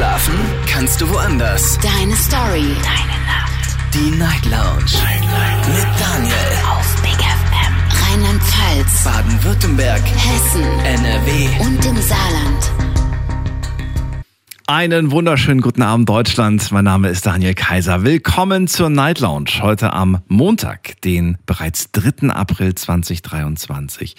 Schlafen kannst du woanders. Deine Story. Deine Nacht. Die Night Lounge. Night, Night. Mit Daniel. Auf Big FM. Rheinland-Pfalz. Baden-Württemberg. Hessen. NRW. Und im Saarland. Einen wunderschönen guten Abend, Deutschland. Mein Name ist Daniel Kaiser. Willkommen zur Night Lounge. Heute am Montag, den bereits 3. April 2023.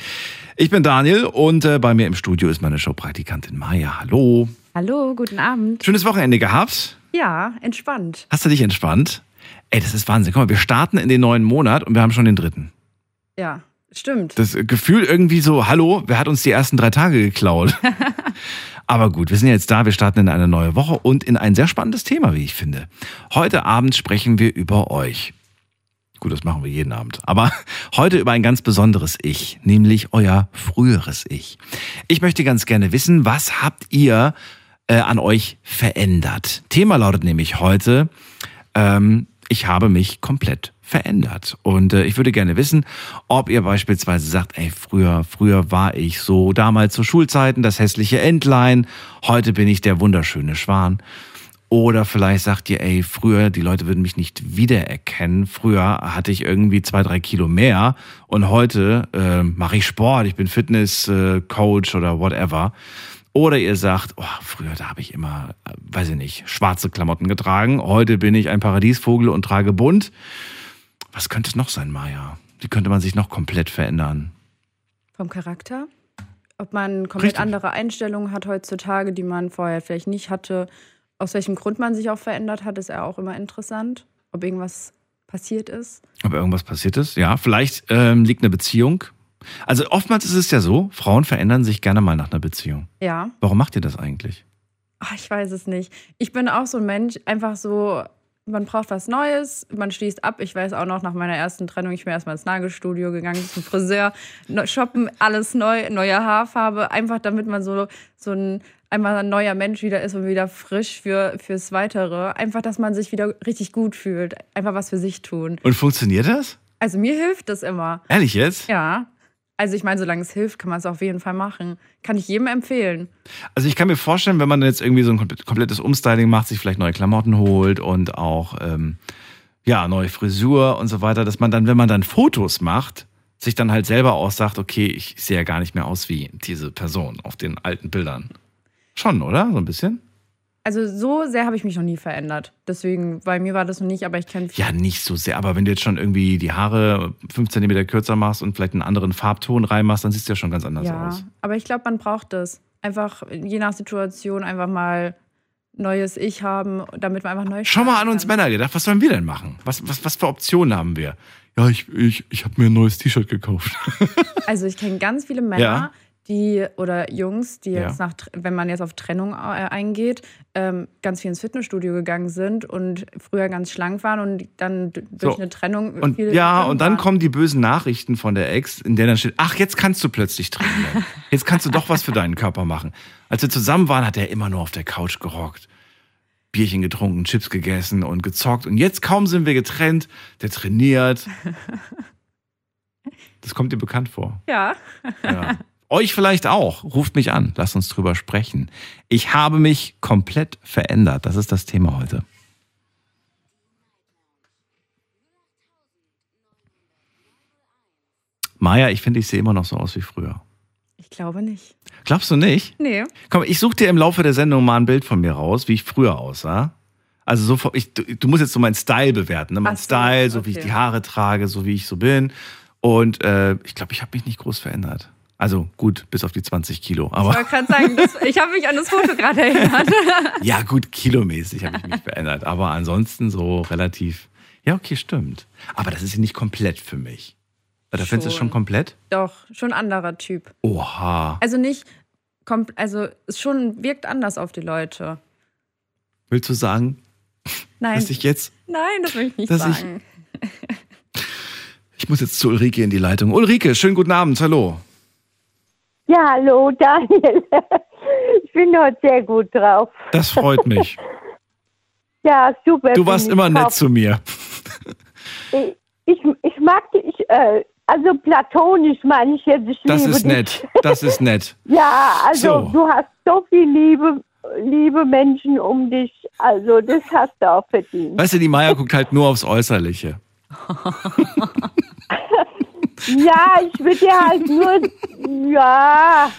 Ich bin Daniel und äh, bei mir im Studio ist meine Showpraktikantin Maja. Hallo. Hallo, guten Abend. Schönes Wochenende gehabt? Ja, entspannt. Hast du dich entspannt? Ey, das ist Wahnsinn. Guck mal, wir starten in den neuen Monat und wir haben schon den dritten. Ja, stimmt. Das Gefühl irgendwie so, hallo, wer hat uns die ersten drei Tage geklaut? Aber gut, wir sind jetzt da, wir starten in eine neue Woche und in ein sehr spannendes Thema, wie ich finde. Heute Abend sprechen wir über euch. Gut, das machen wir jeden Abend. Aber heute über ein ganz besonderes Ich, nämlich euer früheres Ich. Ich möchte ganz gerne wissen, was habt ihr äh, an euch verändert? Thema lautet nämlich heute, ähm, ich habe mich komplett verändert. Und äh, ich würde gerne wissen, ob ihr beispielsweise sagt, ey, früher, früher war ich so, damals zu Schulzeiten das hässliche Entlein, heute bin ich der wunderschöne Schwan. Oder vielleicht sagt ihr, ey, früher, die Leute würden mich nicht wiedererkennen. Früher hatte ich irgendwie zwei, drei Kilo mehr und heute äh, mache ich Sport, ich bin Fitness-Coach äh, oder whatever. Oder ihr sagt, oh, früher, da habe ich immer, äh, weiß ich nicht, schwarze Klamotten getragen. Heute bin ich ein Paradiesvogel und trage bunt. Was könnte es noch sein, Maja? Wie könnte man sich noch komplett verändern? Vom Charakter? Ob man komplett Richtig. andere Einstellungen hat heutzutage, die man vorher vielleicht nicht hatte. Aus welchem Grund man sich auch verändert hat, ist ja auch immer interessant. Ob irgendwas passiert ist. Ob irgendwas passiert ist? Ja, vielleicht ähm, liegt eine Beziehung. Also oftmals ist es ja so, Frauen verändern sich gerne mal nach einer Beziehung. Ja, Warum macht ihr das eigentlich? Ach, ich weiß es nicht. Ich bin auch so ein Mensch, einfach so, man braucht was Neues, man schließt ab. Ich weiß auch noch, nach meiner ersten Trennung, ich bin erstmal ins Nagelstudio gegangen, zum Friseur, shoppen, alles neu, neue Haarfarbe, einfach damit man so, so ein, einfach ein neuer Mensch wieder ist und wieder frisch für, fürs Weitere. Einfach, dass man sich wieder richtig gut fühlt. Einfach was für sich tun. Und funktioniert das? Also mir hilft das immer. Ehrlich jetzt? Ja. Also ich meine, solange es hilft, kann man es auf jeden Fall machen. Kann ich jedem empfehlen. Also ich kann mir vorstellen, wenn man jetzt irgendwie so ein komplett- komplettes Umstyling macht, sich vielleicht neue Klamotten holt und auch ähm, ja neue Frisur und so weiter, dass man dann, wenn man dann Fotos macht, sich dann halt selber aussagt, okay, ich sehe ja gar nicht mehr aus wie diese Person auf den alten Bildern. Schon, oder? So ein bisschen? Also so sehr habe ich mich noch nie verändert. Deswegen, bei mir war das noch nicht, aber ich kenne Ja, nicht so sehr. Aber wenn du jetzt schon irgendwie die Haare 5 cm kürzer machst und vielleicht einen anderen Farbton reinmachst, dann siehst du ja schon ganz anders Ja, aus. aber ich glaube, man braucht das. Einfach je nach Situation einfach mal neues Ich haben, damit man einfach neu Schau mal an uns. Männer gedacht, was sollen wir denn machen? Was, was, was für Optionen haben wir? Ja, ich, ich, ich habe mir ein neues T-Shirt gekauft. Also ich kenne ganz viele Männer, Ja. Die oder Jungs, die Ja. jetzt nach, wenn man jetzt auf Trennung äh, eingeht, ähm, ganz viel ins Fitnessstudio gegangen sind und früher ganz schlank waren und dann durch So. eine Trennung Und viel ja, und dann waren. kommen die bösen Nachrichten von der Ex, in der dann steht, ach, jetzt kannst du plötzlich trainieren. Jetzt kannst du doch was für deinen Körper machen. Als wir zusammen waren, hat er immer nur auf der Couch gerockt. Bierchen getrunken, Chips gegessen und gezockt. Und jetzt kaum sind wir getrennt, der trainiert. Das kommt dir bekannt vor. Ja. Ja. Euch vielleicht auch. Ruft mich an. Lasst uns drüber sprechen. Ich habe mich komplett verändert. Das ist das Thema heute. Maja, ich finde, ich sehe immer noch so aus wie früher. Ich glaube nicht. Glaubst du nicht? Nee. Komm, ich suche dir im Laufe der Sendung mal ein Bild von mir raus, wie ich früher aussah. Also so, ich, du, du musst jetzt so meinen Style bewerten, ne? Mein so, Style, so wie ich okay. die Haare trage, so wie ich so bin. Und äh, ich glaube, ich habe mich nicht groß verändert. Also gut, bis auf die 20 Kilo. Ich Aber wollte gerade sagen, das, ich habe mich an das Foto gerade erinnert. ja, gut, kilomäßig habe ich mich verändert. Aber ansonsten so relativ. Ja, okay, stimmt. Aber das ist ja nicht komplett für mich. Oder findest du es schon komplett? Doch, schon ein anderer Typ. Oha. Also nicht, also es schon wirkt anders auf die Leute. Willst du sagen, Nein, dass ich jetzt nein, das will ich nicht dass ich- sagen. Ich muss jetzt zu Ulrike in die Leitung. Ulrike, schönen guten Abend, hallo. Ja, hallo Daniel. Ich bin heute sehr gut drauf. Das freut mich. Ja, super. Du warst immer nett zu mir. Ich, ich, ich mag dich, äh, also platonisch meine ich jetzt. Ich Das ist dich. nett. Das ist nett. Ja, also So. du hast so viel Liebe liebe Menschen um dich. Also das hast du auch verdient. Weißt du, die Maya guckt halt nur aufs Äußerliche. Ja, ich würde dir halt nur, ja,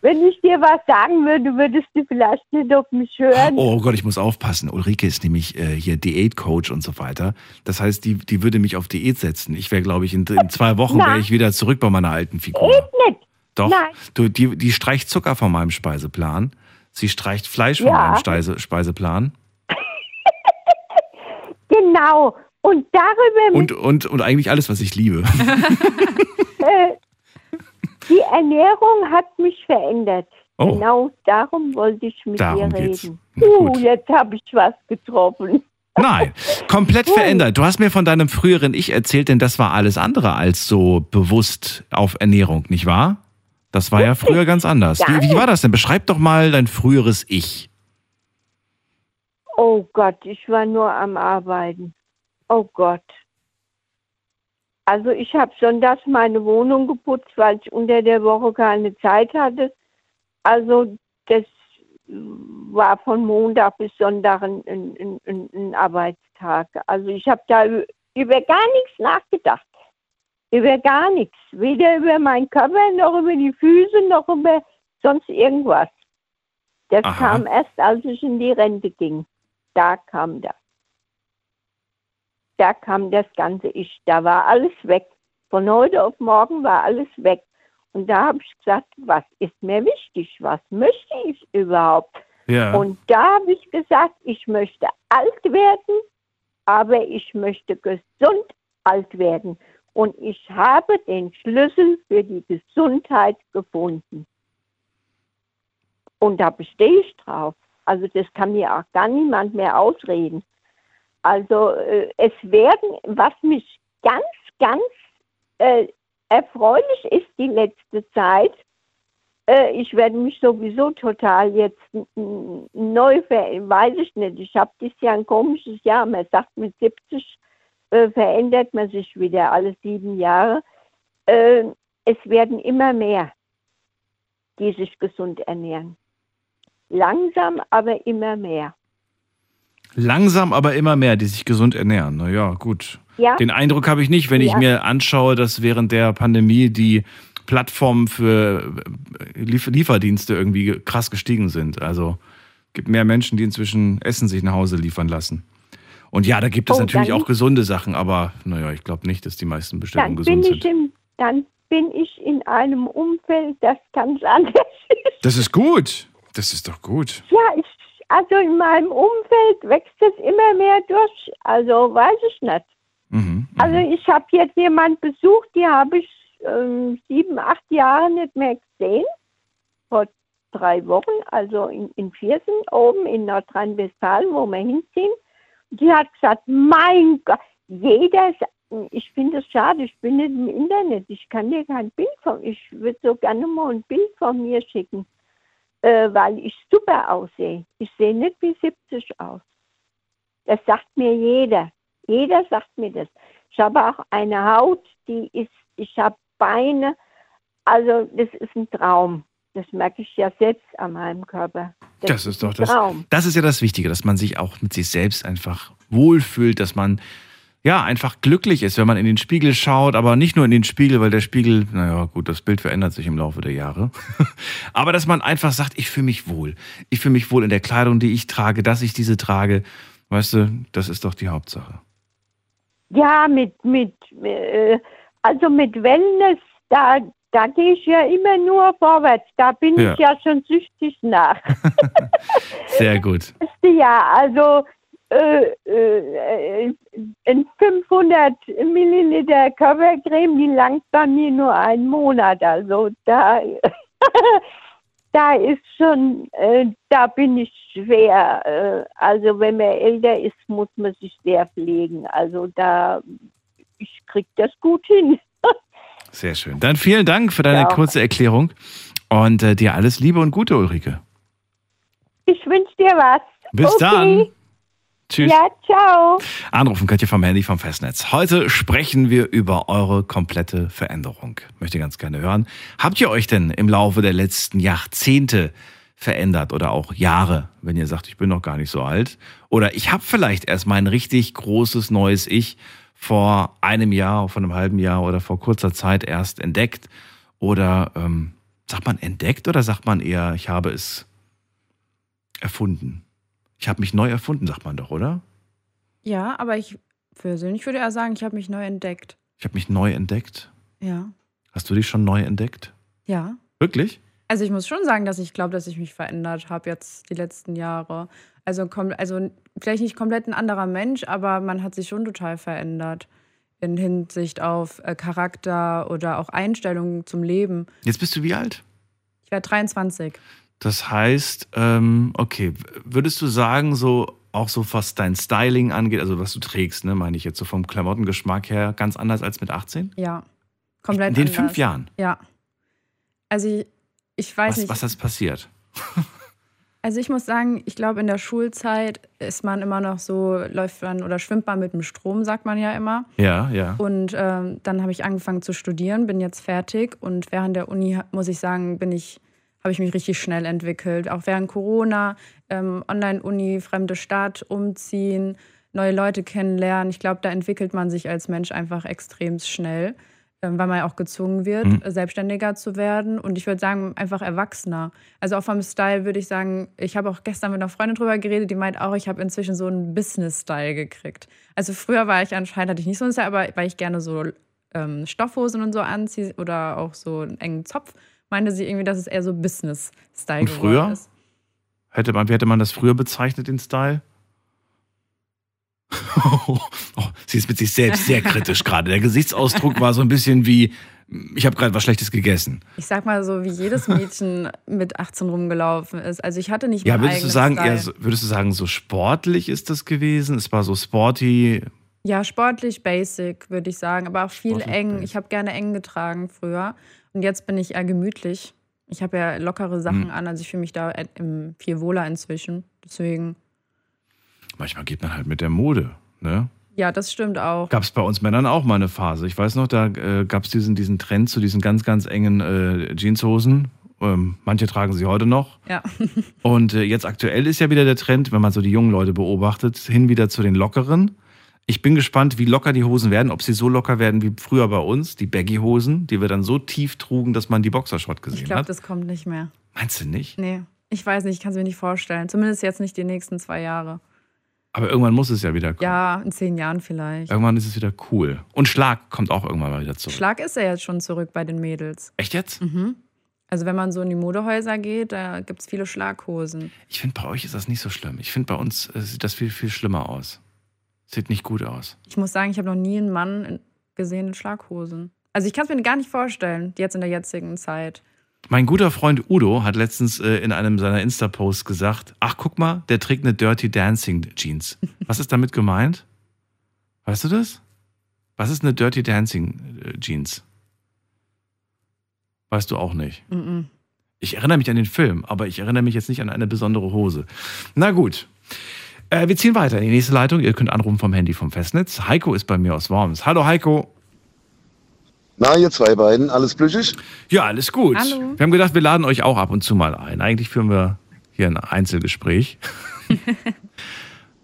wenn ich dir was sagen würde, würdest du vielleicht nicht auf mich hören. Oh Gott, ich muss aufpassen. Ulrike ist nämlich äh, hier Diätcoach und so weiter. Das heißt, die, die würde mich auf Diät setzen. Ich wäre, glaube ich, in, in zwei Wochen wäre ich wieder zurück bei meiner alten Figur. Geht nicht. Doch, Nein. du, die, die streicht Zucker von meinem Speiseplan. Sie streicht Fleisch von Ja. meinem Speise, Speiseplan. Genau. Und darüber Und, und, und eigentlich alles, was ich liebe. äh, die Ernährung hat mich verändert. Oh. Genau darum wollte ich mit Darum dir reden. Uh, gut. jetzt habe ich was getroffen. Nein, komplett verändert. Du hast mir von deinem früheren Ich erzählt, denn das war alles andere als so bewusst auf Ernährung, nicht wahr? Das war ja früher ganz anders. Wie, wie war das denn? Beschreib doch mal dein früheres Ich. Oh Gott, ich war nur am Arbeiten. Oh Gott. Also ich habe sonntags meine Wohnung geputzt, weil ich unter der Woche keine Zeit hatte. Also das war von Montag bis Sonntag ein, ein, ein, ein Arbeitstag. Also ich habe da über gar nichts nachgedacht. Über gar nichts. Weder über meinen Körper, noch über die Füße, noch über sonst irgendwas. Das Aha. kam erst, als ich in die Rente ging. Da kam das. Da kam das ganze Ich. Da war alles weg. Von heute auf morgen war alles weg. Und da habe ich gesagt, was ist mir wichtig? Was möchte ich überhaupt? Ja. Und da habe ich gesagt, ich möchte alt werden, aber ich möchte gesund alt werden. Und ich habe den Schlüssel für die Gesundheit gefunden. Und da bestehe ich drauf. Also das kann mir auch gar niemand mehr ausreden. Also äh, es werden, was mich ganz, ganz äh, erfreulich ist die letzte Zeit, äh, ich werde mich sowieso total jetzt neu ver weiß ich nicht. Ich habe dieses Jahr ein komisches Jahr. Man sagt, mit 70 äh, verändert man sich wieder alle sieben Jahre. Äh, es werden immer mehr, die sich gesund ernähren. Langsam, aber immer mehr. Langsam, aber immer mehr, die sich gesund ernähren. Naja, gut. Ja, Den Eindruck habe ich nicht, wenn ich Ja. mir anschaue, dass während der Pandemie die Plattformen für äh, Lief Lieferdienste irgendwie krass gestiegen sind. Also gibt mehr Menschen, die inzwischen Essen sich nach Hause liefern lassen. Und ja, da gibt es Oh, natürlich auch gesunde Sachen, aber naja, ich glaube nicht, dass die meisten Bestellungen dann bin, gesund ich sind. im, dann bin ich in einem Umfeld, das ganz anders ist. Das ist gut. Das ist doch gut. Ja, ich, also in meinem Umfeld wächst es immer mehr durch. Also weiß ich nicht. Mhm. Also ich habe jetzt jemand besucht, die habe ich ähm, sieben, acht Jahre nicht mehr gesehen. Vor drei Wochen, also in, in Viersen oben in Nordrhein-Westfalen, wo wir hinziehen. Die hat gesagt, mein Gott, jeder, ich finde es schade, ich bin nicht im Internet, ich kann dir kein Bild von, ich würde so gerne mal ein Bild von mir schicken, äh, weil ich super aussehe. Ich sehe nicht wie 70 aus. Das sagt mir jeder. Jeder sagt mir das. Ich habe auch eine Haut, die ist, ich habe Beine, also das ist ein Traum. Das merke ich ja selbst an meinem Körper. Das ist doch ein das. Traum. Das ist ja das Wichtige, dass man sich auch mit sich selbst einfach wohlfühlt, dass man ja einfach glücklich ist, wenn man in den Spiegel schaut, aber nicht nur in den Spiegel, weil der Spiegel, naja, gut, das Bild verändert sich im Laufe der Jahre. aber dass man einfach sagt, ich fühle mich wohl. Ich fühle mich wohl in der Kleidung, die ich trage, dass ich diese trage. Weißt du, das ist doch die Hauptsache. Ja, mit, mit, äh, also mit Wellness, da, da gehe ich ja immer nur vorwärts. Da bin Ja. ich ja schon süchtig nach. Sehr gut. Jahr. Also in 500 Milliliter Körpercreme, die langt bei mir nur einen Monat. Also da, da ist schon, äh, da bin ich schwer. Äh, also wenn man älter ist, muss man sich sehr pflegen. Also da, ich krieg das gut hin. Sehr schön. Dann vielen Dank für deine Ja. kurze Erklärung und äh, dir alles Liebe und Gute, Ulrike. Ich wünsche dir was. Bis okay. dann. Tschüss. Ja, ciao. Anrufen könnt ihr vom Handy vom Festnetz. Heute sprechen wir über eure komplette Veränderung. Möchte ganz gerne hören. Habt ihr euch denn im Laufe der letzten Jahrzehnte verändert oder auch Jahre, wenn ihr sagt, ich bin noch gar nicht so alt. Oder ich habe vielleicht erst mein richtig großes neues Ich vor einem Jahr, vor einem halben Jahr oder vor kurzer Zeit erst entdeckt. Oder ähm, sagt man entdeckt oder sagt man eher, ich habe es erfunden? Ich habe mich neu erfunden, sagt man doch, oder? Ja, aber ich persönlich würde eher sagen, ich habe mich neu entdeckt. Ich habe mich neu entdeckt. Ja. Hast du dich schon neu entdeckt? Ja. Wirklich? Also ich muss schon sagen, dass ich glaube, dass ich mich verändert habe jetzt die letzten Jahre. Also, also vielleicht nicht komplett ein anderer Mensch, aber man hat sich schon total verändert in Hinsicht auf äh, Charakter oder auch Einstellungen zum Leben. Jetzt bist du wie alt? Ich werde 23. Das heißt, ähm, okay, würdest du sagen, so auch so was dein Styling angeht, also was du trägst, ne, meine ich jetzt so vom Klamottengeschmack her, ganz anders als mit 18? Ja. Komplett In den anders. fünf Jahren. Ja. Also ich, ich weiß Was, nicht. was ist passiert? Also ich muss sagen, ich glaube, in der Schulzeit ist man immer noch so, läuft man oder schwimmt man mit dem Strom, sagt man ja immer. Ja, ja. Und ähm, dann habe ich angefangen zu studieren, bin jetzt fertig und während der Uni muss ich sagen, bin ich, habe ich mich richtig schnell entwickelt. Auch während Corona, ähm, Online-Uni, fremde Stadt, umziehen, neue Leute kennenlernen. Ich glaube, da entwickelt man sich als Mensch einfach extrem schnell, ähm, weil man ja auch gezwungen wird, Mhm. selbstständiger zu werden. Und ich würde sagen, einfach erwachsener. Also auch vom Style würde ich sagen, ich habe auch gestern mit einer Freundin drüber geredet, die meint auch, ich habe inzwischen so einen Business-Style gekriegt. Also früher war ich anscheinend, hatte ich nicht so einen Style, aber weil ich gerne so ähm, Stoffhosen und so anziehe oder auch so einen engen Zopf, meinte sie irgendwie, dass es eher so Business-Style Und früher? ist. Hätte man, wie hätte man das früher bezeichnet, den Style? oh, sie ist mit sich selbst sehr kritisch gerade. Der Gesichtsausdruck war so ein bisschen wie, ich habe gerade was Schlechtes gegessen. Ich sag mal so, wie jedes Mädchen mit 18 rumgelaufen ist. Also ich hatte nicht Ja, würdest du sagen, Style. eher, so- würdest du sagen, so sportlich ist das gewesen? Es war so sporty. Ja, sportlich, basic, würde ich sagen, aber auch viel Sportlich, eng. basic. Ich habe gerne eng getragen früher. Und jetzt bin ich eher gemütlich. Ich habe ja lockere Sachen Hm. an, also ich fühle mich da im- viel wohler inzwischen. Deswegen, Manchmal geht man halt mit der Mode. Ne? ja, das stimmt auch. Gab es bei uns Männern auch mal eine Phase. Ich weiß noch, da äh, gab es diesen, diesen Trend zu diesen ganz, ganz engen äh, Jeanshosen. Ähm, manche tragen sie heute noch. Ja. Und äh, jetzt aktuell ist ja wieder der Trend, wenn man so die jungen Leute beobachtet, hin wieder zu den lockeren. Ich bin gespannt, wie locker die Hosen werden, ob sie so locker werden wie früher bei uns, die Baggy-Hosen, die wir dann so tief trugen, dass man die Boxershot Ich gesehen glaube, hat. das kommt nicht mehr. Meinst du nicht? Nee, ich weiß nicht, ich kann es mir nicht vorstellen. Zumindest jetzt nicht die nächsten zwei Jahre. Aber irgendwann muss es ja wieder kommen. Ja, in zehn Jahren vielleicht. Irgendwann ist es wieder cool. Und Schlag kommt auch irgendwann mal wieder zurück. Schlag ist ja jetzt schon zurück bei den Mädels. Echt jetzt? Mhm. Also wenn man so in die Modehäuser geht, da gibt es viele Schlaghosen. Ich finde, bei euch ist das nicht so schlimm. Ich finde, bei uns äh, sieht das viel, viel schlimmer aus. Sieht nicht gut aus. Ich muss sagen, ich habe noch nie einen Mann gesehen in Schlaghosen. Also ich kann es mir gar nicht vorstellen, jetzt in der jetzigen Zeit. Mein guter Freund Udo hat letztens äh, in einem seiner Insta-Posts gesagt: Ach, guck mal, der trägt eine Dirty Dancing Jeans. Was ist damit gemeint? Weißt du das? Was ist eine Dirty Dancing äh, Jeans? Weißt du auch nicht. Mhm. Ich erinnere mich an den Film, aber ich erinnere mich jetzt nicht an eine besondere Hose. Na gut. Äh, wir ziehen weiter in die nächste Leitung. Ihr könnt anrufen vom Handy vom Festnetz. Heiko ist bei mir aus Worms. Hallo Heiko. Na, ihr zwei beiden, alles plüschig? Ja, alles gut. Hallo. Wir haben gedacht, wir laden euch auch ab und zu mal ein. Eigentlich führen wir hier ein Einzelgespräch.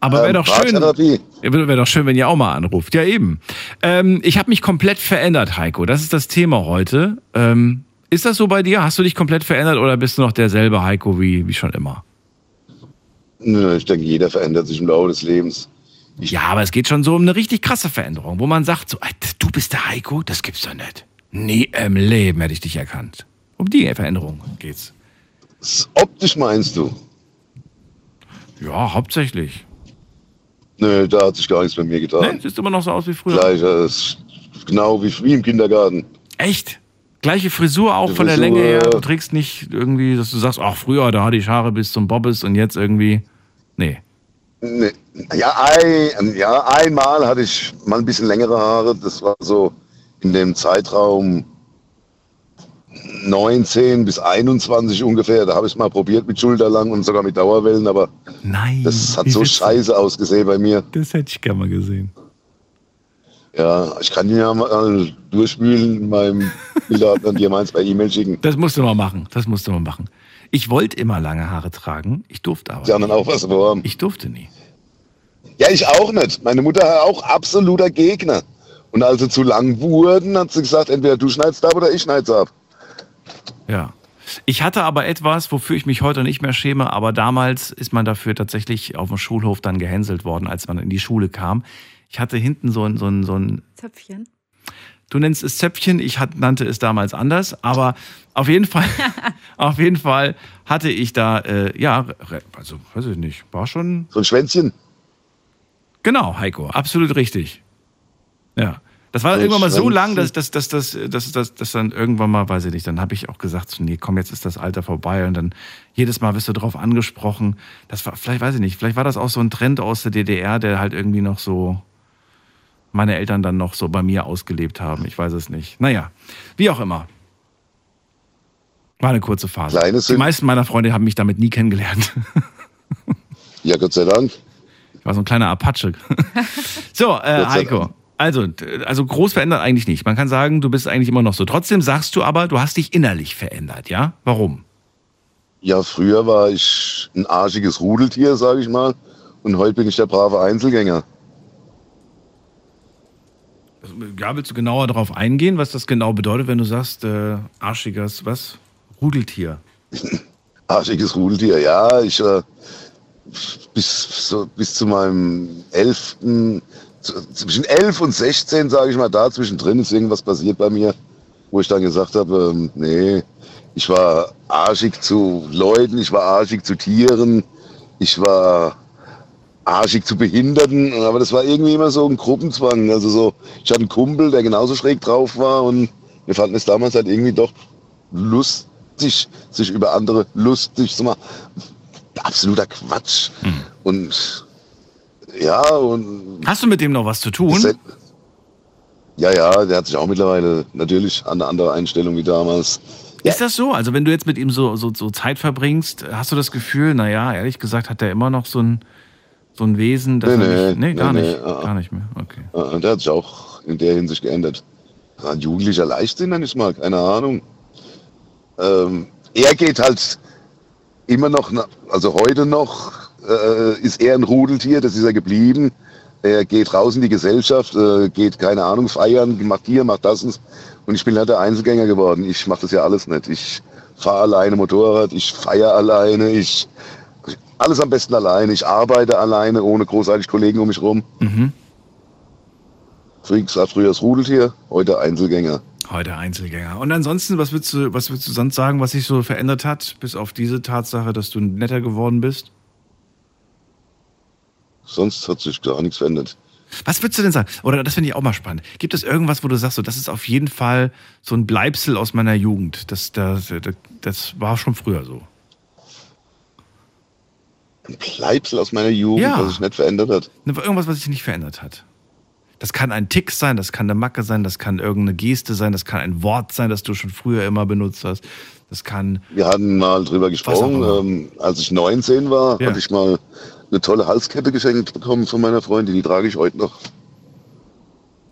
Aber wäre Ähm, doch schön. Wäre doch schön, wenn ihr auch mal anruft. Ja, eben. Ähm, ich habe mich komplett verändert, Heiko. Das ist das Thema heute. Ähm, ist das so bei dir? Hast du dich komplett verändert oder bist du noch derselbe Heiko wie, wie schon immer? Nö, Ich denke, jeder verändert sich im Laufe des Lebens. Ja, aber es geht schon so um eine richtig krasse Veränderung, wo man sagt, so, du bist der Heiko, das gibt's doch nicht. Nie im Leben hätte ich dich erkannt. Um die Veränderung geht's. Optisch meinst du? Ja, hauptsächlich. Nö, da hat sich gar nichts bei mir getan. Siehst immer noch so aus wie früher. Gleich, genau wie, wie im Kindergarten. Echt? Gleiche Frisur auch Die von der Frisur, Länge her. Du trägst nicht irgendwie, dass du sagst, ach, früher, da hatte ich Haare bis zum Bobbes und jetzt irgendwie. Nee. Nee. Ja, ein, ja, einmal hatte ich mal ein bisschen längere Haare. Das war so in dem Zeitraum 19 bis 21 ungefähr. Da habe ich es mal probiert mit Schulterlang und sogar mit Dauerwellen, aber Nein. das hat so scheiße ausgesehen bei mir. Das hätte ich gerne mal gesehen. Ja, ich kann dir ja mal durchwühlen in meinem Bilder und dir meins per E-Mail schicken. Das musst du mal machen. Das musst du mal machen. Ich wollte immer lange Haare tragen, ich durfte aber. Die anderen nie. auch was beworben. Ich durfte nie. Ja, ich auch nicht. Meine Mutter war auch absoluter Gegner. Und als sie zu lang wurden, hat sie gesagt, entweder du schneidest ab oder ich schneid's ab. Ja. Ich hatte aber etwas, wofür ich mich heute nicht mehr schäme, aber damals ist man dafür tatsächlich auf dem Schulhof dann gehänselt worden, als man in die Schule kam. Ich hatte hinten so ein, so ein, so ein Zöpfchen. Du nennst es Zäpfchen, ich hat, nannte es damals anders, aber auf jeden Fall, auf jeden Fall hatte ich da, äh, ja, also weiß ich nicht, war schon, So ein Schwänzchen. genau, Heiko, absolut richtig. Ja. Das war dann irgendwann mal so lang, dass, dass, dass, dass, dass, dass, dass dann irgendwann mal, weiß ich nicht, dann habe ich auch gesagt, so, nee, komm, jetzt ist das Alter vorbei und dann jedes Mal wirst du drauf angesprochen. Das war, vielleicht weiß ich nicht, vielleicht war das auch so ein Trend aus der DDR, der halt irgendwie noch so meine Eltern dann noch so bei mir ausgelebt haben. Ich weiß es nicht. Naja, wie auch immer. War eine kurze Phase. Kleine Die meisten meiner Freunde haben mich damit nie kennengelernt. Ja, Gott sei Dank. Ich war so ein kleiner Apache. so, äh, Heiko. Also, also groß verändert eigentlich nicht. Man kann sagen, du bist eigentlich immer noch so. Trotzdem sagst du aber, du hast dich innerlich verändert, ja? Warum? Ja, früher war ich ein arschiges Rudeltier, sage ich mal. Und heute bin ich der brave Einzelgänger. Ja, willst du genauer darauf eingehen, was das genau bedeutet, wenn du sagst, äh, arschiges, was? Rudeltier. Arschiges Rudeltier, ja. Ich äh, bis, so, bis zu meinem elften, zwischen elf und 16, sage ich mal, da zwischendrin ist irgendwas passiert bei mir, wo ich dann gesagt habe, ähm, nee, ich war arschig zu Leuten, ich war arschig zu Tieren, ich war arschig zu Behinderten, aber das war irgendwie immer so ein Gruppenzwang. Also so, ich hatte einen Kumpel, der genauso schräg drauf war und wir fanden es damals halt irgendwie doch lustig, sich über andere lustig zu machen. Absoluter Quatsch. Und ja, und Hast du mit dem noch was zu tun? das- ja, ja, der hat sich auch mittlerweile natürlich an eine andere Einstellung wie damals. Ja. Ist das so? Also wenn du jetzt mit ihm so, so, so Zeit verbringst, hast du das Gefühl, naja, ehrlich gesagt, hat er immer noch so ein, so ein Wesen, das Nee, nee, nicht. Nee, gar nee, nicht. nee, ah. Gar nicht mehr. Okay. Äh, Der hat sich auch in der Hinsicht geändert. Ein jugendlicher Leichtsinn, nenne ich mal, keine Ahnung. Ähm, er geht halt immer noch, also heute noch, äh, ist er ein Rudeltier, das ist er geblieben. Er geht raus in die Gesellschaft, äh, geht, keine Ahnung, feiern, macht hier, macht das. Und ich bin halt der Einzelgänger geworden. Ich mache das ja alles nicht. Ich fahre alleine Motorrad, ich feiere alleine, ich alles am besten alleine. Ich arbeite alleine, ohne großartig Kollegen um mich rum. Mhm. Wie gesagt, früher das Rudeltier, heute Einzelgänger. Heute Einzelgänger. Und ansonsten, was würdest du, was würdest du sonst sagen, was sich so verändert hat, bis auf diese Tatsache, dass du netter geworden bist? Sonst hat sich gar nichts verändert. Was würdest du denn sagen? Oder das finde ich auch mal spannend. Gibt es irgendwas, wo du sagst, so, das ist auf jeden Fall so ein Bleibsel aus meiner Jugend? Das, das, das, das war schon früher so. Ein Bleibsel aus meiner Jugend, Ja. was sich nicht verändert hat. Ne, Irgendwas, was sich nicht verändert hat. Das kann ein Tick sein, das kann eine Macke sein, das kann irgendeine Geste sein, das kann ein Wort sein, das du schon früher immer benutzt hast. Das kann. Wir hatten mal drüber gesprochen, ähm, als ich 19 war, Ja. hatte ich mal eine tolle Halskette geschenkt bekommen von meiner Freundin, die trage ich heute noch.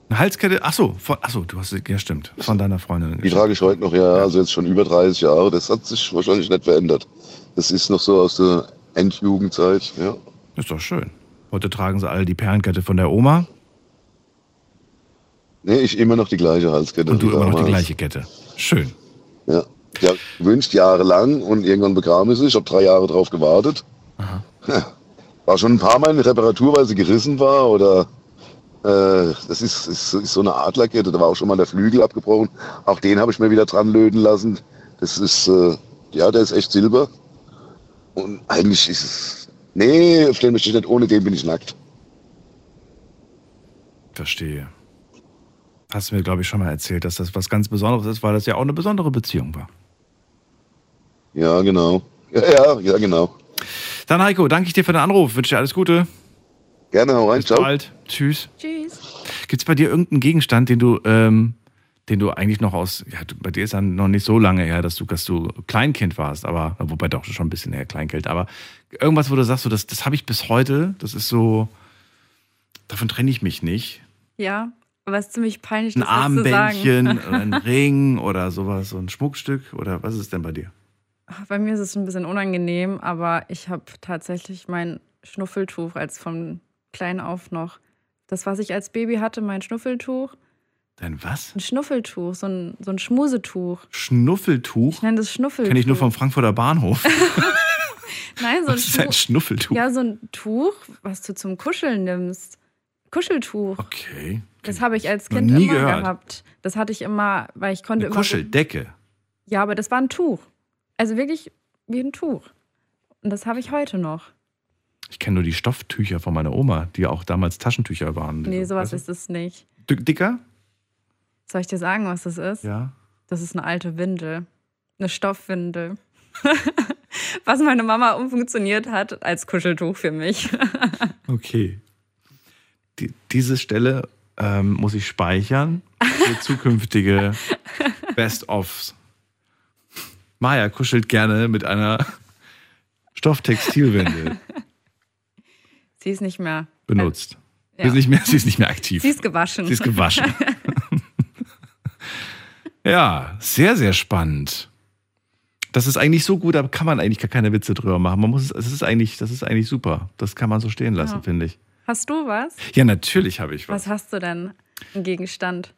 Eine Halskette. Ach so, von, ach so, du hast ja stimmt, von deiner Freundin. Die trage ich heute noch, ja, also jetzt schon über 30 Jahre. Das hat sich wahrscheinlich nicht verändert. Das ist noch so aus der Endjugendzeit, ja. Ist doch schön. Heute tragen sie alle die Perlenkette von der Oma Nee, ich immer noch die gleiche Halskette. und du immer noch die gleiche Kette. Schön. Ja. Ja, gewünscht jahrelang und irgendwann bekam ich sie. Ich habe drei Jahre drauf gewartet. Ja. War schon ein paar Mal in Reparatur, weil sie gerissen war oder äh, das ist, ist, ist so eine Adlerkette. Da war auch schon mal der Flügel abgebrochen. Auch den habe ich mir wieder dran löten lassen. Das ist, äh, ja, der ist echt Silber. Und eigentlich ist es, nee, auf den möchte ich nicht, ohne den bin ich nackt. Verstehe. Hast du mir, glaube ich, schon mal erzählt, dass das was ganz Besonderes ist, weil das ja auch eine besondere Beziehung war. Ja, genau. Ja, ja, ja, genau. Dann, Heiko, danke ich dir für den Anruf. Wünsche dir alles Gute. Gerne, hau rein, Bis ciao. bald. Tschüss. Tschüss. Gibt es bei dir irgendeinen Gegenstand, den du, ähm, den du eigentlich noch aus, ja, bei dir ist ja noch nicht so lange her, dass du, dass du Kleinkind warst, aber, wobei doch schon ein bisschen her Kleinkind, aber irgendwas, wo du sagst, so, das, das habe ich bis heute, das ist so, davon trenne ich mich nicht. Ja, aber es ist ziemlich peinlich, Ein das jetzt zu sagen. Armbändchen, oder ein Ring oder sowas, so ein Schmuckstück oder was ist denn bei dir? Bei mir ist es ein bisschen unangenehm, aber ich habe tatsächlich mein Schnuffeltuch als von klein auf noch. Das, was ich als Baby hatte, mein Schnuffeltuch. Denn was? Ein Schnuffeltuch, so ein, so ein Schmusetuch. Schnuffeltuch? Ich nenne das Schnuffeltuch. Kenne ich nur vom Frankfurter Bahnhof. Nein, so ein, Was ist ein Tuch. Schnuffeltuch? Ja, so ein Tuch, was du zum Kuscheln nimmst. Kuscheltuch. Okay. Das habe ich als Kind nie immer gehört. gehabt. Das hatte ich immer, weil ich konnte Eine immer. Kuscheldecke. Ja, aber das war ein Tuch. Also wirklich wie ein Tuch. Und das habe ich heute noch. Ich kenne nur die Stofftücher von meiner Oma, die auch damals Taschentücher waren. Nee, sowas Weißt ist es nicht. Dicker? Soll ich dir sagen, was das ist? Ja. Das ist eine alte Windel. Eine Stoffwindel. was meine Mama umfunktioniert hat als Kuscheltuch für mich. Okay. Die, diese Stelle ähm, muss ich speichern für zukünftige Best-ofs. Maja kuschelt gerne mit einer Stofftextilwindel Sie ist nicht mehr. benutzt. Ja. Sie, ist nicht mehr, sie ist nicht mehr aktiv. Sie ist gewaschen. Sie ist gewaschen. Ja, sehr, sehr spannend. Das ist eigentlich so gut, da kann man eigentlich gar keine Witze drüber machen. Man muss es, ist eigentlich, das ist eigentlich super. Das kann man so stehen lassen, Ja. finde ich. Hast du was? Ja, natürlich habe ich was. Was hast du denn? Ein Gegenstand.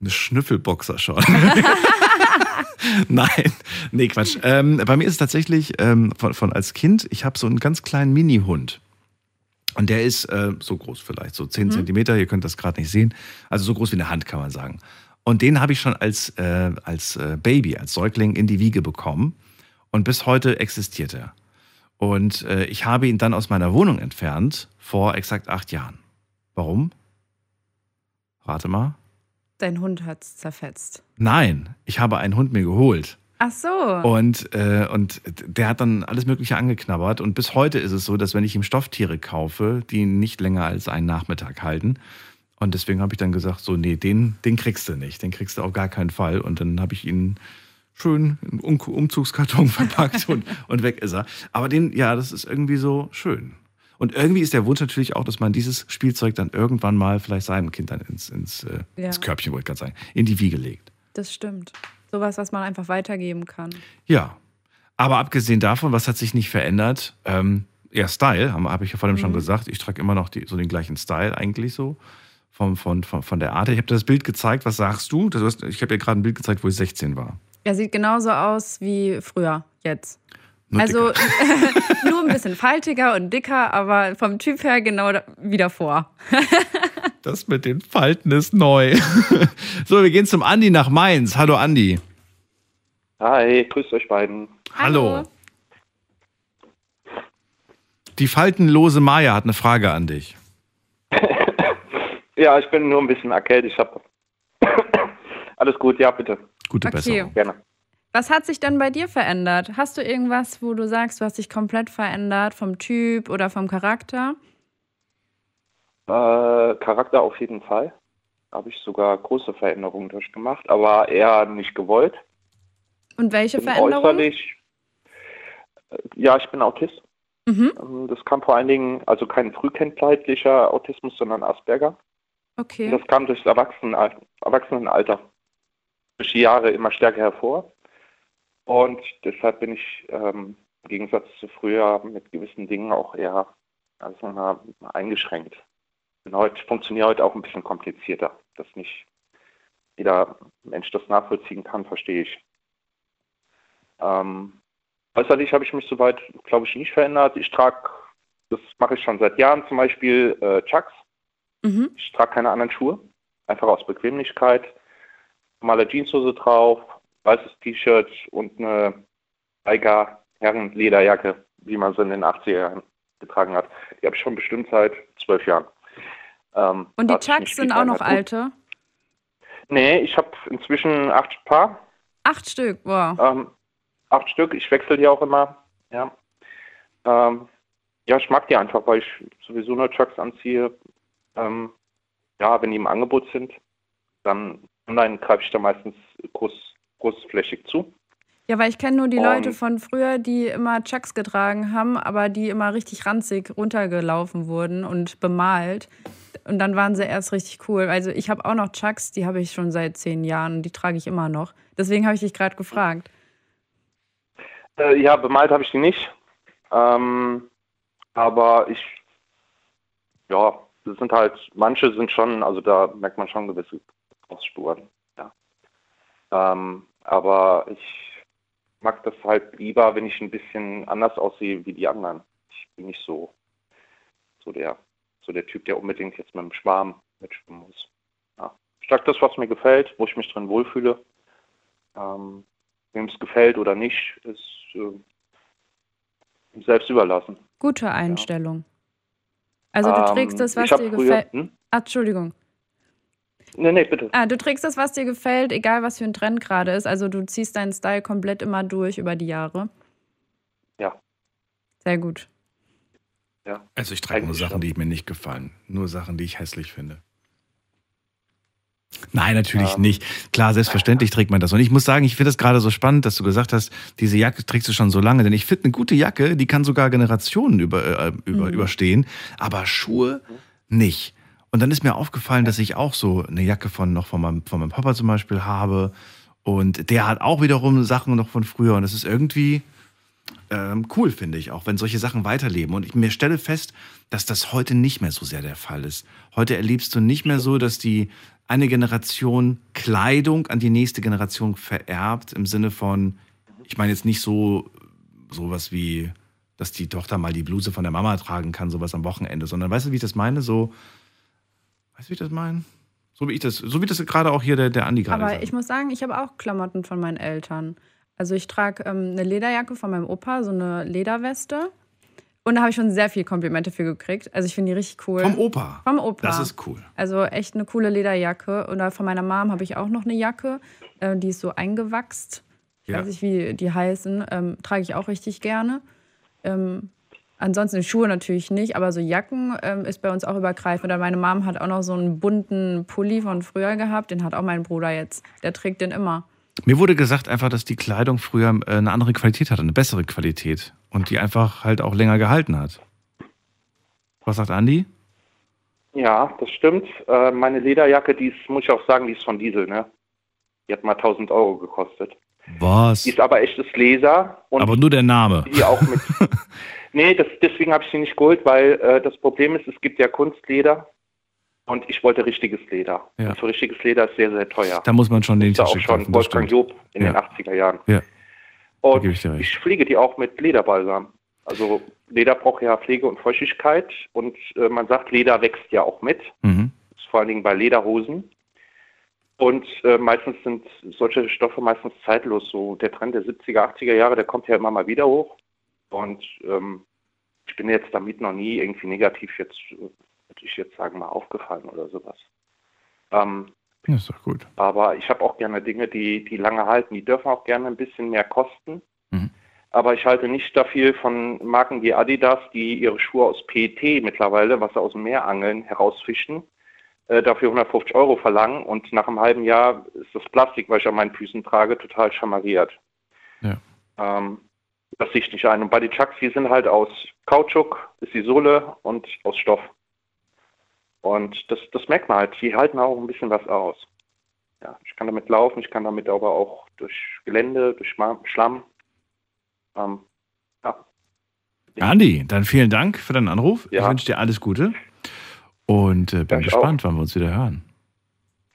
Eine Schnüffelboxer schon. Nein, nee, Quatsch. Ähm, bei mir ist es tatsächlich ähm, von, von als Kind, ich habe so einen ganz kleinen Mini-Hund. Und der ist äh, so groß vielleicht, so 10 Zentimeter, ihr könnt das gerade nicht sehen. Also so groß wie eine Hand, kann man sagen. Und den habe ich schon als, äh, als äh, Baby, als Säugling in die Wiege bekommen. Und bis heute existiert er. Und äh, ich habe ihn dann aus meiner Wohnung entfernt vor exakt acht Jahren. Warum? Rate mal. Dein Hund hat's zerfetzt. Nein, ich habe einen Hund mir geholt. Ach so. Und, äh, und der hat dann alles Mögliche angeknabbert. Und bis heute ist es so, dass wenn ich ihm Stofftiere kaufe, die nicht länger als einen Nachmittag halten. Und deswegen habe ich dann gesagt, so, nee, den, den kriegst du nicht. Den kriegst du auf gar keinen Fall. Und dann habe ich ihn schön im um Umzugskarton verpackt und, und weg ist er. Aber den, ja, das ist irgendwie so schön. Und irgendwie ist der Wunsch natürlich auch, dass man dieses Spielzeug dann irgendwann mal vielleicht seinem Kind dann ins, ins, äh, Ja. ins Körbchen, wollte ich gerade sagen, in die Wiege legt. Das stimmt. Sowas, was man einfach weitergeben kann. Ja, aber abgesehen davon, was hat sich nicht verändert? Ähm, ja, Style, habe hab ich ja vorhin schon gesagt. Ich trage immer noch die, so den gleichen Style eigentlich so. Von, von, von, von der Art. Ich habe dir das Bild gezeigt. Was sagst du? Hast, ich habe dir gerade ein Bild gezeigt, wo ich 16 war. Er sieht genauso aus wie früher, jetzt. Nur also nur ein bisschen faltiger und dicker, aber vom Typ her genau wie davor. Das mit den Falten ist neu. so, wir gehen zum Andi nach Mainz. Hallo Andi. Hi, grüßt euch beiden. Hallo. Die faltenlose Maya hat eine Frage an dich. Ja, ich bin nur ein bisschen erkältet. Ich habe alles gut. Ja, bitte, Gute Okay. Besserung. gerne. Was hat sich denn bei dir verändert? Hast du irgendwas, wo du sagst, du hast dich komplett verändert vom Typ oder vom Charakter? Äh, Charakter auf jeden Fall. Habe ich sogar große Veränderungen durchgemacht, aber eher nicht gewollt. Und welche Veränderungen? Äußerlich. äh, Ja, ich bin Autist. Mhm. Ähm, Das kam vor allen Dingen, also kein frühkindlicher Autismus, sondern Asperger. Okay. Das kam durchs Erwachsenen, Erwachsenenalter. Durch die Jahre immer stärker hervor. Und deshalb bin ich ähm, im Gegensatz zu früher mit gewissen Dingen auch eher also mal eingeschränkt. Bin heute, funktioniere heute auch ein bisschen komplizierter. Dass nicht jeder Mensch das nachvollziehen kann, verstehe ich. Ähm, äußerlich habe ich mich soweit, glaube ich, nicht verändert. Ich trage, das mache ich schon seit Jahren zum Beispiel, äh, Chucks. Mhm. Ich trage keine anderen Schuhe, einfach aus Bequemlichkeit. Normale Jeanshose drauf, weißes T-Shirt und eine Eiger Herrenlederjacke, wie man sie in den 80er Jahren getragen hat. Die habe ich schon bestimmt seit zwölf Jahren. Ähm, Und die Chucks sind auch noch alte? Nee, ich habe inzwischen acht Paar, Acht Stück, wow. ähm, acht Stück. Ich wechsle die auch immer. Ja. Ähm, ja, ich mag die einfach, weil ich sowieso nur Chucks anziehe. Ähm, ja, wenn die im Angebot sind, dann online greife ich da meistens groß, großflächig zu. Ja, weil ich kenne nur die Und- Leute von früher, die immer Chucks getragen haben, aber die immer richtig ranzig runtergelaufen wurden und bemalt. Und dann waren sie erst richtig cool. Also ich habe auch noch Chucks, die habe ich schon seit zehn Jahren und die trage ich immer noch. Deswegen habe ich dich gerade gefragt. Äh, ja, bemalt habe ich die nicht. Ähm, aber ich, ja, das sind halt, manche sind schon, also da merkt man schon gewisse Ausspuren. Ja. Ähm, aber ich mag das halt lieber, wenn ich ein bisschen anders aussehe wie die anderen. Ich bin nicht so, so der, so der Typ, der unbedingt jetzt mit dem Schwarm mitschwimmen muss. Ja. Ich trage das, was mir gefällt, wo ich mich drin wohlfühle. Ähm, wem es gefällt oder nicht, ist äh, selbst überlassen. Gute Einstellung. Also du Ähm, trägst das, was dir gefällt. Hm? Ah, Entschuldigung. Nee, nee, bitte. Ah, du trägst das, was dir gefällt, egal was für ein Trend gerade ist. Also du ziehst deinen Style komplett immer durch über die Jahre. Ja. Sehr gut. Ja. Also ich trage nur Eigentlich Sachen, schon. die mir nicht gefallen. Nur Sachen, die ich hässlich finde. Nein, natürlich Ähm. nicht. Klar, selbstverständlich trägt man das. Und ich muss sagen, ich finde das gerade so spannend, dass du gesagt hast, diese Jacke trägst du schon so lange. Denn ich finde, eine gute Jacke, die kann sogar Generationen über, äh, über, Mhm. überstehen. Aber Schuhe nicht. Und dann ist mir aufgefallen, dass ich auch so eine Jacke von noch von meinem, von meinem Papa zum Beispiel habe. Und der hat auch wiederum Sachen noch von früher. Und es ist irgendwie, ähm, cool, finde ich, auch wenn solche Sachen weiterleben. Und ich mir stelle fest, dass das heute nicht mehr so sehr der Fall ist. Heute erlebst du nicht mehr so, dass die eine Generation Kleidung an die nächste Generation vererbt, im Sinne von, ich meine jetzt nicht so sowas wie, dass die Tochter mal die Bluse von der Mama tragen kann, sowas am Wochenende, sondern weißt du, wie ich das meine? So, weißt du, wie ich das meine? So wie ich das, so wie das gerade auch hier der, der Andi gerade Aber sagt. ich muss sagen, ich habe auch Klamotten von meinen Eltern. Also ich trage ähm, eine Lederjacke von meinem Opa, so eine Lederweste. Und da habe ich schon sehr viel Komplimente für gekriegt. Also ich finde die richtig cool. Vom Opa. Vom Opa. Das ist cool. Also echt eine coole Lederjacke. Oder von meiner Mom habe ich auch noch eine Jacke, äh, die ist so eingewachst. Ich Ja. weiß nicht, wie die heißen. Ähm, trage ich auch richtig gerne. Ähm, ansonsten Schuhe natürlich nicht, aber so Jacken ähm, ist bei uns auch übergreifend. Oder meine Mom hat auch noch so einen bunten Pulli von früher gehabt. Den hat auch mein Bruder jetzt. Der trägt den immer. Mir wurde gesagt einfach, dass die Kleidung früher äh, eine andere Qualität hatte, eine bessere Qualität. Und die einfach halt auch länger gehalten hat. Was sagt Andi? Ja, das stimmt. Äh, meine Lederjacke, die ist, muss ich auch sagen, die ist von Diesel, ne? Die hat mal 1000 Euro gekostet. Was? Die ist aber echtes Leder und Aber nur der Name. die auch mit. nee, das, deswegen habe ich sie nicht geholt, weil äh, das Problem ist, es gibt ja Kunstleder und ich wollte richtiges Leder. Ja. Und für richtiges Leder ist sehr, sehr teuer. Da muss man schon den ist ja auch Tisch schon kaufen. Wolfgang. Job in Ja. den 80er Jahren. Ja, Und ich ich pflege die auch mit Lederbalsam. Also Leder braucht ja Pflege und Feuchtigkeit und äh, man sagt, Leder wächst ja auch mit. Mhm. Das ist vor allen Dingen bei Lederhosen. Und äh, meistens sind solche Stoffe meistens zeitlos. So der Trend der 70er, 80er Jahre, der kommt ja immer mal wieder hoch. Und ähm, ich bin jetzt damit noch nie irgendwie negativ jetzt, äh, würde ich jetzt sagen, mal aufgefallen oder sowas. Ähm, Ja, ist doch gut. aber ich habe auch gerne Dinge, die, die lange halten. Die dürfen auch gerne ein bisschen mehr kosten. Mhm. Aber ich halte nicht dafür von Marken wie Adidas, die ihre Schuhe aus PET mittlerweile, was sie aus dem Meer angeln, herausfischen, äh, dafür 150 Euro verlangen und nach einem halben Jahr ist das Plastik, was ich an meinen Füßen trage, total schamariert. Ja. Ähm, das sehe ich nicht ein. Und bei den Chucks, die sind halt aus Kautschuk, ist die Sohle und aus Stoff. Und das, das merkt man halt. Die halten auch ein bisschen was aus. Ja, ich kann damit laufen, ich kann damit aber auch durch Gelände, durch Schlamm. Ähm, ja. Andi, dann vielen Dank für deinen Anruf. Ich Ja. wünsche dir alles Gute. Und äh, bin Ja, ich gespannt, wann wir uns wieder hören.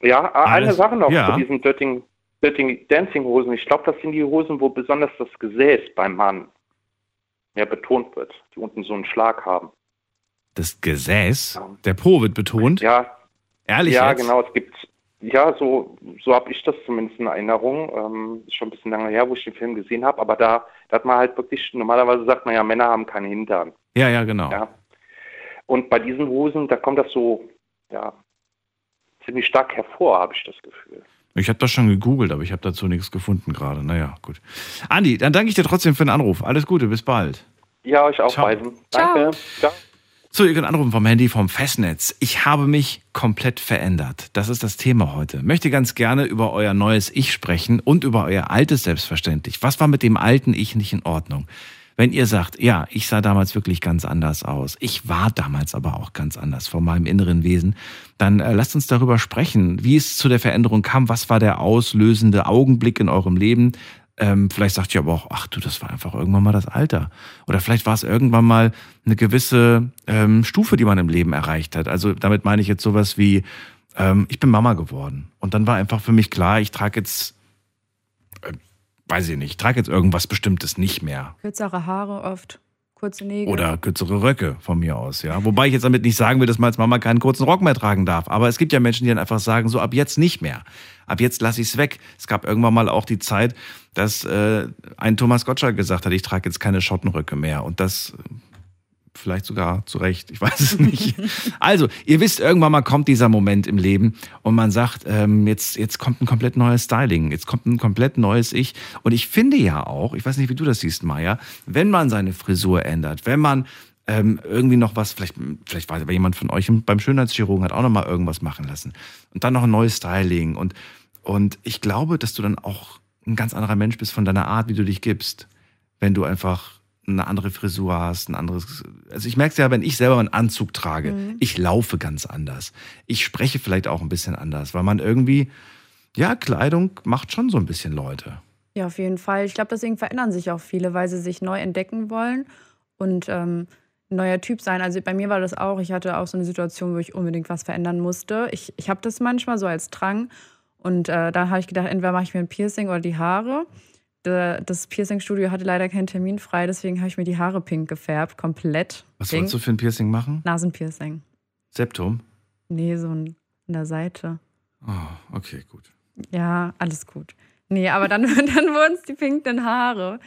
Ja, äh, eine Alles- Sache noch zu diesen Dirty, Dirty Dancing Hosen. Ich glaube, das sind die Hosen, wo besonders das Gesäß beim Mann mehr betont wird, die unten so einen Schlag haben. Das Gesäß, der Po wird betont. Ja, Ehrlich ja, jetzt? genau. Es gibt, ja, so, so habe ich das zumindest in Erinnerung. Ähm, ist schon ein bisschen lange her, wo ich den Film gesehen habe. Aber da, da hat man halt wirklich, normalerweise sagt man ja, Männer haben keine Hintern. Ja, ja, genau. Ja. Und bei diesen Hosen, da kommt das so, ja, ziemlich stark hervor, habe ich das Gefühl. Ich habe das schon gegoogelt, aber ich habe dazu nichts gefunden gerade. Naja, gut. Andi, dann danke ich dir trotzdem für den Anruf. Alles Gute, bis bald. Ja, euch auch Ciao. beiden. Ciao. Danke. Ciao. So, ihr könnt anrufen vom Handy vom Festnetz. Ich habe mich komplett verändert. Das ist das Thema heute. Möchte ganz gerne über euer neues Ich sprechen und über euer altes selbstverständlich. Was war mit dem alten Ich nicht in Ordnung? Wenn ihr sagt, ja, ich sah damals wirklich ganz anders aus, ich war damals aber auch ganz anders von meinem inneren Wesen, dann äh, lasst uns darüber sprechen, wie es zu der Veränderung kam, was war der auslösende Augenblick in eurem Leben, Ähm, vielleicht sagt ihr aber auch, ach du, das war einfach irgendwann mal das Alter. Oder vielleicht war es irgendwann mal eine gewisse ähm, Stufe, die man im Leben erreicht hat. Also damit meine ich jetzt sowas wie, ähm, ich bin Mama geworden. Und dann war einfach für mich klar, ich trage jetzt, äh, weiß ich nicht, ich trage jetzt irgendwas Bestimmtes nicht mehr. Kürzere Haare oft, kurze Nägel. Oder kürzere Röcke von mir aus, ja. Wobei ich jetzt damit nicht sagen will, dass man als Mama keinen kurzen Rock mehr tragen darf. Aber es gibt ja Menschen, die dann einfach sagen, so ab jetzt nicht mehr. Ab jetzt lasse ich es weg. Es gab irgendwann mal auch die Zeit, dass äh, ein Thomas Gottschalk gesagt hat, ich trage jetzt keine Schottenröcke mehr. Und das vielleicht sogar zu Recht, ich weiß es nicht. Also, ihr wisst, irgendwann mal kommt dieser Moment im Leben und man sagt, ähm, jetzt, jetzt kommt ein komplett neues Styling, jetzt kommt ein komplett neues Ich. Und ich finde ja auch, ich weiß nicht, wie du das siehst, Maya, wenn man seine Frisur ändert, wenn man ähm, irgendwie noch was, vielleicht, vielleicht war jemand von euch beim Schönheitschirurgen hat auch noch mal irgendwas machen lassen. Und dann noch ein neues Styling. Und, und ich glaube, dass du dann auch ein ganz anderer Mensch bist von deiner Art, wie du dich gibst, wenn du einfach eine andere Frisur hast, ein anderes. Also ich merke es ja, wenn ich selber einen Anzug trage, ich laufe ganz anders. Ich spreche vielleicht auch ein bisschen anders, weil man irgendwie, ja, Kleidung macht schon so ein bisschen Leute. Ja, auf jeden Fall. Ich glaube, deswegen verändern sich auch viele, weil sie sich neu entdecken wollen und ähm, ein neuer Typ sein. Also bei mir war das auch. Ich hatte auch so eine Situation, wo ich unbedingt was verändern musste. Ich, ich habe das manchmal so als Drang. Und äh, da habe ich gedacht, entweder mache ich mir ein Piercing oder die Haare. Da- Das Piercing-Studio hatte leider keinen Termin frei, deswegen habe ich mir die Haare pink gefärbt, komplett. Was pink. wolltest du für ein Piercing machen? Nasenpiercing. Septum? Nee, so an der Seite. Oh, okay, gut. Ja, alles gut. Nee, aber dann, dann wurden es die pinken Haare.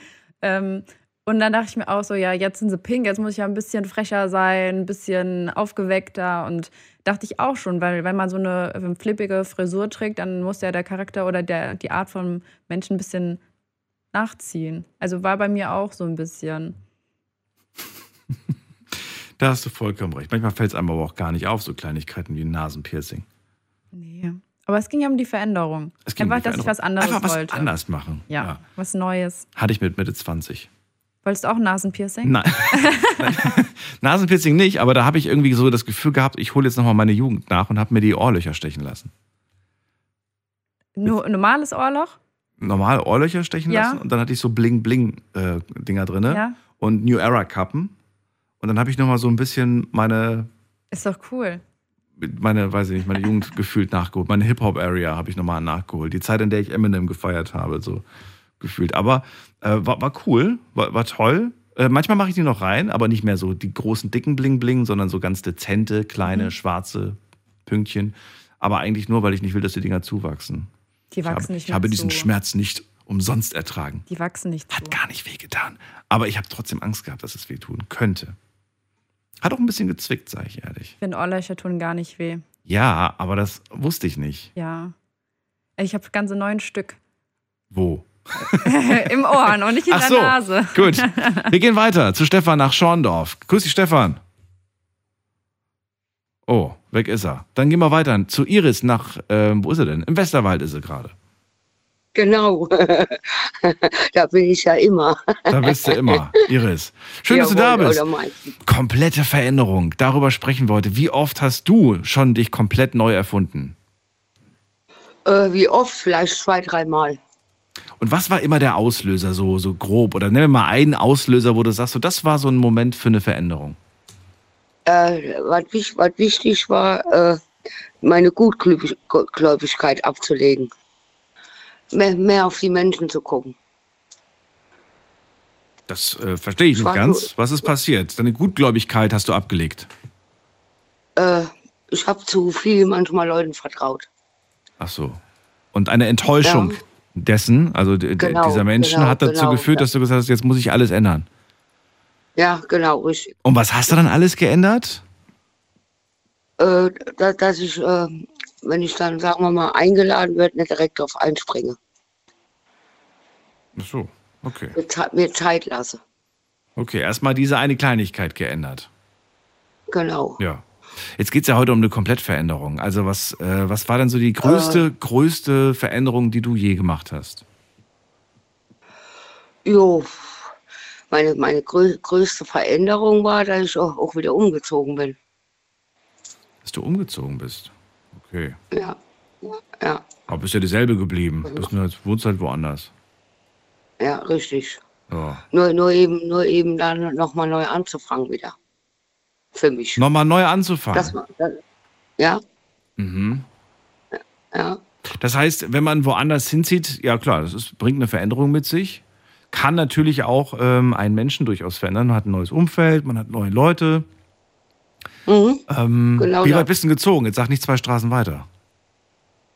Ähm, und dann dachte ich mir auch so, ja, jetzt sind sie pink, jetzt muss ich ja ein bisschen frecher sein, ein bisschen aufgeweckter. Und dachte ich auch schon, weil wenn man so eine flippige Frisur trägt, dann muss ja der Charakter oder der, die Art von Menschen ein bisschen nachziehen. Also war bei mir auch so ein bisschen. Da hast du vollkommen recht. Manchmal fällt es einem aber auch gar nicht auf, so Kleinigkeiten wie ein Nasenpiercing. Nee. Aber es ging ja um die Veränderung. Es ging um Einfach, die dass ich was anderes Einfach was wollte. anders machen. Ja, was Neues. Hatte ich mit Mitte 20. Wolltest du auch Nasenpiercing? Nein. Nasenpiercing nicht, aber da habe ich irgendwie so das Gefühl gehabt, ich hole jetzt nochmal meine Jugend nach und habe mir die Ohrlöcher stechen lassen. Nur normales Ohrloch? Normal Ohrlöcher stechen Ja. lassen und dann hatte ich so Bling-Bling-Dinger drinne Ja. und New Era-Kappen. Und dann habe ich nochmal so ein bisschen meine, Ist doch cool. meine, weiß ich nicht, meine Jugend gefühlt nachgeholt. Meine Hip-Hop-Area habe ich nochmal nachgeholt. Die Zeit, in der ich Eminem gefeiert habe, so gefühlt. Aber äh, war, war cool, war, war toll. Äh, manchmal mache ich die noch rein, aber nicht mehr so die großen, dicken Bling-Bling, sondern so ganz dezente, kleine, schwarze Pünktchen. Aber eigentlich nur, weil ich nicht will, dass die Dinger zuwachsen. Die Ich wachsen habe, nicht ich habe diesen zu. Schmerz nicht umsonst ertragen. Die wachsen nicht zu. Hat gar nicht wehgetan. Aber ich habe trotzdem Angst gehabt, dass es wehtun könnte. Hat auch ein bisschen gezwickt, sage ich ehrlich. Ich finde, Ohrlöcher tun gar nicht weh. Ja, aber das wusste ich nicht. Ja. Ich habe ganze neun Stück. Wo? Im Ohr und nicht in Ach der so, Nase. gut. Wir gehen weiter zu Stefan nach Schorndorf. Grüß dich, Stefan. Oh, weg ist er. Dann gehen wir weiter zu Iris nach, ähm, wo ist er denn? Im Westerwald ist er gerade. Genau. da bin ich ja immer. Da bist du immer, Iris. Schön, dass du da Jawohl, bist. Komplette Veränderung. Darüber sprechen wir heute. Wie oft hast du schon dich komplett neu erfunden? Äh, wie oft? Vielleicht zwei, dreimal. Und was war immer der Auslöser, so, so grob? Oder nennen wir mal einen Auslöser, wo du sagst, so, das war so ein Moment für eine Veränderung. Äh, was, was wichtig war, äh, meine Gutgläubigkeit abzulegen. Mehr, mehr auf die Menschen zu gucken. Das äh, verstehe ich nicht War ganz. so- Was ist passiert? Deine Gutgläubigkeit hast du abgelegt. Äh, ich habe zu viel manchmal Leuten vertraut. Ach so. Und eine Enttäuschung Ja. dessen, also Genau, dieser Menschen, genau, hat dazu genau, geführt, ja. dass du gesagt hast, jetzt muss ich alles ändern. Ja, genau, richtig. Und was hast du dann alles geändert? Äh, dass, dass ich, äh, wenn ich dann, sagen wir mal, eingeladen werde, nicht direkt drauf einspringe. Ach so, okay. Mir, mir Zeit lasse. Okay, erstmal diese eine Kleinigkeit geändert. Genau. Ja. Jetzt geht es ja heute um eine Komplettveränderung. Also was, äh, was war denn so die größte, größte Veränderung, die du je gemacht hast? Jo, meine, meine grö größte Veränderung war, dass ich auch, auch wieder umgezogen bin. Dass du umgezogen bist. Okay. Ja, ja. Aber bist ja dieselbe geblieben. Bist nur, wohnst halt woanders. Ja, richtig. Ja. Nur, nur eben, nur eben dann nochmal neu anzufangen wieder. Für mich. Nochmal neu anzufangen. Das, das, ja, mhm. ja. Das heißt, wenn man woanders hinzieht, ja klar, das ist, bringt eine Veränderung mit sich. Kann natürlich auch ähm, einen Menschen durchaus verändern. Man hat ein neues Umfeld, man hat neue Leute. Mhm. Ähm, Genau wie weit bist du gezogen? Jetzt sag nicht zwei Straßen weiter.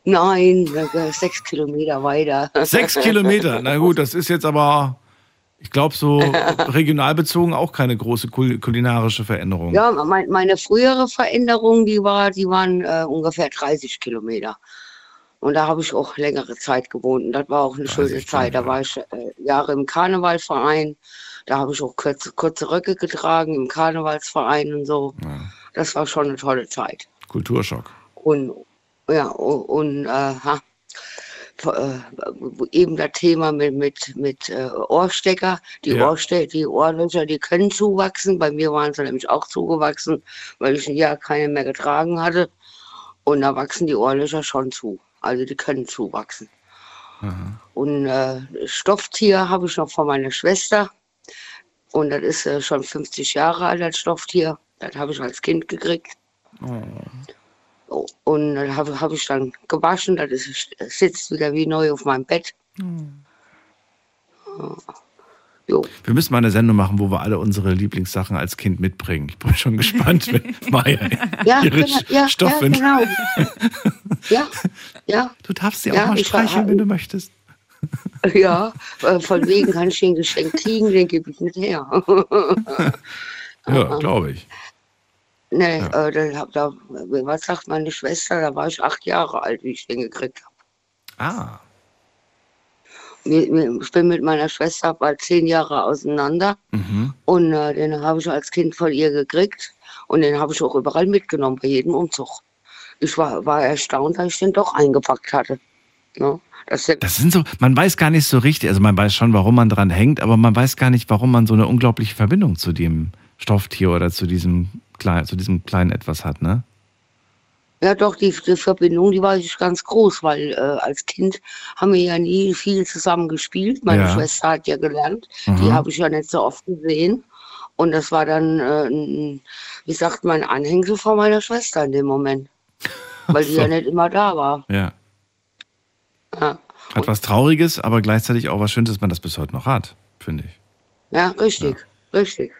Nein, äh, sechs Kilometer weiter. Sechs Kilometer. Na gut, das ist jetzt aber, ich glaube, so regional bezogen auch keine große kul kulinarische Veränderung. Ja, mein, meine frühere Veränderung, die war, die waren äh, ungefähr 30 Kilometer. Und da habe ich auch längere Zeit gewohnt. Und das war auch eine 30 schöne Zeit. Da war ich äh, Jahre im Karnevalverein. Da habe ich auch kurze, kurze Röcke getragen im Karnevalsverein und so. Ja. Das war schon eine tolle Zeit. Kulturschock. Und ja, und, und äh, ha, äh, eben das Thema mit, mit, mit äh, Ohrstecker. Die, Ja. Ohrste die Ohrlöcher, die können zuwachsen. Bei mir waren sie nämlich auch zugewachsen, weil ich ein Jahr keine mehr getragen hatte. Und da wachsen die Ohrlöcher schon zu. Also die können zuwachsen. Und äh, Stofftier habe ich noch von meiner Schwester. Und das ist äh, schon 50 Jahre alt, das Stofftier. Das habe ich als Kind gekriegt. Oh, Und dann habe hab ich dann gewaschen, das ist, sitzt wieder wie neu auf meinem Bett. Jo. Wir müssen mal eine Sendung machen, wo wir alle unsere Lieblingssachen als Kind mitbringen. Ich bin schon gespannt, wenn Maya Ja, ihre genau, ja, ja, Stoffwünsche. genau. ja, ja, Du darfst sie auch Ja, mal ich streicheln, wenn du möchtest. ja. äh, Von wegen kann ich den Geschenk kriegen, den gebe ich nicht her. Ja, glaube ich. nee, äh, da, hab- da, was sagt meine Schwester? Da war ich acht Jahre alt, wie ich den gekriegt habe. Ah, Ich bin mit meiner Schwester bald zehn Jahre auseinander. mhm. Und äh, den habe ich als Kind von ihr gekriegt und den habe ich auch überall mitgenommen, bei jedem Umzug. Ich war, war erstaunt, dass ich den doch eingepackt hatte. Ne? Das, Das sind so, man weiß gar nicht so richtig, also man weiß schon, warum man dran hängt, aber man weiß gar nicht, warum man so eine unglaubliche Verbindung zu dem Stofftier oder zu diesem, kleinen, zu diesem kleinen Etwas hat, ne? Ja, doch, die, die Verbindung, die war ich ganz groß, weil äh, als Kind haben wir ja nie viel zusammen gespielt. Meine Ja. Schwester hat ja gelernt, die Mhm. habe ich ja nicht so oft gesehen. Und das war dann, äh, ein, wie sagt man, Anhängsel von meiner Schwester in dem Moment. Weil die so. ja nicht immer da war. Ja. Ja, Hat was Trauriges, aber gleichzeitig auch was Schönes, dass man das bis heute noch hat, finde ich. ja richtig, richtig.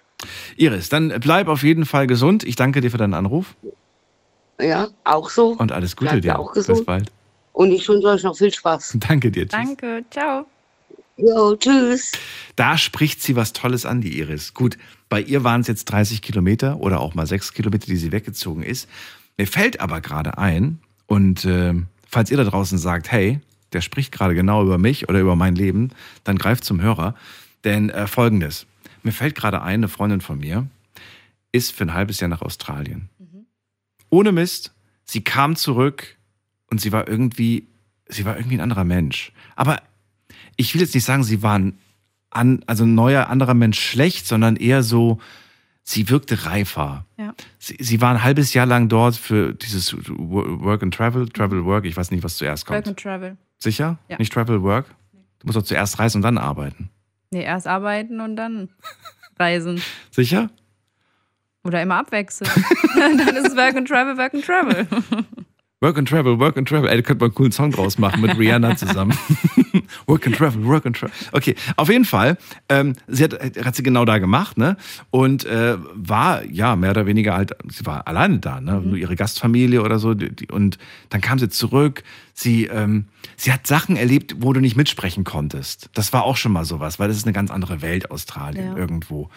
Iris, dann bleib auf jeden Fall gesund. Ich danke dir für deinen Anruf Ja, auch so. und alles Gute Bleib dir. auch Bis gesund. bald. Und ich wünsche euch noch viel Spaß. Danke dir. Tschüss. Danke, ciao. Jo, tschüss. Da spricht sie was Tolles an, die Iris. Gut, bei ihr waren es jetzt 30 Kilometer oder auch mal 6 Kilometer, die sie weggezogen ist. Mir fällt aber gerade ein, und äh, falls ihr da draußen sagt, hey, der spricht gerade genau über mich oder über mein Leben, dann greift zum Hörer. Denn äh, folgendes, mir fällt gerade ein, eine Freundin von mir ist für ein halbes Jahr nach Australien. Ohne Mist, sie kam zurück und sie war irgendwie, sie war irgendwie ein anderer Mensch. Aber ich will jetzt nicht sagen, sie waren an, also ein neuer, anderer Mensch schlecht, sondern eher so, sie wirkte reifer. Ja. Sie, sie war ein halbes Jahr lang dort für dieses Work and Travel, Travel Work, ich weiß nicht, was zuerst kommt. Work and Travel. Sicher? Ja. Nicht Travel Work? Du musst doch zuerst reisen und dann arbeiten. Nee, erst arbeiten und dann reisen. Sicher? Oder immer abwechseln. dann ist es Work and Travel, Work and Travel. Work and Travel, Work and Travel. Ey, da könnte man einen coolen Song draus machen mit Rihanna zusammen. work and Travel, Work and Travel. Okay, auf jeden Fall. Ähm, sie hat, hat sie genau da gemacht, ne? Und äh, war ja mehr oder weniger halt, sie war alleine da, ne? Nur ihre Gastfamilie oder so. Die, die, und dann kam sie zurück. Sie, ähm, sie hat Sachen erlebt, wo du nicht mitsprechen konntest. Das war auch schon mal sowas, weil das ist eine ganz andere Welt, Australien, Ja. irgendwo.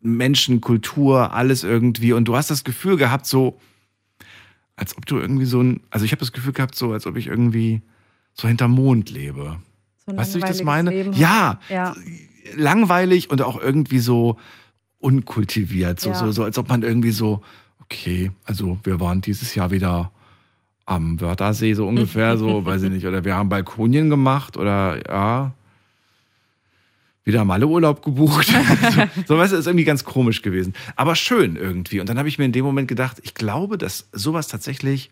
Menschen, Kultur, alles irgendwie. Und du hast das Gefühl gehabt, so, als ob du irgendwie so ein, also ich habe das Gefühl gehabt, so als ob ich irgendwie so hinterm Mond lebe. So Weißt du, wie ich das meine? Leben Ja, Ja. langweilig und auch irgendwie so unkultiviert, so, Ja. so, so, als ob man irgendwie so, okay, also wir waren dieses Jahr wieder am Wörthersee, so ungefähr, so, weiß ich nicht, oder wir haben Balkonien gemacht oder ja, wieder mal Urlaub gebucht. so, so, weißt du, ist irgendwie ganz komisch gewesen. Aber schön irgendwie. Und dann habe ich mir in dem Moment gedacht, ich glaube, dass sowas tatsächlich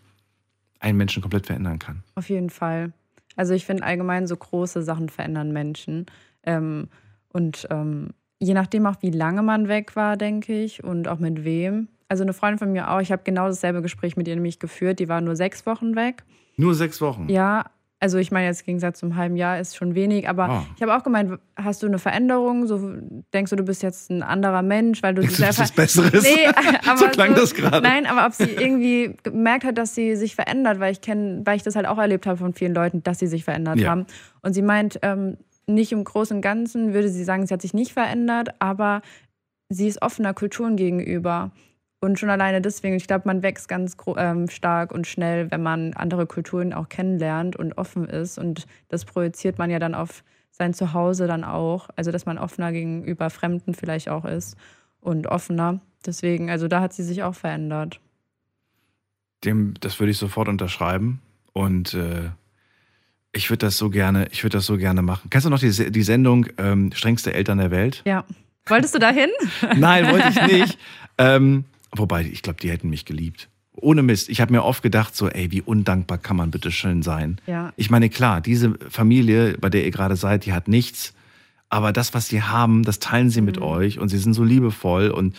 einen Menschen komplett verändern kann. Auf jeden Fall. Also ich finde allgemein so große Sachen verändern Menschen. Ähm, und ähm, je nachdem auch, wie lange man weg war, denke ich, und auch mit wem. Also eine Freundin von mir auch, ich habe genau dasselbe Gespräch mit ihr nämlich geführt, die war nur sechs Wochen weg. Nur sechs Wochen. Ja, also ich meine jetzt im Gegensatz zum halben Jahr ist schon wenig, aber Ah. ich habe auch gemeint, hast du eine Veränderung? So denkst du, du bist jetzt ein anderer Mensch, weil du Denkst dich du, das einfach- ist Besseres? Nee, aber So klang das gerade. Nein, aber ob sie irgendwie gemerkt hat, dass sie sich verändert, weil ich kenne, weil ich das halt auch erlebt habe von vielen Leuten, dass sie sich verändert Ja. haben. Und sie meint, ähm, nicht im Großen und Ganzen würde sie sagen, sie hat sich nicht verändert, aber sie ist offener Kulturen gegenüber. Und schon alleine deswegen, ich glaube, man wächst ganz ähm, stark und schnell, wenn man andere Kulturen auch kennenlernt und offen ist. Und das projiziert man ja dann auf sein Zuhause dann auch. Also, dass man offener gegenüber Fremden vielleicht auch ist und offener. Deswegen, also da hat sie sich auch verändert. Dem, das würde ich sofort unterschreiben. Und äh, ich würde das so gerne, ich würde das so gerne machen. Kennst du noch die, die Sendung ähm, Strengste Eltern der Welt? Ja. Wolltest du dahin? Nein, wollte ich nicht. ähm, wobei, ich glaube, die hätten mich geliebt. Ohne Mist. Ich habe mir oft gedacht, so, ey, wie undankbar kann man bitte schön sein. Ja. Ich meine, klar, diese Familie, bei der ihr gerade seid, die hat nichts. Aber das, was sie haben, das teilen sie mit euch und sie sind so liebevoll. Und,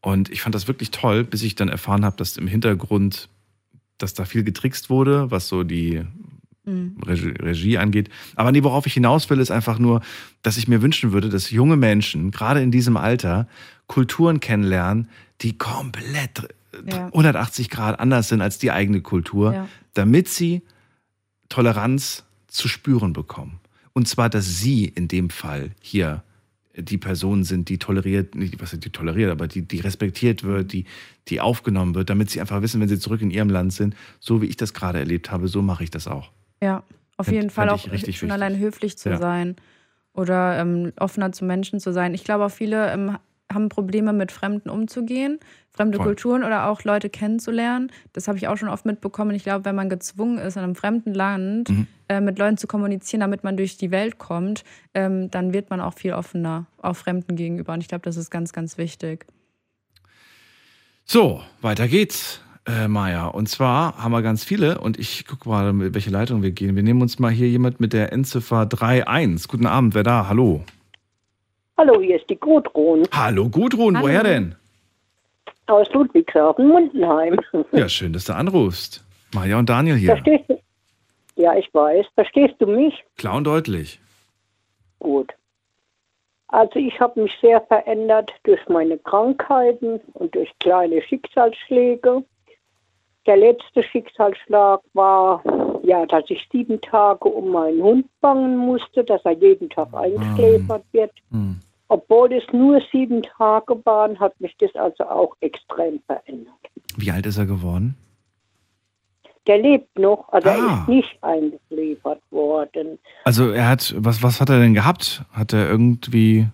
und ich fand das wirklich toll, bis ich dann erfahren habe, dass im Hintergrund, dass da viel getrickst wurde, was so die Mhm. Regie, Regie angeht. Aber nee, worauf ich hinaus will, ist einfach nur, dass ich mir wünschen würde, dass junge Menschen, gerade in diesem Alter, Kulturen kennenlernen, die komplett Ja. 180 Grad anders sind als die eigene Kultur, Ja. damit sie Toleranz zu spüren bekommen. Und zwar, dass sie in dem Fall hier die Person sind, die toleriert, nicht was die toleriert, aber die, die respektiert wird, die, die aufgenommen wird, damit sie einfach wissen, wenn sie zurück in ihrem Land sind, so wie ich das gerade erlebt habe, so mache ich das auch. Ja, auf jeden Fall auch schon wichtig. allein höflich zu Ja. sein oder ähm, offener zu Menschen zu sein. Ich glaube auch viele ähm, haben Probleme mit Fremden umzugehen, fremde Voll. Kulturen oder auch Leute kennenzulernen. Das habe ich auch schon oft mitbekommen. Ich glaube, wenn man gezwungen ist, in einem fremden Land Mhm. äh, mit Leuten zu kommunizieren, damit man durch die Welt kommt, ähm, dann wird man auch viel offener, auch Fremden gegenüber. Und ich glaube, das ist ganz, ganz wichtig. So, weiter geht's, äh, Maja. Und zwar haben wir ganz viele, und ich gucke mal, mit welche Leitung wir gehen. Wir nehmen uns mal hier jemand mit der Endziffer 3.1. Guten Abend, wer da? Hallo. Hallo, hier ist die Gudrun Hallo, Gudrun, Hallo. woher denn? aus Ludwigshafen, Mundenheim. Ja, schön, dass du anrufst. Maja und Daniel hier. Verstehst du? Ja, ich weiß. Verstehst du mich? Klar und deutlich. Gut. Also ich habe mich sehr verändert durch meine Krankheiten und durch kleine Schicksalsschläge. Der letzte Schicksalsschlag war, ja, dass ich sieben Tage um meinen Hund bangen musste, dass er jeden Tag eingeschläfert wird. Hm. Obwohl es nur sieben Tage waren, hat mich das also auch extrem verändert. Wie alt ist er geworden? Der lebt noch, also er Ah. ist nicht eingeliefert worden. Also er hat, was, was hat er denn gehabt? Hat er irgendwie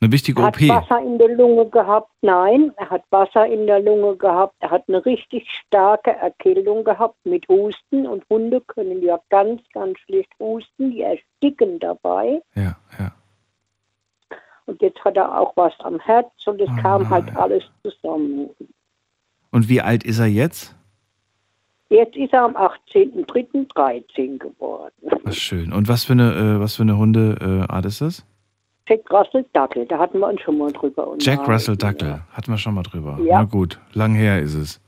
eine wichtige Er hat OP? Wasser in der Lunge gehabt. Nein, er hat Wasser in der Lunge gehabt. Er hat eine richtig starke Erkältung gehabt mit Husten. Und Hunde können ja ganz, ganz schlecht husten. Die ersticken dabei. Ja, ja. Und jetzt hat er auch was am Herz. Und es Oh kam halt nein. alles zusammen. Und wie alt ist er jetzt? Jetzt ist er am 18.03.13 geworden. Was schön. Und was für eine, äh, was für eine Hundeart ist das? Jack Russell Dackel, da hatten wir uns schon mal drüber Jack Russell Dackel. Hatten wir schon mal drüber. Ja. Na gut, lang her ist es.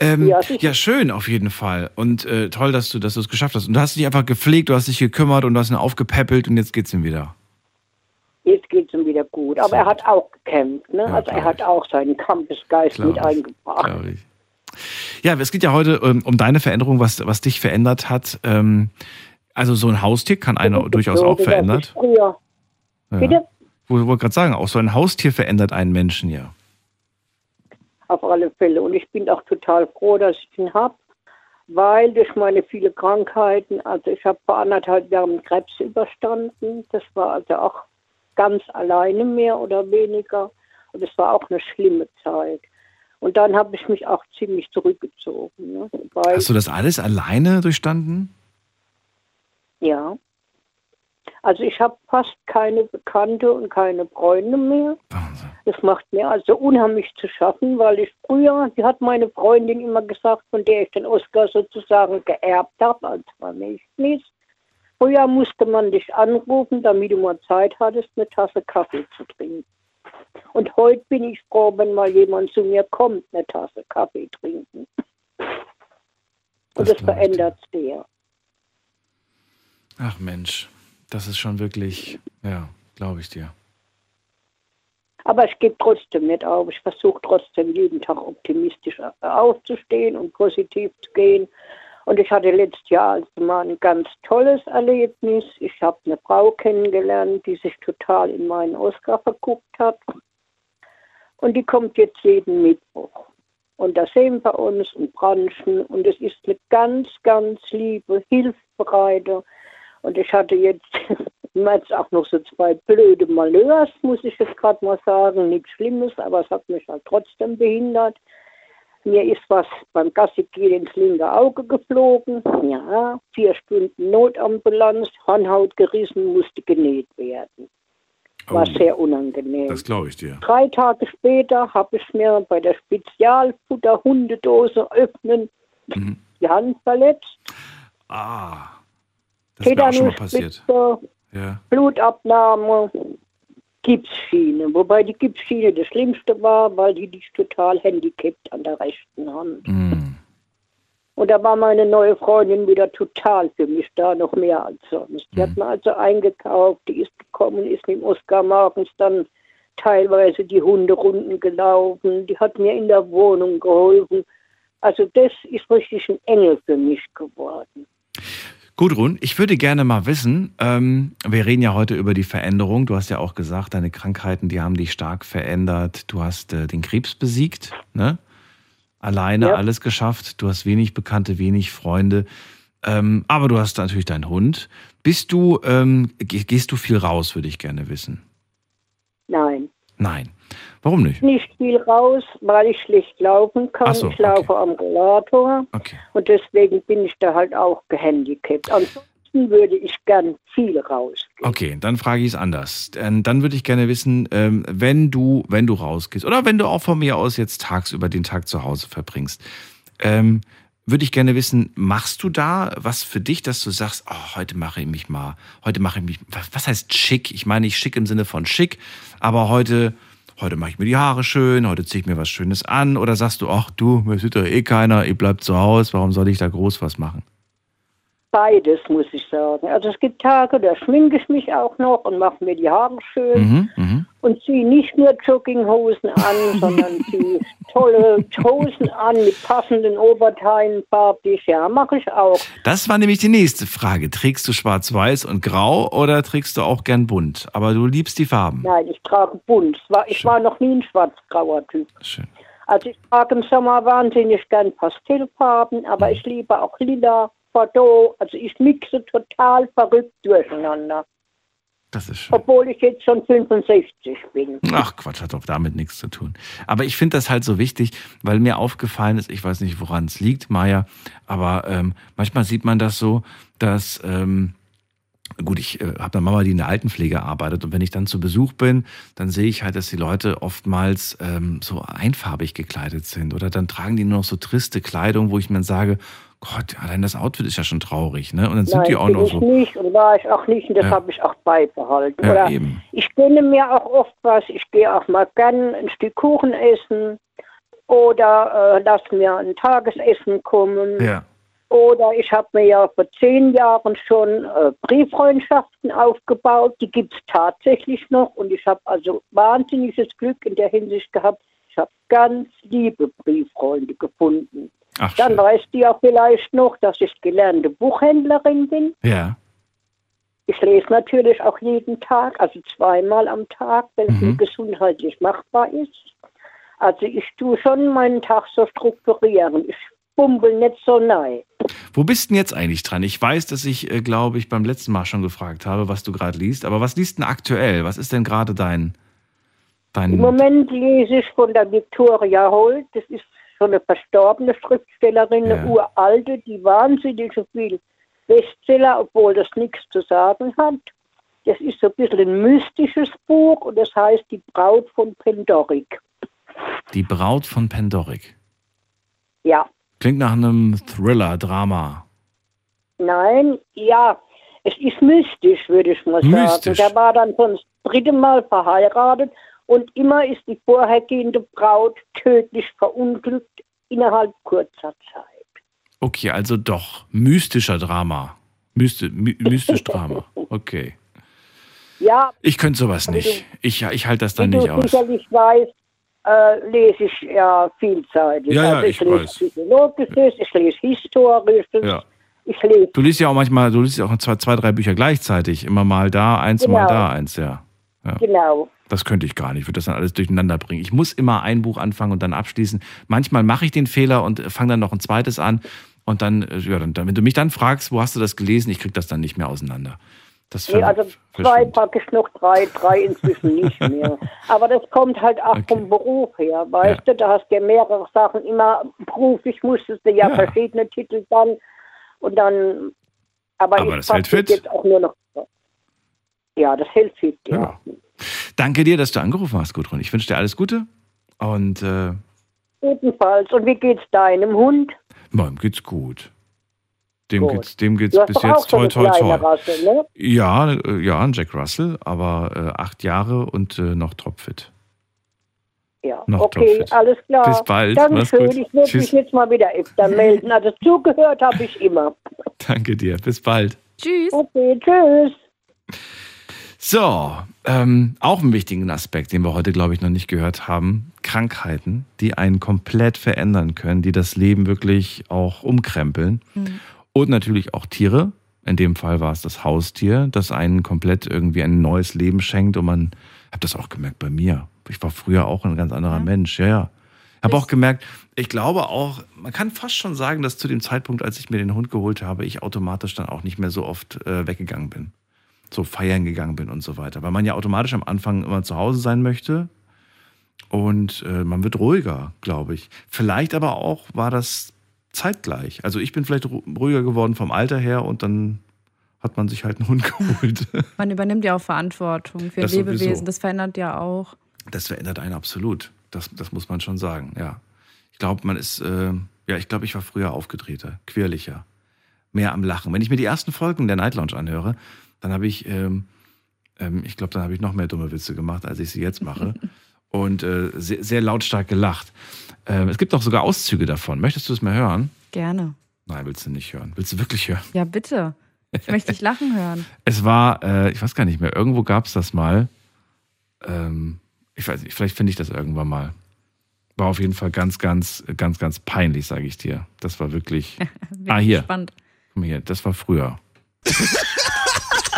Ähm, Ja, ja, schön auf jeden Fall. Und äh, toll, dass du dass du es geschafft hast. Und du hast dich einfach gepflegt, du hast dich gekümmert und du hast ihn aufgepäppelt und jetzt geht's ihm wieder. Jetzt geht es ihm wieder gut. Aber Sehr er hat auch gekämpft. Ne? Ja, also er hat ich. auch seinen Kampfesgeist Glaub mit eingebracht. Ja, es geht ja heute ähm, um deine Veränderung, was, was dich verändert hat. Ähm, also so ein Haustier kann einer durchaus auch so, verändert. Früher, Ja. bitte? Wo- wollte gerade sagen, auch so ein Haustier verändert einen Menschen ja. Auf alle Fälle. Und ich bin auch total froh, dass ich ihn habe, weil durch meine viele Krankheiten, also ich habe vor anderthalb Jahren Krebs überstanden. Das war also auch ganz alleine mehr oder weniger. Und es war auch eine schlimme Zeit. Und dann habe ich mich auch ziemlich zurückgezogen. Ne? Hast du das alles alleine durchstanden? ja. Also ich habe fast keine Bekannte und keine Freunde mehr. Wahnsinn. Das macht mir also unheimlich zu schaffen, weil ich früher, die hat meine Freundin immer gesagt, von der ich den Oscar sozusagen geerbt habe als Vermächtnis, Früher musste man dich anrufen, damit du mal Zeit hattest, eine Tasse Kaffee zu trinken. Und heute bin ich froh, wenn mal jemand zu mir kommt, eine Tasse Kaffee trinken. Und Das das, verändert sehr. Ach Mensch, das ist schon wirklich, ja, glaube ich dir. Aber ich gebe trotzdem nicht auf. Ich versuche trotzdem jeden Tag optimistisch aufzustehen und positiv zu gehen. Und ich hatte letztes Jahr also mal ein ganz tolles Erlebnis. Ich habe eine Frau kennengelernt, die sich total in meinen Oscar verguckt hat. Und die kommt jetzt jeden Mittwoch. Und da sehen wir uns und branchen. Und es ist eine ganz, ganz liebe, hilfsbereite. Und ich hatte jetzt im März auch noch so zwei blöde Malheurs, muss ich jetzt gerade mal sagen. Nichts Schlimmes, aber es hat mich halt trotzdem behindert. Mir ist was beim Gassigehen ins linke Auge geflogen. Ja, vier Stunden Notambulanz, Hornhaut gerissen, musste genäht werden. War Oh. sehr unangenehm. Das glaube ich dir. Drei Tage später habe ich mir bei der Spezialfutter-Hundedose öffnen Mhm. die Hand verletzt. Ah, das ist auch schon mal passiert. Ja. Blutabnahme, Gipsschiene. Wobei die Gipsschiene das Schlimmste war, weil die dich total handicapt an der rechten Hand. Mm. Und da war meine neue Freundin wieder total für mich da, noch mehr als sonst. Die hat mir also eingekauft, die ist gekommen, ist mit dem Oskar morgens dann teilweise die Hunderunden gelaufen, die hat mir in der Wohnung geholfen. Also das ist richtig ein Engel für mich geworden. Gudrun, ich würde gerne mal wissen, ähm, wir reden ja heute über die Veränderung. Du hast ja auch gesagt, deine Krankheiten, die haben dich stark verändert. Du hast äh, den Krebs besiegt, ne? Alleine Ja. alles geschafft. Du hast wenig Bekannte, wenig Freunde. Ähm, aber du hast natürlich deinen Hund. Bist du, ähm, ge- gehst du viel raus, würde ich gerne wissen. Nein, Nein. Warum nicht? nicht viel raus, weil ich schlecht laufen kann. So, ich laufe am Rollator Okay. und deswegen bin ich da halt auch gehandicapt. Ansonsten würde ich gern viel rausgehen. Okay, dann frage ich es anders. Dann würde ich gerne wissen, ähm, wenn du, wenn du rausgehst oder wenn du auch von mir aus jetzt tagsüber den Tag zu Hause verbringst, ähm, würde ich gerne wissen, machst du da was für dich, dass du sagst, oh, heute mache ich mich mal, heute mache ich mich, was was heißt schick? Ich meine nicht schick im Sinne von schick, aber heute, heute mache ich mir die Haare schön, heute ziehe ich mir was Schönes an oder sagst du, ach du, mir sieht doch eh keiner, ich bleib zu Hause, warum soll ich da groß was machen? Beides, muss ich sagen. Also es gibt Tage, da schminke ich mich auch noch und mache mir die Haare schön Mhm, mhm. und ziehe nicht nur Jogginghosen an, sondern ziehe tolle Hosen an mit passenden Oberteilen farblich. Ja, mache ich auch. Das war nämlich die nächste Frage. Trägst du schwarz-weiß und grau oder trägst du auch gern bunt? Aber du liebst die Farben. Nein, ich trage bunt. Ich war noch nie ein schwarz-grauer Typ. Schön. Also ich trage im Sommer wahnsinnig gern Pastellfarben, aber ich liebe auch lila, Bordeaux. Also ich mixe total verrückt durcheinander. Das ist schön. Obwohl ich jetzt schon 65 bin. Ach Quatsch, hat doch damit nichts zu tun. Aber ich finde das halt so wichtig, weil mir aufgefallen ist, ich weiß nicht, woran es liegt, Maja, aber ähm, manchmal sieht man das so, dass, ähm, gut, ich äh, habe eine Mama, die in der Altenpflege arbeitet und wenn ich dann zu Besuch bin, dann sehe ich halt, dass die Leute oftmals ähm, so einfarbig gekleidet sind oder dann tragen die nur noch so triste Kleidung, wo ich mir dann sage, Gott, allein das Outfit ist ja schon traurig, ne? Und dann sind Nein, die auch noch ich so. nicht und war ich auch nicht und das Ja. habe ich auch beibehalten. Ja, Oder eben. ich gönne mir auch oft was. Ich gehe auch mal gern ein Stück Kuchen essen oder äh, lass mir ein Tagesessen kommen. Ja. Oder ich habe mir ja vor zehn Jahren schon äh, Brieffreundschaften aufgebaut. Die gibt es tatsächlich noch. Und ich habe also wahnsinniges Glück in der Hinsicht gehabt. Ich habe ganz liebe Brieffreunde gefunden. Ach, Dann schön. weißt du ja vielleicht noch, dass ich gelernte Buchhändlerin bin. Ja. Ich lese natürlich auch jeden Tag, also zweimal am Tag, wenn es Mhm. mir gesundheitlich machbar ist. Also ich tue schon meinen Tag so strukturieren. Ich bumbel nicht so nein. Wo bist denn jetzt eigentlich dran? Ich weiß, dass ich, äh, glaube ich, beim letzten Mal schon gefragt habe, was du gerade liest. Aber was liest denn aktuell? Was ist denn gerade dein, dein Im Moment lese ich von der Victoria Holt. Das ist schon eine verstorbene Schriftstellerin, eine Ja. uralte, die wahnsinnig so viel Bestseller, obwohl das nichts zu sagen hat. Das ist so ein bisschen ein mystisches Buch und das heißt Die Braut von Pendorik. Die Braut von Pendorik? Ja, Klingt nach einem Thriller, Drama. nein, ja. es ist mystisch, würde ich mal sagen. Mystisch. Der war dann schon das dritte Mal verheiratet und immer ist die vorhergehende Braut tödlich verunglückt innerhalb kurzer Zeit. Okay, also doch. Mystischer Drama. Mysti my mystisch Drama. Okay. Ja, Ich könnte sowas nicht. Ich, ich halte das dann nicht du aus. sicherlich weißt, äh, lese ich ja vielseitig. Ja, ja, also ich ich, lese weiß. Psychologisches, ich lese Historisches, Ja. ich lese Du liest ja auch manchmal, du liest ja auch zwei, zwei drei Bücher gleichzeitig. Immer mal da eins, mal Genau. da eins, ja. genau. Das könnte ich gar nicht. Ich würde das dann alles durcheinander bringen. Ich muss immer ein Buch anfangen und dann abschließen. Manchmal mache ich den Fehler und fange dann noch ein zweites an. Und dann, äh, ja, dann, wenn du mich dann fragst, wo hast du das gelesen, ich kriege das dann nicht mehr auseinander. Das Nee, also zwei verschwimmt. praktisch noch drei, drei inzwischen nicht mehr. Aber das kommt halt auch Okay. vom Beruf her, weißt Ja. du, da hast du ja mehrere Sachen immer beruflich musstest du ja, Ja. verschiedene Titel dann und dann aber, Aber ich das hält fit. jetzt auch nur noch ja, das hält fit, ja. Ja. Danke dir, dass du angerufen hast, Gudrun. Ich wünsche dir alles Gute. Und äh, Ebenfalls. Und wie geht's deinem Hund? Moim geht's gut. Dem Gut. geht's, dem geht's bis jetzt toi toi kleine toi. Rasse, ne? Ja, äh, ja, ein Jack Russell, aber äh, acht Jahre und äh, noch topfit. Ja, Noch okay, topfit. alles klar. Bis bald, mach's Dankeschön, gut. ich würde Tschüss. mich jetzt mal wieder öfter melden. Also zugehört habe ich immer. Danke dir. Bis bald. Tschüss. Okay, tschüss. So, ähm, auch einen wichtigen Aspekt, den wir heute, glaube ich, noch nicht gehört haben. Krankheiten, die einen komplett verändern können, die das Leben wirklich auch umkrempeln. Und natürlich auch Tiere. In dem Fall war es das Haustier, das einen komplett irgendwie ein neues Leben schenkt. Und man, habe das auch gemerkt bei mir. Ich war früher auch ein ganz anderer Mensch. Ja, ja. Ich habe auch gemerkt, ich glaube auch, man kann fast schon sagen, dass zu dem Zeitpunkt, als ich mir den Hund geholt habe, ich automatisch dann auch nicht mehr so oft äh, weggegangen bin so feiern gegangen bin und so weiter. Weil man ja automatisch am Anfang immer zu Hause sein möchte und äh, man wird ruhiger, glaube ich. Vielleicht aber auch war das zeitgleich. Also ich bin vielleicht ru- ruhiger geworden vom Alter her und dann hat man sich halt einen Hund geholt. Man übernimmt ja auch Verantwortung für Das Lebewesen. sowieso. Das verändert ja auch. Das verändert einen absolut. Das, das muss man schon sagen, ja. Ich glaube, man ist, äh, ja, ich glaube, ich war früher aufgedrehter, quirlicher, mehr am Lachen. Wenn ich mir die ersten Folgen der Night Lounge anhöre, dann habe ich, ähm, ähm, ich glaube, dann habe ich noch mehr dumme Witze gemacht, als ich sie jetzt mache. Und äh, sehr, sehr lautstark gelacht. Ähm, es gibt auch sogar Auszüge davon. Möchtest du es mal hören? Gerne. Nein, willst du nicht hören. Willst du wirklich hören? Ja, bitte. Ich möchte dich lachen hören. Es war, äh, ich weiß gar nicht mehr, irgendwo gab es das mal. Ähm, ich weiß nicht, vielleicht finde ich das irgendwann mal. War auf jeden Fall ganz, ganz, ganz, ganz peinlich, sage ich dir. Das war wirklich. Ah, hier. Spannend. Guck mal hier, das war früher.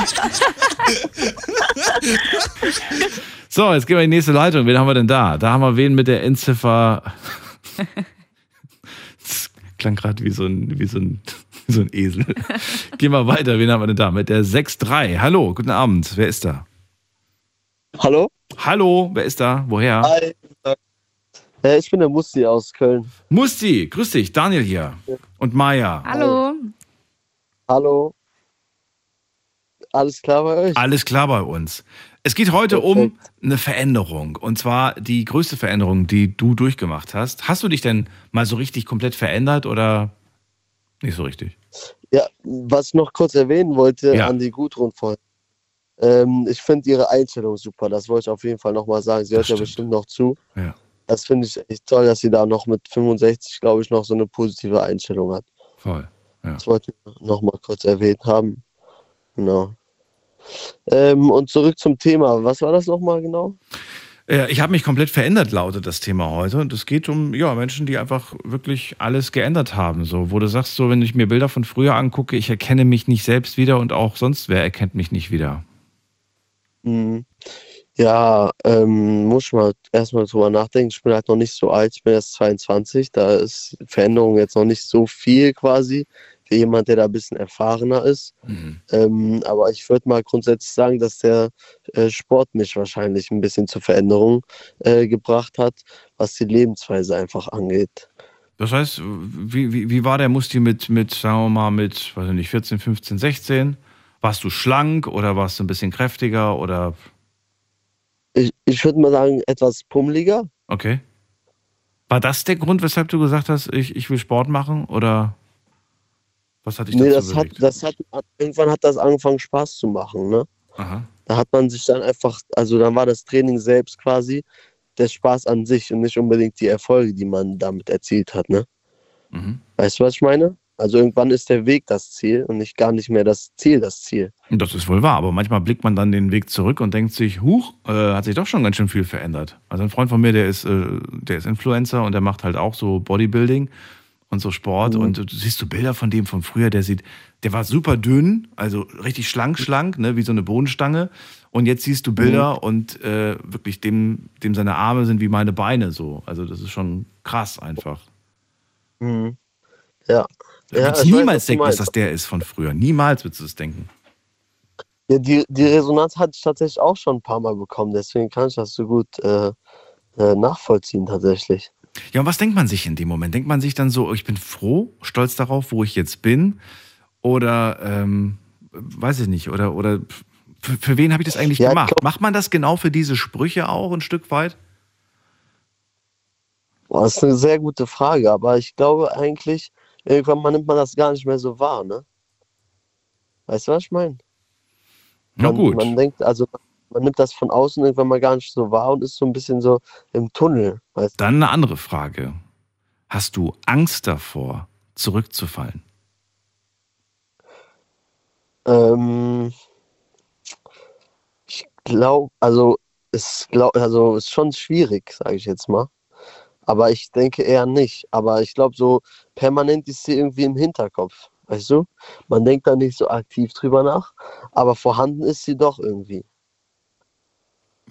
so, jetzt gehen wir in die nächste Leitung. Wen haben wir denn da? Da haben wir wen mit der Endziffer. Das klang gerade wie so ein, wie so ein, wie so ein Esel. Gehen wir weiter. Wen haben wir denn da? Mit der 6-3. Hallo, guten Abend. Wer ist da? Hallo? Hallo, wer ist da? Woher? Hi. Äh, ich bin der Musti aus Köln. Musti, grüß dich. Daniel hier. Und Maya. Hallo. Hallo. Alles klar bei euch? Alles klar bei uns. Es geht heute um eine Veränderung. Und zwar die größte Veränderung, die du durchgemacht hast. Hast du dich denn mal so richtig komplett verändert oder nicht so richtig? Ja, was ich noch kurz erwähnen wollte Ja. an die Gudrun vorhin. Ähm, ich finde ihre Einstellung super. Das wollte ich auf jeden Fall nochmal sagen. Sie hört ja stimmt. bestimmt noch zu. Ja. Das finde ich echt toll, dass sie da noch mit 65, glaube ich, noch so eine positive Einstellung hat. Voll. Ja. Das wollte ich nochmal kurz erwähnt haben. Genau. Ähm, und zurück zum Thema. Was war das nochmal genau? Äh, Ich habe mich komplett verändert, lautet das Thema heute. Und es geht um ja, Menschen, die einfach wirklich alles geändert haben. So, wo du sagst, so, wenn ich mir Bilder von früher angucke, ich erkenne mich nicht selbst wieder und auch sonst wer erkennt mich nicht wieder. Mhm. Ja, ähm, muss ich mal erstmal drüber nachdenken. Ich bin halt noch nicht so alt, ich bin erst 22, da ist Veränderung jetzt noch nicht so viel quasi für jemand, der da ein bisschen erfahrener ist. Ähm, aber ich würde mal grundsätzlich sagen, dass der äh, Sport mich wahrscheinlich ein bisschen zur Veränderung äh, gebracht hat, was die Lebensweise einfach angeht. Das heißt, wie, wie, wie war der Musti mit, mit, sagen wir mal, mit, weiß ich nicht, 14, 15, 16? Warst du schlank oder warst du ein bisschen kräftiger oder Ich, ich würde mal sagen, etwas pummeliger. okay? War das der Grund, weshalb du gesagt hast, ich, ich will Sport machen oder? Was hat dich Nee, dazu das hat, das hat, irgendwann hat das angefangen Spaß zu machen, ne? Aha. Da hat man sich dann einfach, also dann war das Training selbst quasi der Spaß an sich und nicht unbedingt die Erfolge, die man damit erzielt hat, ne? Mhm. Weißt du, was ich meine? Also irgendwann ist der Weg das Ziel und nicht gar nicht mehr das Ziel das Ziel. Das ist wohl wahr, aber manchmal blickt man dann den Weg zurück und denkt sich, huch, äh, hat sich doch schon ganz schön viel verändert. Also ein Freund von mir, der ist, äh, der ist Influencer und der macht halt auch so Bodybuilding und so Sport Mhm. und du siehst du Bilder von dem von früher, der sieht, der war super dünn, also richtig schlank, schlank, ne, wie so eine Bohnenstange. Und jetzt siehst du Bilder Mhm. und äh, wirklich dem, dem seine Arme sind wie meine Beine so. Also das ist schon krass einfach. Mhm. Ja. Du Ja, würdest ich weiß, niemals du denken, dass das der ist von früher. Niemals würdest du es denken. Ja, die, die Resonanz hatte ich tatsächlich auch schon ein paar Mal bekommen, deswegen kann ich das so gut äh, äh, nachvollziehen tatsächlich. Ja, und was denkt man sich in dem Moment? Denkt man sich dann so, ich bin froh, stolz darauf, wo ich jetzt bin? Oder, ähm, weiß ich nicht, oder, oder für, für wen habe ich das eigentlich Ja, gemacht? glaub- Macht man das genau für diese Sprüche auch ein Stück weit? Das ist eine sehr gute Frage, aber ich glaube eigentlich, irgendwann nimmt man das gar nicht mehr so wahr, ne? Weißt du, was ich meine? Na gut. man denkt, also man nimmt das von außen irgendwann mal gar nicht so wahr und ist so ein bisschen so im Tunnel. Weißt Dann eine andere Frage. Hast du Angst davor, zurückzufallen? Ähm, ich glaube, also es glaub, also ist schon schwierig, sage ich jetzt mal. Aber ich denke eher nicht. Aber ich glaube, so permanent ist sie irgendwie im Hinterkopf. Weißt du? Man denkt da nicht so aktiv drüber nach, aber vorhanden ist sie doch irgendwie.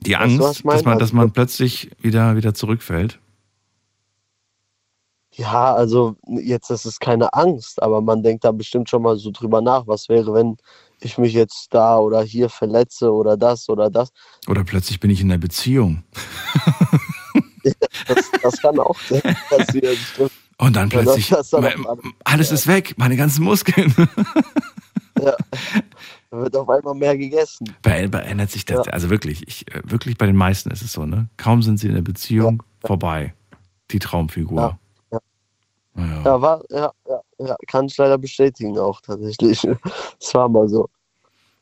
Die Weißt du, was Angst, dass man, dass Also- man plötzlich wieder, wieder zurückfällt? Ja, also jetzt ist es keine Angst, aber man denkt da bestimmt schon mal so drüber nach, was wäre, wenn ich mich jetzt da oder hier verletze oder das oder das. Oder plötzlich bin ich in einer Beziehung. Das, das kann auch passieren. Und dann Ja, das- plötzlich, das dann alles ist weg, meine ganzen Muskeln. Ja. Da wird auf einmal mehr gegessen. Verändert sich das. Ja. Also wirklich, ich, äh, wirklich bei den meisten ist es so, ne? Kaum sind sie in der Beziehung, vorbei. Die Traumfigur. Ja. Naja. Ja, war, ja, ja, ja, kann ich leider bestätigen auch tatsächlich. Es war mal so.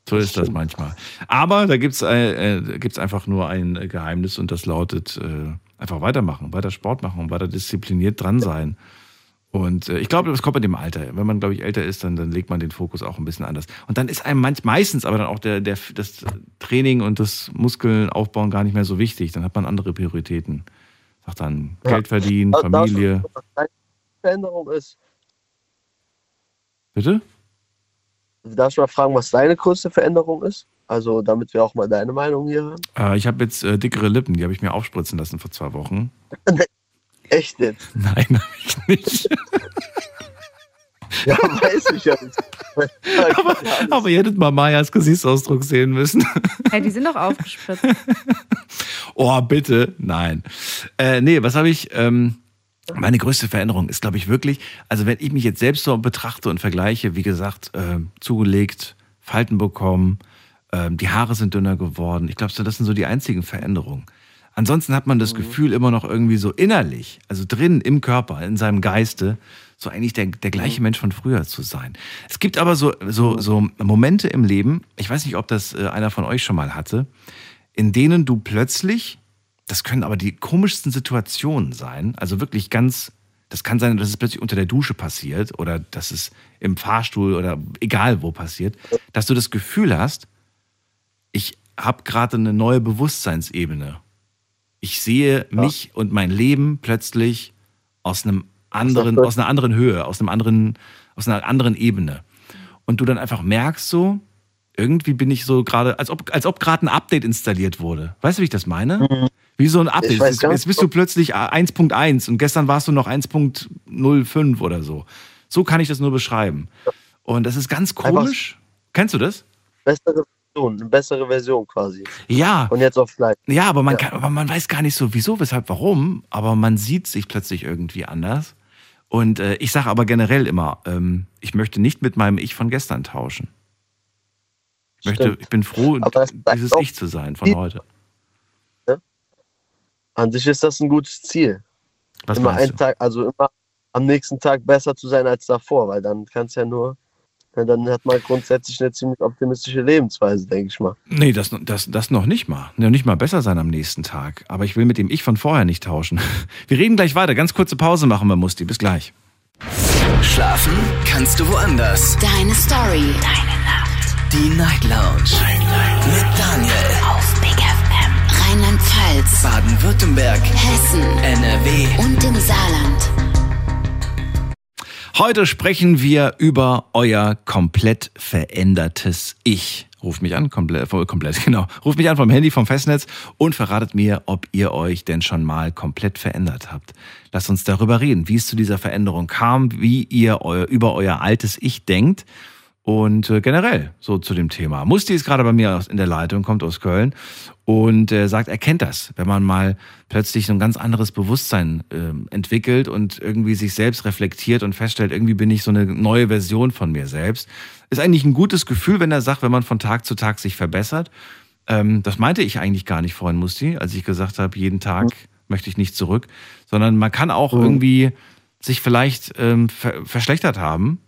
So ist das manchmal. Aber da gibt es äh, äh, gibt's einfach nur ein Geheimnis und das lautet äh, einfach weitermachen, weiter Sport machen weiter diszipliniert dran sein. Und äh, ich glaube, das kommt mit dem Alter. Wenn man, glaube ich, älter ist, dann, dann legt man den Fokus auch ein bisschen anders. Und dann ist einem manch, meistens aber dann auch der, der, das Training und das Muskeln aufbauen gar nicht mehr so wichtig. Dann hat man andere Prioritäten. Sagt dann Ja. Geld verdienen, da- Familie. was deine Veränderung ist. Bitte? Darf ich mal fragen, was deine größte Veränderung ist? Also, damit wir auch mal deine Meinung hier hören. Äh, ich habe jetzt äh, dickere Lippen, die habe ich mir aufspritzen lassen vor zwei Wochen. Echt jetzt? Nein, habe ich nicht. Ja, weiß ich ja nicht. aber, aber ihr hättet mal Mayas Gesichtsausdruck sehen müssen. Hey, die sind doch aufgespritzt. Oh, bitte. Nein. Äh, nee, was habe ich? Ähm, meine größte Veränderung ist, glaube ich, wirklich, also wenn ich mich jetzt selbst so betrachte und vergleiche, wie gesagt, äh, zugelegt, Falten bekommen, äh, die Haare sind dünner geworden. Ich glaube, so, das sind so die einzigen Veränderungen. Ansonsten hat man das Gefühl immer noch irgendwie so innerlich, also drin im Körper, in seinem Geiste, so eigentlich der, der gleiche Mensch von früher zu sein. Es gibt aber so, so, so Momente im Leben, ich weiß nicht, ob das äh, einer von euch schon mal hatte, in denen du plötzlich, das können aber die komischsten Situationen sein, also wirklich ganz, das kann sein, dass es plötzlich unter der Dusche passiert oder dass es im Fahrstuhl oder egal wo passiert, dass du das Gefühl hast, ich habe gerade eine neue Bewusstseinsebene. Ich sehe mich und mein Leben plötzlich aus einem anderen, aus einer anderen Höhe, aus einem anderen, aus einer anderen Ebene. Und du dann einfach merkst so, irgendwie bin ich so gerade, als ob, als ob gerade ein Update installiert wurde. Weißt du, wie ich das meine? Wie so ein Update. Jetzt, jetzt bist du plötzlich 1.1 und gestern warst du noch 1.05 oder so. So kann ich das nur beschreiben. Und das ist ganz komisch. Kennst du das? Bessere Version, eine bessere Version quasi. Ja. Und jetzt auf Flight. Ja, aber man, Ja. Kann, aber man weiß gar nicht so, wieso, weshalb, warum. Aber man sieht sich plötzlich irgendwie anders. Und äh, ich sage aber generell immer, ähm, ich möchte nicht mit meinem Ich von gestern tauschen. Ich, möchte, ich bin froh, dieses Ich zu sein von heute. An sich ist das ein gutes Ziel. Was immer einen? Tag, also immer am nächsten Tag besser zu sein als davor, weil dann kann es ja nur, ja, dann hat man grundsätzlich eine ziemlich optimistische Lebensweise, denke ich mal. Nee, das, das, das noch nicht mal. Noch nicht mal besser sein am nächsten Tag. Aber ich will mit dem Ich von vorher nicht tauschen. Wir reden gleich weiter. Ganz kurze Pause machen wir, Musti. Bis gleich. Schlafen kannst du woanders. Deine Story. Deine Nacht. Die Night Lounge. Night, Night. Mit Daniel. Auf Big FM. Rheinland-Pfalz. Baden-Württemberg. Hessen. NRW. Und im Saarland. Heute sprechen wir über euer komplett verändertes Ich. Ruft mich an, komplett, komplett, genau. Ruft mich an vom Handy, vom Festnetz und verratet mir, ob ihr euch denn schon mal komplett verändert habt. Lasst uns darüber reden, wie es zu dieser Veränderung kam, wie ihr euer, über euer altes Ich denkt und äh, generell so zu dem Thema. Musti ist gerade bei mir aus- in der Leitung, kommt aus Köln und äh, sagt, er kennt das, wenn man mal plötzlich so ein ganz anderes Bewusstsein ähm, entwickelt und irgendwie sich selbst reflektiert und feststellt, irgendwie bin ich so eine neue Version von mir selbst. Ist eigentlich ein gutes Gefühl, wenn er sagt, wenn man von Tag zu Tag sich verbessert. Ähm, das meinte ich eigentlich gar nicht vorhin, Musti, als ich gesagt habe, jeden Tag möchte ich nicht zurück, sondern man kann auch irgendwie sich vielleicht ähm, ver verschlechtert haben,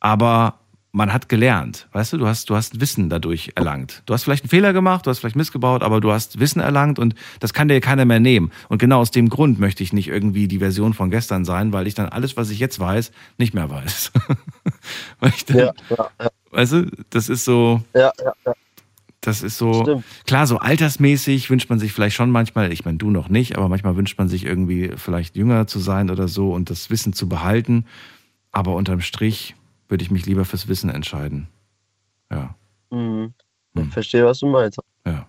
aber man hat gelernt, weißt du, du hast, du hast Wissen dadurch erlangt. Du hast vielleicht einen Fehler gemacht, du hast vielleicht missgebaut, aber du hast Wissen erlangt und das kann dir keiner mehr nehmen. Und genau aus dem Grund möchte ich nicht irgendwie die Version von gestern sein, weil ich dann alles, was ich jetzt weiß, nicht mehr weiß. weil ich dann, Ja, ja, ja, Weißt du, das ist so, ja, ja, ja. das ist so, Stimmt. klar, so altersmäßig wünscht man sich vielleicht schon manchmal, ich meine, du noch nicht, aber manchmal wünscht man sich irgendwie vielleicht jünger zu sein oder so und das Wissen zu behalten. Aber unterm Strich würde ich mich lieber fürs Wissen entscheiden. Ja. Mhm. Hm. Verstehe, was du meinst. ja.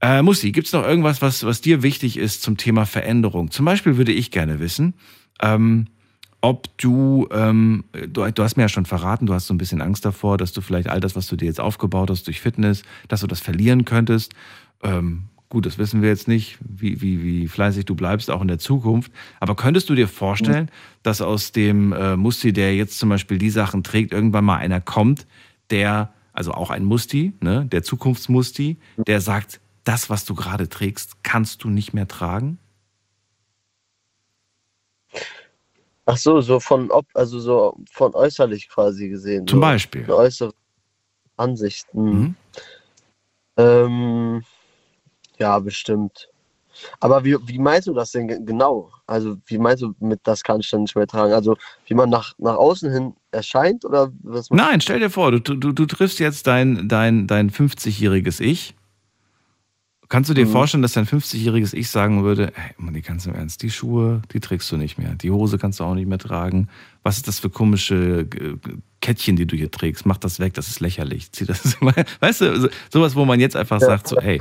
Äh, Musti, gibt es noch irgendwas, was, was dir wichtig ist zum Thema Veränderung? Zum Beispiel würde ich gerne wissen, ähm, ob du, ähm, du, du hast mir ja schon verraten, du hast so ein bisschen Angst davor, dass du vielleicht all das, was du dir jetzt aufgebaut hast durch Fitness, dass du das verlieren könntest. Ähm, gut, das wissen wir jetzt nicht, wie, wie, wie fleißig du bleibst, auch in der Zukunft. Aber könntest du dir vorstellen, dass aus dem äh, Musti, der jetzt zum Beispiel die Sachen trägt, irgendwann mal einer kommt, der, also auch ein Musti, ne, der Zukunftsmusti, der sagt, das, was du gerade trägst, kannst du nicht mehr tragen? Ach so, so von ob, also so von äußerlich quasi gesehen. Zum so Beispiel. Äußere Ansicht. hm. Mhm. Ähm, ja, bestimmt. Aber wie, wie meinst du das denn ge- genau? Also, wie meinst du mit, das kann ich dann nicht mehr tragen? Also, wie man nach, nach außen hin erscheint oder was? Nein, stell dir vor, du, du, du triffst jetzt dein, dein, dein 50-jähriges Ich. Kannst du dir Mhm. vorstellen, dass dein 50-jähriges Ich sagen würde, hey, Mann, die kannst du im Ernst, die Schuhe, die trägst du nicht mehr. Die Hose kannst du auch nicht mehr tragen. Was ist das für komische äh, Kettchen, die du hier trägst? Mach das weg, das ist lächerlich. Zieh das, weißt du, so- sowas, wo man jetzt einfach sagt, so, hey.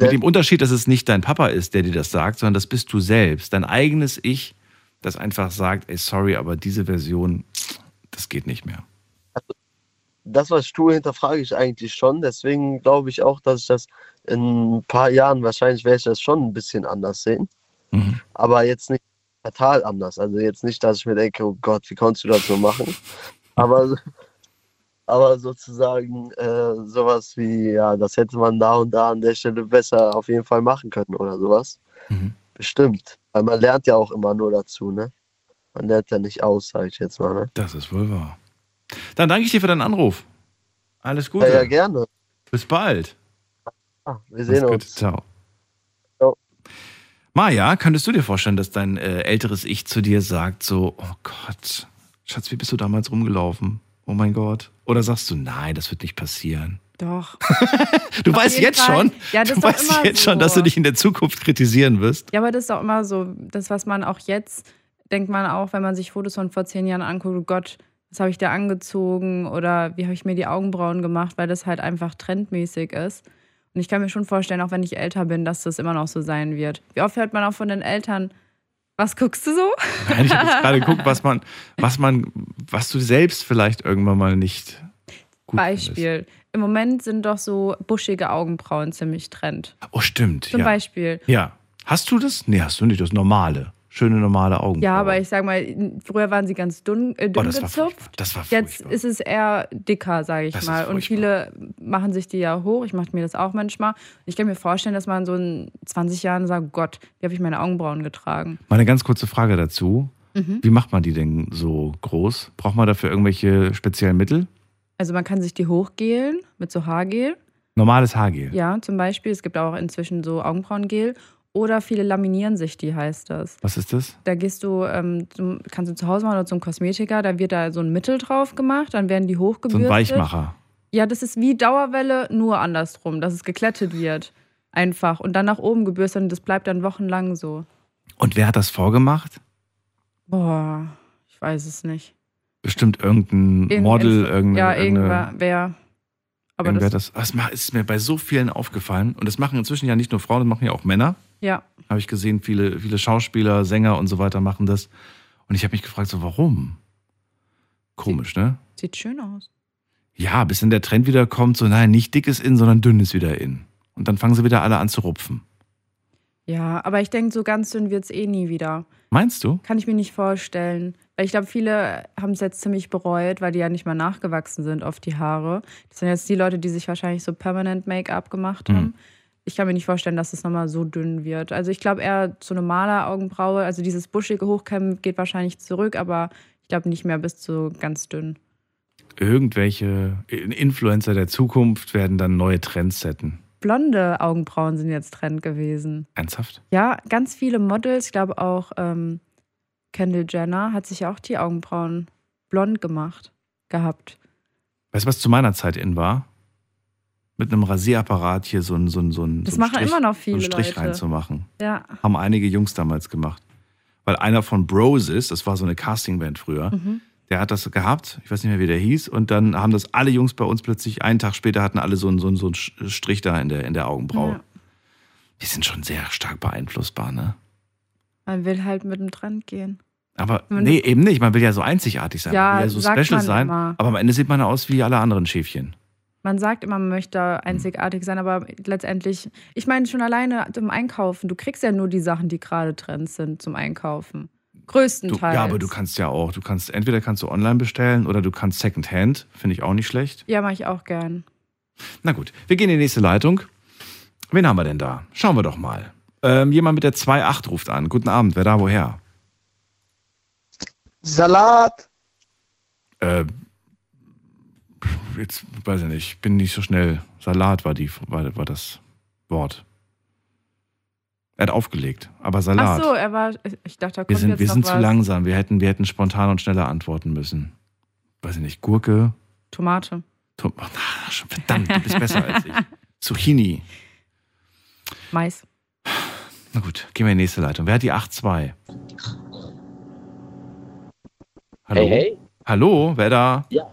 Mit dem Unterschied, dass es nicht dein Papa ist, der dir das sagt, sondern das bist du selbst. Dein eigenes Ich, das einfach sagt, ey, sorry, aber diese Version, das geht nicht mehr. Das, was ich tue, hinterfrage ich eigentlich schon. Deswegen glaube ich auch, dass ich das in ein paar Jahren, wahrscheinlich werde ich das schon ein bisschen anders sehen. Mhm. Aber jetzt nicht total anders. Also jetzt nicht, dass ich mir denke, oh Gott, wie konntest du das so machen? Aber, aber sozusagen äh, sowas wie, ja, das hätte man da und da an der Stelle besser auf jeden Fall machen können oder sowas. Mhm. Bestimmt. Weil man lernt ja auch immer nur dazu, ne? Man lernt ja nicht aus, sage ich jetzt mal, ne? Das ist wohl wahr. Dann danke ich dir für deinen Anruf. Alles Gute. Ja, ja, gerne. Bis bald. Ah, wir sehen gut. uns. Ciao. Ciao. Maja, könntest du dir vorstellen, dass dein äh, älteres Ich zu dir sagt so, oh Gott, Schatz, wie bist du damals rumgelaufen? Oh mein Gott. Oder sagst du, nein, das wird nicht passieren. Doch. Du Auf weißt jetzt Fall. schon, Ja, das du weißt jetzt schon, so. dass du dich in der Zukunft kritisieren wirst. Ja, aber das ist auch immer so, das, was man auch jetzt, denkt man auch, wenn man sich Fotos von vor zehn Jahren anguckt, oh Gott, was habe ich da angezogen oder wie habe ich mir die Augenbrauen gemacht, weil das halt einfach trendmäßig ist. Und ich kann mir schon vorstellen, auch wenn ich älter bin, dass das immer noch so sein wird. Wie oft hört man auch von den Eltern, was guckst du so? Nein, ich habe jetzt gerade geguckt, was man, was man, was du selbst vielleicht irgendwann mal nicht gut Beispiel. Im Moment sind doch so buschige Augenbrauen ziemlich trend. findest. Oh, stimmt. Zum ja. Beispiel. Ja. Hast du das? Nee, hast du nicht. Das Normale. Schöne normale Augenbraue. Ja, aber ich sag mal, früher waren sie ganz dünn, äh, dünn oh, das war gezupft. Das war Jetzt ist es eher dicker, sage ich Das mal. Und viele machen sich die ja hoch. Ich mache mir das auch manchmal. Ich kann mir vorstellen, dass man so in 20 Jahren sagt, Gott, wie habe ich meine Augenbrauen getragen? Mal eine ganz kurze Frage dazu. Mhm. Wie macht man die denn so groß? Braucht man dafür irgendwelche speziellen Mittel? Also man kann sich die hochgelen mit so Haargel. Normales Haargel. Ja, zum Beispiel. Es gibt auch inzwischen so Augenbrauengel. Oder viele laminieren sich die, heißt das. Was ist das? Da gehst du, ähm, zum, kannst du zu Hause machen oder zum Kosmetiker, da wird da so ein Mittel drauf gemacht, dann werden die So hochgebürstet. ein Weichmacher. Ja, das ist wie Dauerwelle, nur andersrum, dass es geklettet wird. Einfach. Und dann nach oben gebürstet und das bleibt dann wochenlang so. Und wer hat das vorgemacht? Boah, ich weiß es nicht. Bestimmt irgendein Irgend- Model, irgendeine. Ja, irgendwer. Aber das, das, das ma- ist mir bei so vielen aufgefallen. Und das machen inzwischen ja nicht nur Frauen, das machen ja auch Männer. ja. Habe ich gesehen, viele, viele Schauspieler, Sänger und so weiter machen das. Und ich habe mich gefragt, so warum? Komisch, ne? Sieht schön aus. Ja, bis dann der Trend wieder kommt, so nein, nicht dickes in, sondern dünnes wieder in. Und dann fangen sie wieder alle an zu rupfen. Ja, aber ich denke, so ganz dünn wird es eh nie wieder. Meinst du? Kann ich mir nicht vorstellen. Ich glaube, viele haben es jetzt ziemlich bereut, weil die ja nicht mal nachgewachsen sind auf die Haare. Das sind jetzt die Leute, die sich wahrscheinlich so permanent Make-up gemacht haben. Mhm. Ich kann mir nicht vorstellen, dass es nochmal so dünn wird. Also ich glaube eher zu normaler Augenbraue. Also dieses buschige Hochkämmen geht wahrscheinlich zurück, aber ich glaube nicht mehr bis zu ganz dünn. Irgendwelche Influencer der Zukunft werden dann neue Trends setzen. Blonde Augenbrauen sind jetzt Trend gewesen. Ernsthaft? Ja, ganz viele Models, ich glaube auch ähm, Kendall Jenner hat sich auch die Augenbrauen blond gemacht gehabt. Weißt du, was zu meiner Zeit in war? Mit einem Rasierapparat hier so ein, so ein, so ein, Das so machen Strich, immer noch so viele einen Strich Leute. reinzumachen. Ja. Haben einige Jungs damals gemacht. Weil einer von Broses, das war so eine Castingband früher, Mhm. der hat das gehabt, ich weiß nicht mehr, wie der hieß, und dann haben das alle Jungs bei uns plötzlich, einen Tag später hatten alle so einen, so einen, so einen Strich da in der, in der Augenbraue. Ja. Die sind schon sehr stark beeinflussbar, ne? Man will halt mit dem Trend gehen. Aber Man- nee, eben nicht. Man will ja so einzigartig sein, Ja, man will ja so special sein. immer. Aber am Ende sieht man aus wie alle anderen Schäfchen. Man sagt immer, man möchte einzigartig sein, aber letztendlich, ich meine schon alleine zum Einkaufen, du kriegst ja nur die Sachen, die gerade Trends sind zum Einkaufen. Du, Größtenteils. ja, aber du kannst ja auch, du kannst, entweder kannst du online bestellen oder du kannst Secondhand, finde ich auch nicht schlecht. Ja, mache ich auch gern. Na gut, wir gehen in die nächste Leitung. Wen haben wir denn da? Schauen wir doch mal. Ähm, jemand mit der 2.8 ruft an. Guten Abend, wer da woher? Salat. Äh, jetzt weiß ich nicht, bin nicht so schnell. Salat war, die, war, war das Wort. Er hat aufgelegt, aber Salat. Ach so, er war, ich dachte, da kommt wir sind, jetzt wir noch sind was. zu langsam. Wir hätten, wir hätten spontan und schneller antworten müssen. Weiß ich nicht, Gurke. Tomate. Tom schon verdammt, du bist besser als ich. Zucchini. Mais. Na gut, gehen wir in die nächste Leitung. Wer hat die 8.2? Hallo? Hey, hey. Hallo, wer da? Ja.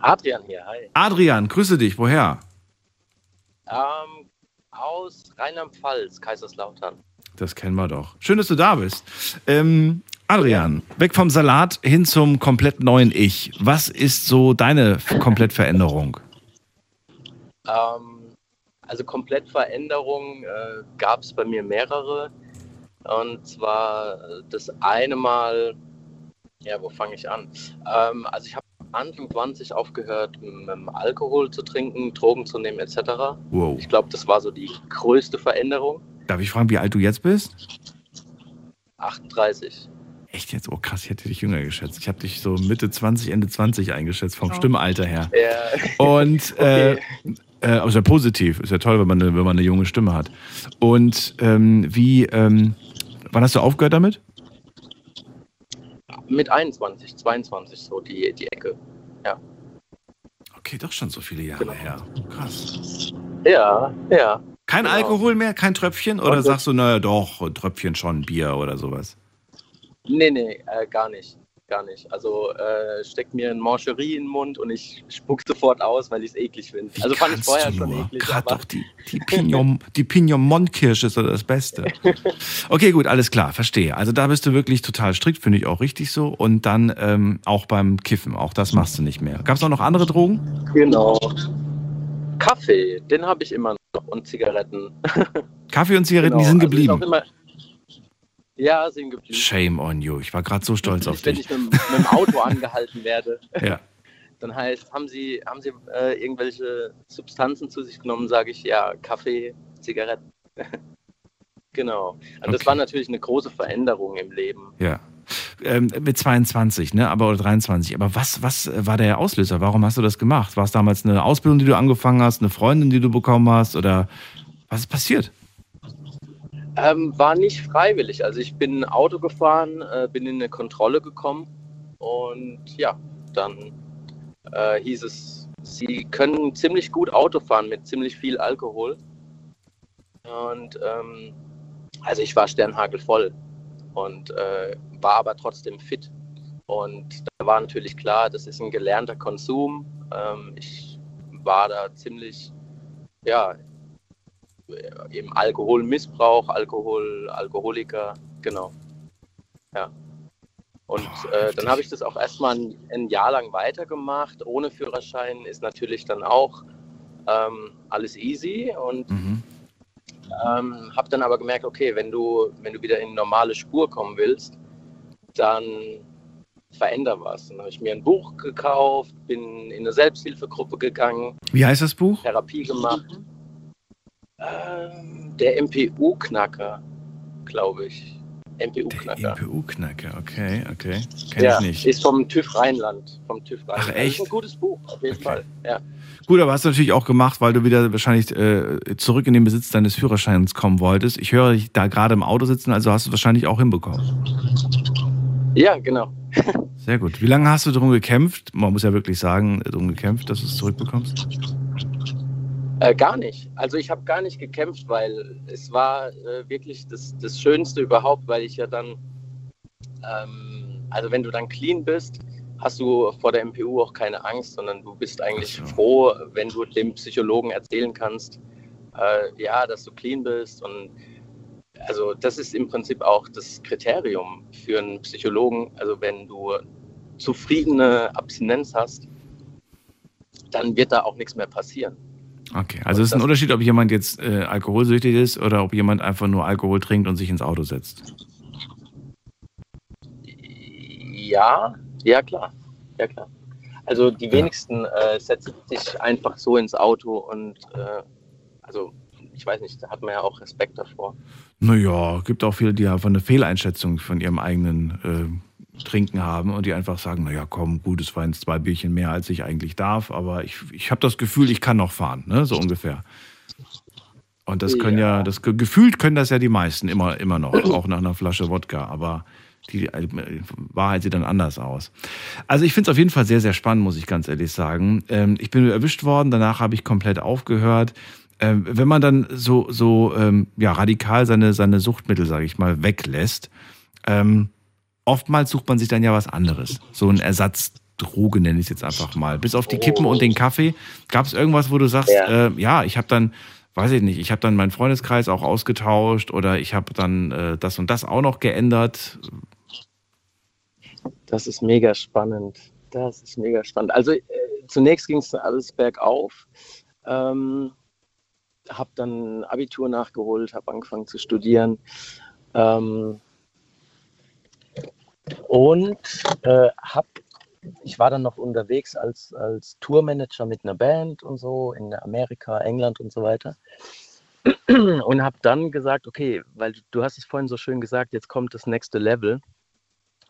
Adrian hier, hi. Adrian, grüße dich. Woher? Ähm, aus Rheinland-Pfalz, Kaiserslautern. Das kennen wir doch. Schön, dass du da bist. Ähm, Adrian, weg vom Salat hin zum komplett neuen Ich. Was ist so deine Komplettveränderung? Ähm, also Komplettveränderung äh, gab es bei mir mehrere. Und zwar das eine Mal, ja, wo fange ich an? Ähm, also ich habe Anfang 20 aufgehört, Alkohol zu trinken, Drogen zu nehmen etc. Wow. Ich glaube, das war so die größte Veränderung. Darf ich fragen, wie alt du jetzt bist? 38. Echt jetzt? Oh krass, ich hätte dich jünger geschätzt. Ich habe dich so Mitte 20, Ende 20 eingeschätzt, vom Oh. Stimmalter her. Ja. Und äh, äh, ja positiv, ist ja toll, wenn man eine, wenn man eine junge Stimme hat. Und ähm, wie, ähm, wann hast du aufgehört damit? Mit 21, 22 so die, die Ecke. Ja. Okay, doch schon so viele Jahre her. Krass. Ja, ja. Kein Genau. Alkohol mehr, kein Tröpfchen? Oder sagst du, naja, doch, Tröpfchen schon, Bier oder sowas? Nee, nee, äh, gar nicht. Gar nicht. Also äh, steckt mir ein Mancherie in den Mund und ich spuck sofort aus, weil ich es eklig finde. Also fand ich vorher schon eklig. Gerade doch die, die Pignon, die Pignon-Kirsche ist das Beste. Okay, gut, alles klar, verstehe. Also da bist du wirklich total strikt, finde ich auch richtig so. Und dann ähm, auch beim Kiffen, auch das machst du nicht mehr. Gab es auch noch andere Drogen? Genau. Kaffee, den habe ich immer noch und Zigaretten. Kaffee und Zigaretten, die Genau, sind also geblieben. auch Ja, sind geblieben. Shame on you. Ich war gerade so stolz auf Wenn dich. ich mit, mit dem Auto angehalten werde, Ja. dann heißt, haben Sie, haben Sie äh, irgendwelche Substanzen zu sich genommen, sage ich, ja, Kaffee, Zigaretten. genau. Also das Okay. war natürlich eine große Veränderung im Leben. Ja. Ähm, mit 22, ne? Aber oder 23. Aber was, was war der Auslöser? Warum hast du das gemacht? War es damals eine Ausbildung, die du angefangen hast, eine Freundin, die du bekommen hast? Oder was ist passiert? Ähm, war nicht freiwillig. Also ich bin Auto gefahren, äh, bin in eine Kontrolle gekommen und ja, dann äh, hieß es, Sie können ziemlich gut Auto fahren mit ziemlich viel Alkohol. Und ähm, also ich war sternhagelvoll und äh, war aber trotzdem fit. Und da war natürlich klar, das ist ein gelernter Konsum. Ähm, ich war da ziemlich, ja, eben Alkoholmissbrauch, Alkohol, Alkoholiker, genau. Ja. Und äh, dann habe ich das auch erstmal ein, ein Jahr lang weitergemacht. Ohne Führerschein ist natürlich dann auch ähm, alles easy und Mhm. ähm, habe dann aber gemerkt, okay, wenn du, wenn du wieder in normale Spur kommen willst, dann veränder was. Dann habe ich mir ein Buch gekauft, bin in eine Selbsthilfegruppe gegangen, Wie heißt das Buch? Therapie gemacht. Ähm, der MPU-Knacker, glaube ich. MPU-Knacker. MPU-Knacker, okay, okay. Kenn Ja, ich nicht. ist vom TÜV Rheinland. Vom TÜV Rheinland. Das echt? ist ein gutes Buch, auf jeden Fall. Ja. Gut, aber hast du natürlich auch gemacht, weil du wieder wahrscheinlich äh, zurück in den Besitz deines Führerscheins kommen wolltest. Ich höre dich da gerade im Auto sitzen, also hast du wahrscheinlich auch hinbekommen. ja, genau. Sehr gut. Wie lange hast du darum gekämpft? Man muss ja wirklich sagen, darum gekämpft, dass du es zurückbekommst. Äh, gar nicht. Also ich habe gar nicht gekämpft, weil es war äh, wirklich das, das Schönste überhaupt, weil ich ja dann, ähm, also wenn du dann clean bist, hast du vor der MPU auch keine Angst, sondern du bist eigentlich so. froh, wenn du dem Psychologen erzählen kannst, äh, ja, dass du clean bist. Und also das ist im Prinzip auch das Kriterium für einen Psychologen. Also wenn du zufriedene Abstinenz hast, dann wird da auch nichts mehr passieren. Okay, also es ist ein Unterschied, ob jemand jetzt äh, alkoholsüchtig ist oder ob jemand einfach nur Alkohol trinkt und sich ins Auto setzt. Ja, ja klar, ja klar. Also die wenigsten äh, setzen sich einfach so ins Auto und äh, also ich weiß nicht, da hat man ja auch Respekt davor. Naja, gibt auch viele, die einfach eine Fehleinschätzung von ihrem eigenen äh, Trinken haben und die einfach sagen, naja, komm, gut, es waren zwei Bierchen mehr, als ich eigentlich darf, aber ich, ich habe das Gefühl, ich kann noch fahren, ne? so ungefähr. Und das können ja, das ge- gefühlt können das ja die meisten immer, immer noch, auch nach einer Flasche Wodka, aber die äh, Wahrheit sieht dann anders aus. Also ich finde es auf jeden Fall sehr, sehr spannend, muss ich ganz ehrlich sagen. Ähm, ich bin erwischt worden, danach habe ich komplett aufgehört. Ähm, wenn man dann so, so ähm, ja, radikal seine, seine Suchtmittel, sage ich mal, weglässt, ähm, oftmals sucht man sich dann ja was anderes. So ein Ersatzdroge nenne ich es jetzt einfach mal. Bis auf die Kippen und den Kaffee. Gab es irgendwas, wo du sagst, Ja. äh, ja ich habe dann, weiß ich nicht, ich habe dann meinen Freundeskreis auch ausgetauscht oder ich habe dann äh, das und das auch noch geändert. Das ist mega spannend. Das ist mega spannend. Also äh, zunächst ging es alles bergauf. Ähm, habe dann Abitur nachgeholt, habe angefangen zu studieren. Ähm, und äh, hab, ich war dann noch unterwegs als, als Tourmanager mit einer Band und so in Amerika, England und so weiter. Und habe dann gesagt, okay, weil du- hast es vorhin so schön gesagt, jetzt kommt das nächste Level.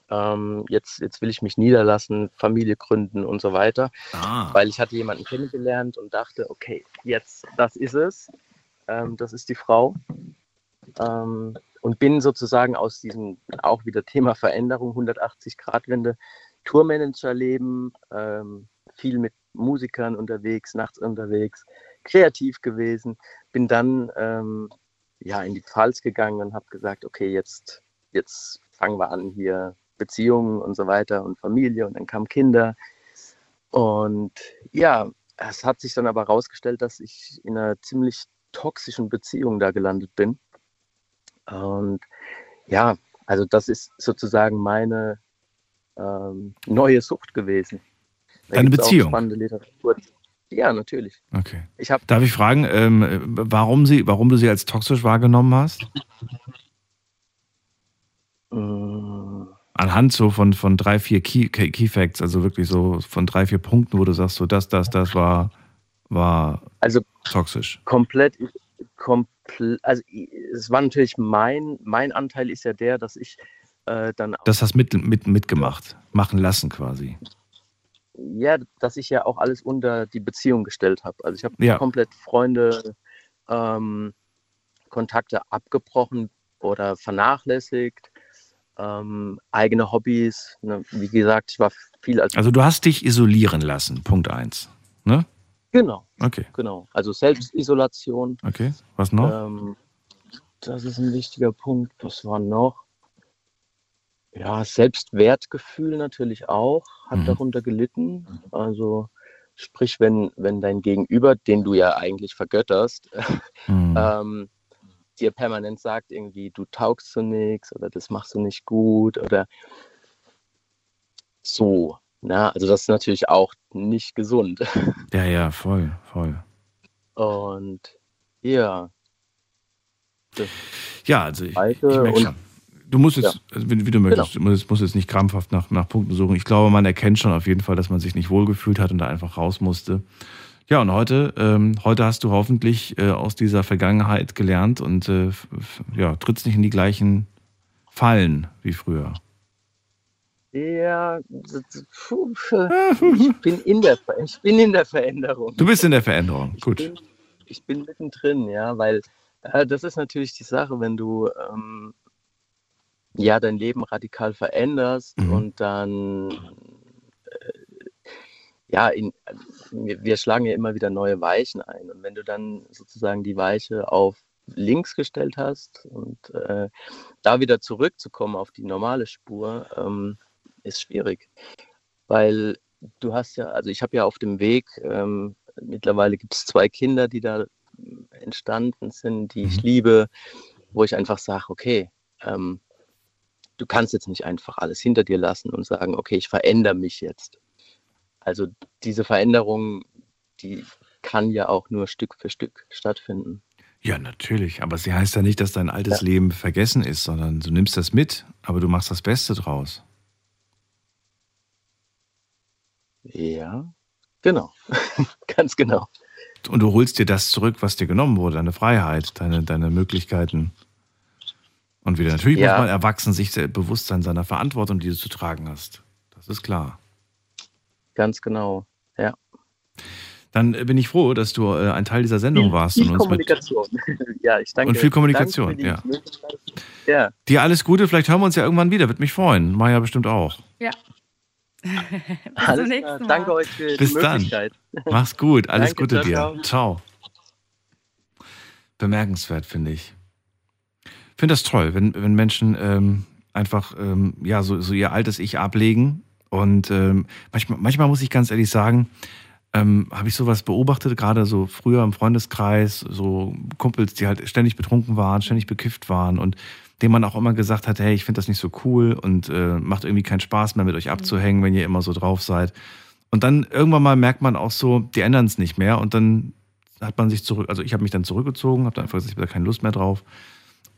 Ähm, jetzt, jetzt will ich mich niederlassen, Familie gründen und so weiter Ah. weil ich hatte jemanden kennengelernt und dachte, okay, jetzt, das ist es, ähm, das ist die Frau. Ähm, und bin sozusagen aus diesem, auch wieder Thema Veränderung, 180-Grad-Wende, Tourmanager-Leben, ähm, viel mit Musikern unterwegs, nachts unterwegs, kreativ gewesen, bin dann ähm, ja, in die Pfalz gegangen und habe gesagt, okay, jetzt, jetzt fangen wir an hier Beziehungen und so weiter und Familie und dann kamen Kinder. Und ja, es hat sich dann aber herausgestellt, dass ich in einer ziemlich toxischen Beziehung da gelandet bin. Und ja, also das ist sozusagen meine ähm, neue Sucht gewesen. Da Deine Beziehung? Spannende Literatur. Ja, natürlich. Okay. Ich habe Darf ich fragen, ähm, warum, sie, warum du sie als toxisch wahrgenommen hast? anhand so von, von drei, vier Key, Key Facts, also wirklich so von drei, vier Punkten, wo du sagst, so das, das, das war, war Also toxisch. komplett, komplett, also es war natürlich mein, mein Anteil ist ja der, dass ich äh, dann Das hast mit, mit, mitgemacht, machen lassen quasi. ja, dass ich ja auch alles unter die Beziehung gestellt habe. Also ich habe Ja. komplett Freunde, ähm, Kontakte abgebrochen oder vernachlässigt, ähm, eigene Hobbys. Ne? Wie gesagt, ich war viel als Also du hast dich isolieren lassen, Punkt eins. Ne? Genau, Okay, genau. Also Selbstisolation. okay. Was noch? Ähm, das ist ein wichtiger Punkt. Was war noch? Ja, Selbstwertgefühl natürlich auch, hat Mhm. darunter gelitten. Also sprich, wenn, wenn dein Gegenüber, den du ja eigentlich vergötterst, Hm. ähm, dir permanent sagt irgendwie, du taugst zu nichts oder das machst du nicht gut oder so. Na, also das ist natürlich auch nicht gesund. Ja, ja, voll, voll. Und ja, Ja, also ich, ich merke schon. Du musst jetzt, Ja. also wie, du möchtest, du musst, musst jetzt nicht krampfhaft nach, nach Punkten suchen. Ich glaube, man erkennt schon auf jeden Fall, dass man sich nicht wohlgefühlt hat und da einfach raus musste. Ja, und heute, ähm, heute hast du hoffentlich äh, aus dieser Vergangenheit gelernt und äh, ja, trittst nicht in die gleichen Fallen wie früher. Ja, ich bin in der, ich bin in der Veränderung. Du bist in der Veränderung. Ich Gut. bin, ich bin mittendrin, ja, weil äh, das ist natürlich die Sache, wenn du ähm, ja dein Leben radikal veränderst Mhm. und dann äh, ja, in, wir, wir schlagen ja immer wieder neue Weichen ein und wenn du dann sozusagen die Weiche auf links gestellt hast und äh, da wieder zurückzukommen auf die normale Spur, ähm, ist schwierig, weil du hast ja, also ich habe ja auf dem Weg, ähm, mittlerweile gibt es zwei Kinder, die da ähm, entstanden sind, die ich Mhm. liebe, wo ich einfach sage, okay, ähm, du kannst jetzt nicht einfach alles hinter dir lassen und sagen, okay, ich verändere mich jetzt. Also diese Veränderung, die kann ja auch nur Stück für Stück stattfinden. Ja, natürlich. Aber sie heißt ja nicht, dass dein altes Leben vergessen ist, sondern du nimmst das mit, aber du machst das Beste draus. Ja, genau, ganz genau. Und du holst dir das zurück, was dir genommen wurde, deine Freiheit, deine, deine Möglichkeiten. Und wieder, natürlich Ja. muss man erwachsen sich bewusst sein seiner Verantwortung, die du zu tragen hast. Das ist klar. Ganz genau. Ja. Dann äh, bin ich froh, dass du äh, ein Teil dieser Sendung warst viel und uns mit Kommunikation. ja, ich danke. Und viel Kommunikation, ja. Ja, dir alles Gute. Vielleicht hören wir uns ja irgendwann wieder. Würde mich freuen. Maja bestimmt auch. Ja. Bis zum alles nächsten klar. Mal. Danke euch für Bis die dann. Möglichkeit. Mach's gut. Alles Danke, Gute ciao, dir. ciao. Ciao. Bemerkenswert, finde ich. Ich finde das toll, wenn, wenn Menschen ähm, einfach ähm, ja, so, so ihr altes Ich ablegen. Und ähm, manchmal, manchmal muss ich ganz ehrlich sagen, ähm, habe ich sowas beobachtet, gerade so früher im Freundeskreis, so Kumpels, die halt ständig betrunken waren, ständig bekifft waren und dem man auch immer gesagt hat, hey, ich finde das nicht so cool und äh, macht irgendwie keinen Spaß mehr mit euch abzuhängen, wenn ihr immer so drauf seid. Und dann irgendwann mal merkt man auch so, die ändern es nicht mehr und dann hat man sich zurück, also ich habe mich dann zurückgezogen, habe dann einfach gesagt, ich habe da keine Lust mehr drauf.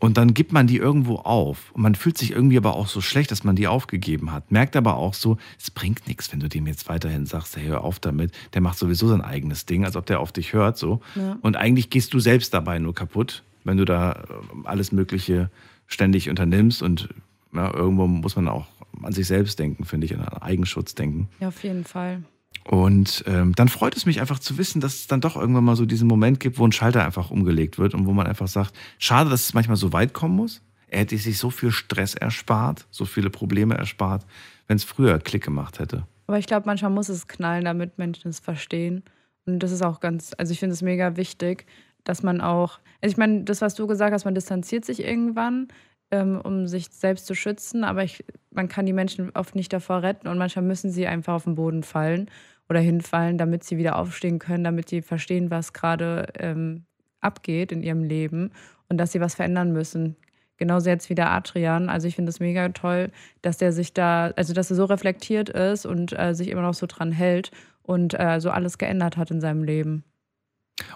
Und dann gibt man die irgendwo auf. Und man fühlt sich irgendwie aber auch so schlecht, dass man die aufgegeben hat. Merkt aber auch so, es bringt nichts, wenn du dem jetzt weiterhin sagst, hey, hör auf damit. Der macht sowieso sein eigenes Ding, als ob der auf dich hört. so. Ja. Und eigentlich gehst du selbst dabei nur kaputt, wenn du da äh, alles Mögliche ständig unternimmst. Und ja, irgendwo muss man auch an sich selbst denken, finde ich, an Eigenschutz denken. Ja, auf jeden Fall. Und ähm, dann freut es mich einfach zu wissen, dass es dann doch irgendwann mal so diesen Moment gibt, wo ein Schalter einfach umgelegt wird und wo man einfach sagt, schade, dass es manchmal so weit kommen muss. Er hätte sich so viel Stress erspart, so viele Probleme erspart, wenn es früher Klick gemacht hätte. Aber ich glaube, manchmal muss es knallen, damit Menschen es verstehen. Und das ist auch ganz, also ich finde es mega wichtig, dass man auch, also ich meine, das, was du gesagt hast, man distanziert sich irgendwann, ähm, um sich selbst zu schützen, aber ich, man kann die Menschen oft nicht davor retten und manchmal müssen sie einfach auf den Boden fallen oder hinfallen, damit sie wieder aufstehen können, damit sie verstehen, was gerade ähm, abgeht in ihrem Leben und dass sie was verändern müssen. Genauso jetzt wie der Adrian. Also ich finde es mega toll, dass der sich da, also dass er so reflektiert ist und äh, sich immer noch so dran hält und äh, so alles geändert hat in seinem Leben.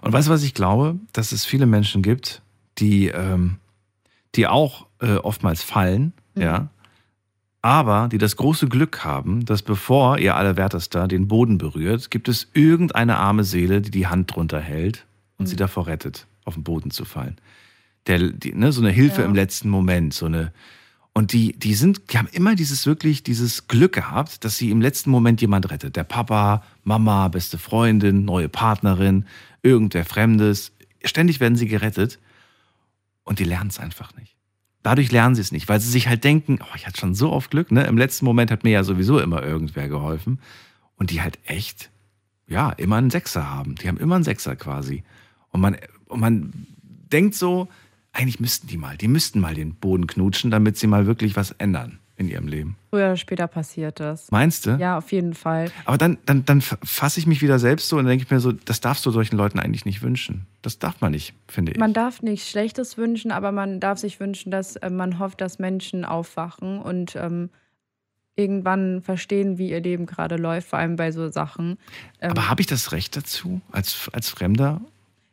Und weißt du, was ich glaube? Dass es viele Menschen gibt, die, ähm, die auch äh, oftmals fallen, Mhm. ja, aber die das große Glück haben, dass bevor ihr Allerwertester den Boden berührt, gibt es irgendeine arme Seele, die die Hand drunter hält und sie davor rettet, auf den Boden zu fallen. Der, die, ne, so eine Hilfe Ja. im letzten Moment, so eine. Und die, die sind, die haben immer dieses wirklich, dieses Glück gehabt, dass sie im letzten Moment jemand rettet. Der Papa, Mama, beste Freundin, neue Partnerin, irgendwer Fremdes. Ständig werden sie gerettet und die lernen es einfach nicht. Dadurch lernen sie es nicht, weil sie sich halt denken, oh, ich hatte schon so oft Glück, ne? Im letzten Moment hat mir ja sowieso immer irgendwer geholfen. Und die halt echt, ja, immer einen Sechser haben. Die haben immer einen Sechser quasi. Und man, und man denkt so, eigentlich müssten die mal, die müssten mal den Boden knutschen, damit sie mal wirklich was ändern in ihrem Leben. Früher oder später passiert das. Meinst du? Ja, auf jeden Fall. Aber dann, dann, dann fasse ich mich wieder selbst so und denke ich mir so, das darfst du solchen Leuten eigentlich nicht wünschen. Das darf man nicht, finde ich. Man darf nichts Schlechtes wünschen, aber man darf sich wünschen, dass äh, man hofft, dass Menschen aufwachen und ähm, irgendwann verstehen, wie ihr Leben gerade läuft, vor allem bei so Sachen. Ähm, Aber habe ich das Recht dazu, als, als Fremder?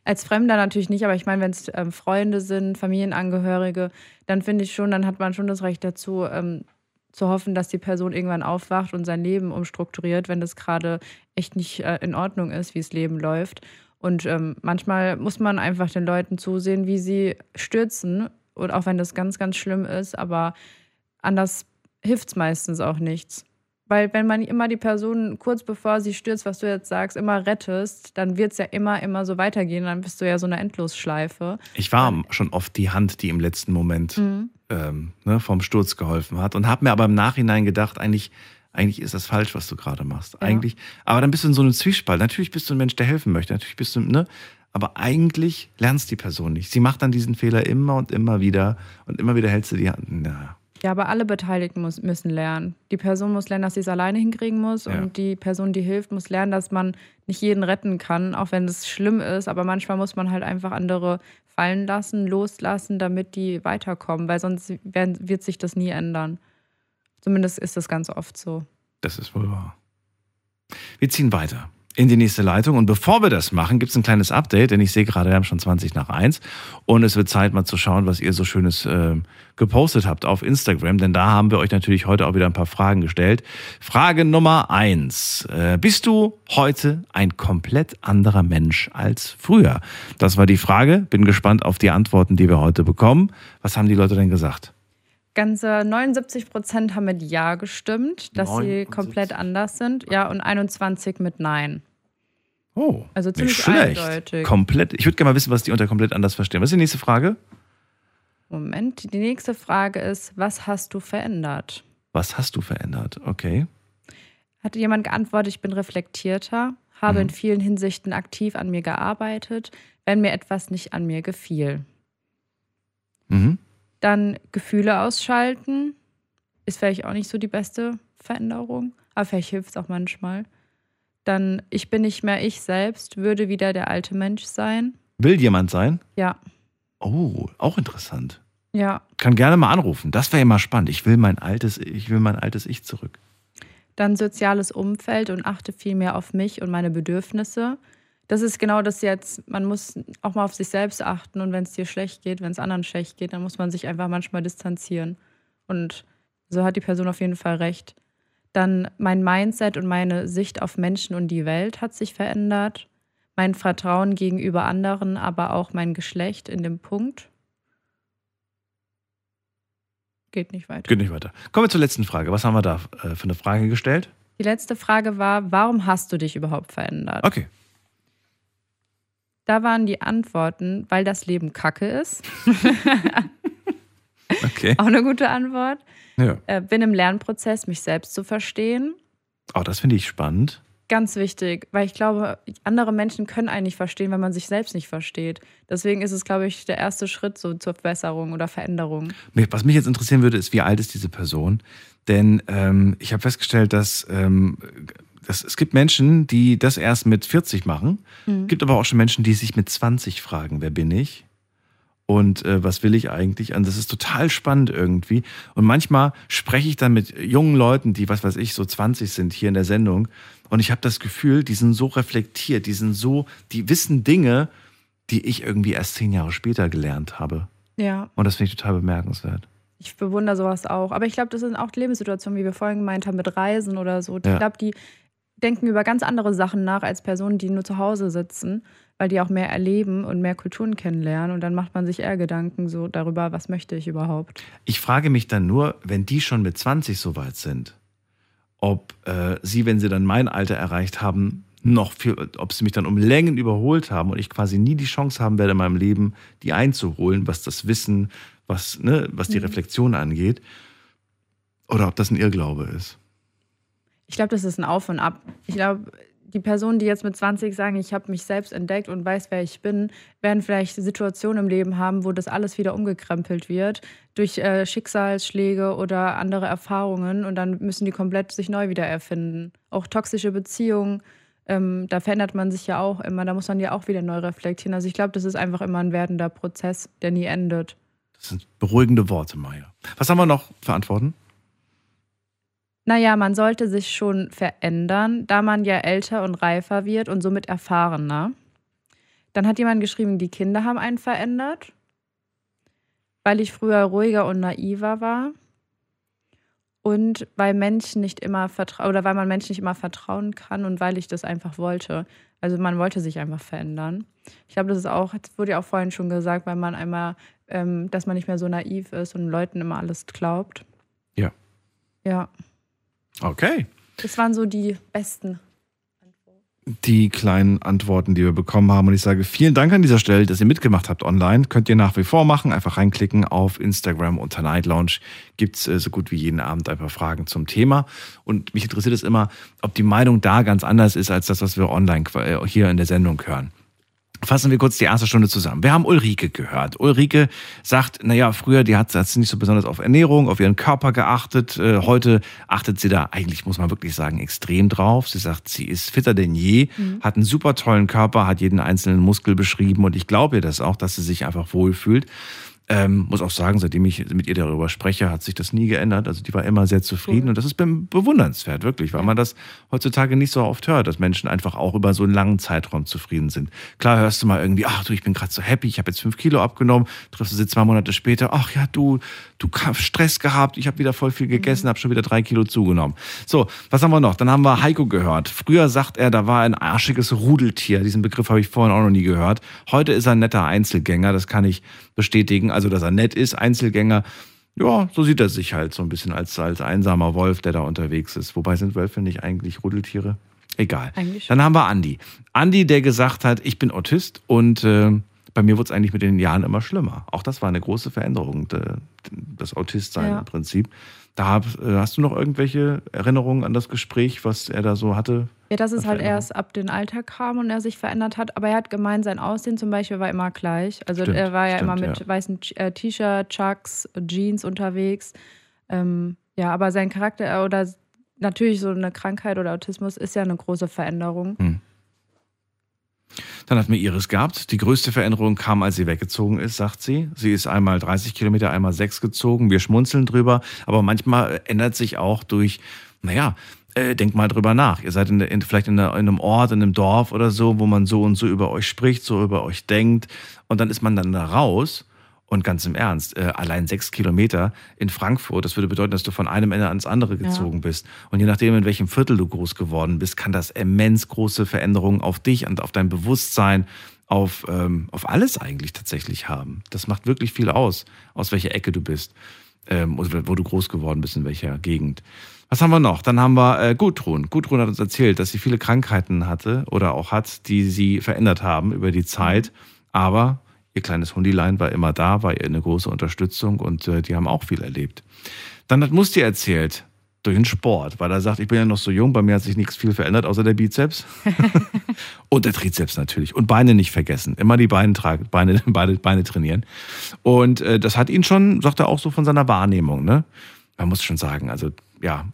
Als Fremder natürlich nicht, aber ich meine, wenn es ähm, Freunde sind, Familienangehörige, dann finde ich schon, dann hat man schon das Recht dazu, ähm, zu hoffen, dass die Person irgendwann aufwacht und sein Leben umstrukturiert, wenn das gerade echt nicht äh, in Ordnung ist, wie das Leben läuft. Und ähm, manchmal muss man einfach den Leuten zusehen, wie sie stürzen. Und auch wenn das ganz, ganz schlimm ist, aber anders hilft es meistens auch nichts. Weil wenn man immer die Person kurz bevor sie stürzt, was du jetzt sagst, immer rettest, dann wird es ja immer, immer so weitergehen. Dann bist du ja so eine Endlosschleife. Ich war schon oft die Hand, die im letzten Moment Mhm. ähm, ne, vom Sturz geholfen hat und habe mir aber im Nachhinein gedacht, eigentlich, eigentlich ist das falsch, was du gerade machst. Ja. Eigentlich, aber dann bist du in so einem Zwiespalt. Natürlich bist du ein Mensch, der helfen möchte. Natürlich bist du, ne? Aber eigentlich lernst die Person nicht. Sie macht dann diesen Fehler immer und immer wieder und immer wieder hältst du die Hand. Na, Ja, aber alle Beteiligten muss, müssen lernen. Die Person muss lernen, dass sie es alleine hinkriegen muss. Ja. Und die Person, die hilft, muss lernen, dass man nicht jeden retten kann, auch wenn es schlimm ist. Aber manchmal muss man halt einfach andere fallen lassen, loslassen, damit die weiterkommen. Weil sonst werden, wird sich das nie ändern. Zumindest ist das ganz oft so. Das ist wohl wahr. Wir ziehen weiter in die nächste Leitung. Und bevor wir das machen, gibt es ein kleines Update, denn ich sehe gerade, wir haben schon 20 nach 1. Und es wird Zeit, mal zu schauen, was ihr so Schönes äh, gepostet habt auf Instagram. Denn da haben wir euch natürlich heute auch wieder ein paar Fragen gestellt. Frage Nummer 1. Äh, bist du heute ein komplett anderer Mensch als früher? Das war die Frage. Bin gespannt auf die Antworten, die wir heute bekommen. Was haben die Leute denn gesagt? Ganze 79 Prozent haben mit Ja gestimmt, dass sie 79. komplett anders sind. Ja, und 21 mit Nein. Oh, Also nicht ziemlich schlecht. eindeutig. Komplett. Ich würde gerne mal wissen, was die unter komplett anders verstehen. Was ist die nächste Frage? Moment, die nächste Frage ist, was hast du verändert? Was hast du verändert? Okay. Hat jemand geantwortet, ich bin reflektierter, habe Mhm. in vielen Hinsichten aktiv an mir gearbeitet, wenn mir etwas nicht an mir gefiel. Mhm. Dann Gefühle ausschalten, ist vielleicht auch nicht so die beste Veränderung, aber vielleicht hilft es auch manchmal. Dann, ich bin nicht mehr ich selbst, würde wieder der alte Mensch sein. Will jemand sein? Ja, Oh, auch interessant. ja. Kann gerne mal anrufen. Das wäre mal spannend. Ich will mein altes, ich will mein altes Ich zurück. Dann soziales Umfeld und achte viel mehr auf mich und meine Bedürfnisse. Das ist genau das jetzt, man muss auch mal auf sich selbst achten und wenn es dir schlecht geht, wenn es anderen schlecht geht, dann muss man sich einfach manchmal distanzieren. Und so hat die Person auf jeden Fall recht. Dann mein Mindset und meine Sicht auf Menschen und die Welt hat sich verändert. Mein Vertrauen gegenüber anderen, aber auch mein Geschlecht in dem Punkt. Geht nicht weiter. Geht nicht weiter. Kommen wir zur letzten Frage. Was haben wir da äh, für eine Frage gestellt? Die letzte Frage war, warum hast du dich überhaupt verändert? Okay. Da waren die Antworten, weil das Leben kacke ist. Okay. Auch eine gute Antwort. Ja. Äh, bin im Lernprozess, mich selbst zu verstehen. Oh, das finde ich spannend. Ganz wichtig, weil ich glaube, andere Menschen können einen nicht verstehen, wenn man sich selbst nicht versteht. Deswegen ist es, glaube ich, der erste Schritt so zur Verbesserung oder Veränderung. Was mich jetzt interessieren würde, ist, wie alt ist diese Person? Denn ähm, ich habe festgestellt, dass, ähm, dass es gibt Menschen, die das erst mit 40 machen. Mhm. gibt aber auch schon Menschen, die sich mit 20 fragen, wer bin ich? Und äh, was will ich eigentlich? Und das ist total spannend irgendwie. Und manchmal spreche ich dann mit jungen Leuten, die, was weiß ich, so 20 sind hier in der Sendung. Und ich habe das Gefühl, die sind so reflektiert, die sind so, die wissen Dinge, die ich irgendwie erst zehn Jahre später gelernt habe. Ja, Und das finde ich total bemerkenswert. Ich bewundere sowas auch. Aber ich glaube, das sind auch Lebenssituationen, wie wir vorhin gemeint haben, mit Reisen oder so. Ja. Ich glaube, die denken über ganz andere Sachen nach als Personen, die nur zu Hause sitzen, weil die auch mehr erleben und mehr Kulturen kennenlernen. Und dann macht man sich eher Gedanken so darüber, was möchte ich überhaupt. Ich frage mich dann nur, wenn die schon mit 20 so weit sind, ob äh, sie, wenn sie dann mein Alter erreicht haben, noch für, ob sie mich dann um Längen überholt haben und ich quasi nie die Chance haben werde, in meinem Leben die einzuholen, was das Wissen, was, ne, was die Mhm. Reflexion angeht. Oder ob das ein Irrglaube ist. Ich glaube, das ist ein Auf und Ab. Ich glaube, die Personen, die jetzt mit 20 sagen, ich habe mich selbst entdeckt und weiß, wer ich bin, werden vielleicht Situationen im Leben haben, wo das alles wieder umgekrempelt wird durch äh, Schicksalsschläge oder andere Erfahrungen und dann müssen die komplett sich neu wieder erfinden. Auch toxische Beziehungen, ähm, da verändert man sich ja auch immer, da muss man ja auch wieder neu reflektieren. Also ich glaube, das ist einfach immer ein werdender Prozess, der nie endet. Das sind beruhigende Worte, Maya. Was haben wir noch für Antworten? Naja, man sollte sich schon verändern, da man ja älter und reifer wird und somit erfahrener. Dann hat jemand geschrieben, die Kinder haben einen verändert, weil ich früher ruhiger und naiver war und weil Menschen nicht immer vertrauen oder weil man Menschen nicht immer vertrauen kann und weil ich das einfach wollte. Also man wollte sich einfach verändern. Ich glaube, das ist auch, das wurde ja auch vorhin schon gesagt, weil man einmal, ähm, dass man nicht mehr so naiv ist und Leuten immer alles glaubt. Ja. Ja. Okay. Das waren so die besten. die kleinen Antworten, die wir bekommen haben. Und ich sage vielen Dank an dieser Stelle, dass ihr mitgemacht habt online. Könnt ihr nach wie vor machen. Einfach reinklicken auf Instagram unter Night Lounge. Gibt es äh, so gut wie jeden Abend ein paar Fragen zum Thema. Und mich interessiert es immer, ob die Meinung da ganz anders ist als das, was wir online äh, hier in der Sendung hören. Fassen wir kurz die erste Stunde zusammen. Wir haben Ulrike gehört. Ulrike sagt, naja, früher, die hat, hat sie nicht so besonders auf Ernährung, auf ihren Körper geachtet. Äh, heute achtet sie da eigentlich, muss man wirklich sagen, extrem drauf. Sie sagt, sie ist fitter denn je, Mhm. hat einen super tollen Körper, hat jeden einzelnen Muskel beschrieben und ich glaube ihr das auch, dass sie sich einfach wohlfühlt. Ähm, muss auch sagen, seitdem ich mit ihr darüber spreche, hat sich das nie geändert. Also die war immer sehr zufrieden und das ist be- bewundernswert, wirklich, weil man das heutzutage nicht so oft hört, dass Menschen einfach auch über so einen langen Zeitraum zufrieden sind. Klar hörst du mal irgendwie, ach du, ich bin gerade so happy, ich habe jetzt fünf Kilo abgenommen, triffst du sie zwei Monate später, ach ja, du, du hast Stress gehabt, ich habe wieder voll viel gegessen, habe schon wieder drei Kilo zugenommen. So, was haben wir noch? Dann haben wir Heiko gehört. Früher sagt er, da war ein arschiges Rudeltier. Diesen Begriff habe ich vorhin auch noch nie gehört. Heute ist er ein netter Einzelgänger, das kann ich bestätigen. Also, dass er nett ist, Einzelgänger. Ja, so sieht er sich halt so ein bisschen als, als einsamer Wolf, der da unterwegs ist. Wobei sind Wölfe nicht eigentlich Rudeltiere? Egal. Eigentlich. Dann haben wir Andi. Andi, der gesagt hat, ich bin Autist und äh, bei mir wurde es eigentlich mit den Jahren immer schlimmer. Auch das war eine große Veränderung, de, das Autistsein Ja. im Prinzip. Da hab, äh, hast du noch irgendwelche Erinnerungen an das Gespräch, was er da so hatte? Ja, dass es halt erst ab dem Alter kam und er sich verändert hat. Aber er hat gemeint, sein Aussehen zum Beispiel war immer gleich. Also Stimmt, er war ja immer stimmt, mit ja. weißen äh, T-Shirt, Chucks, Jeans unterwegs. Ähm, ja, aber sein Charakter äh, oder natürlich so eine Krankheit oder Autismus ist ja eine große Veränderung. Hm. Dann hat mir Iris gehabt. Die größte Veränderung kam, als sie weggezogen ist, sagt sie. Sie ist einmal 30 Kilometer, einmal sechs gezogen. Wir schmunzeln drüber. Aber manchmal ändert sich auch durch, naja, äh, denkt mal drüber nach. Ihr seid in, in, vielleicht in, der, in einem Ort, in einem Dorf oder so, wo man so und so über euch spricht, so über euch denkt. Und dann ist man dann da raus. Und ganz im Ernst, äh, allein sechs Kilometer in Frankfurt, das würde bedeuten, dass du von einem Ende ans andere Ja. gezogen bist. Und je nachdem, in welchem Viertel du groß geworden bist, kann das immens große Veränderungen auf dich und auf dein Bewusstsein, auf, ähm, auf alles eigentlich tatsächlich haben. Das macht wirklich viel aus, aus welcher Ecke du bist, ähm, oder wo du groß geworden bist, in welcher Gegend. Was haben wir noch? Dann haben wir äh, Gudrun. Gudrun hat uns erzählt, dass sie viele Krankheiten hatte oder auch hat, die sie verändert haben über die Zeit. Aber ihr kleines Hundilein war immer da, war ihr eine große Unterstützung und äh, die haben auch viel erlebt. Dann hat Musti erzählt, durch den Sport, weil er sagt, ich bin ja noch so jung, bei mir hat sich nichts viel verändert, außer der Bizeps. und der Trizeps natürlich. Und Beine nicht vergessen. Immer die Beine tragen, Beine, Beine, Beine trainieren. Und äh, das hat ihn schon, sagt er auch so von seiner Wahrnehmung, ne? Man muss schon sagen, also ja,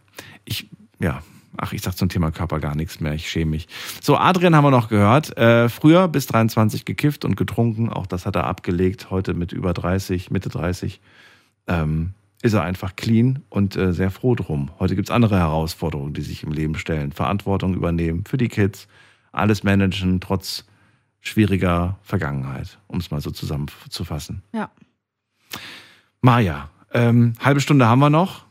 ich, ja, ach, ich sag zum Thema Körper gar nichts mehr, ich schäme mich. So, Adrian haben wir noch gehört. Äh, früher bis 23 gekifft und getrunken, auch das hat er abgelegt. Heute mit über 30, Mitte 30. Ähm, ist er einfach clean und äh, sehr froh drum. Heute gibt's andere Herausforderungen, die sich im Leben stellen. Verantwortung übernehmen für die Kids, alles managen, trotz schwieriger Vergangenheit, um es mal so zusammenzufassen. Ja. Maja, Ähm, halbe Stunde haben wir noch.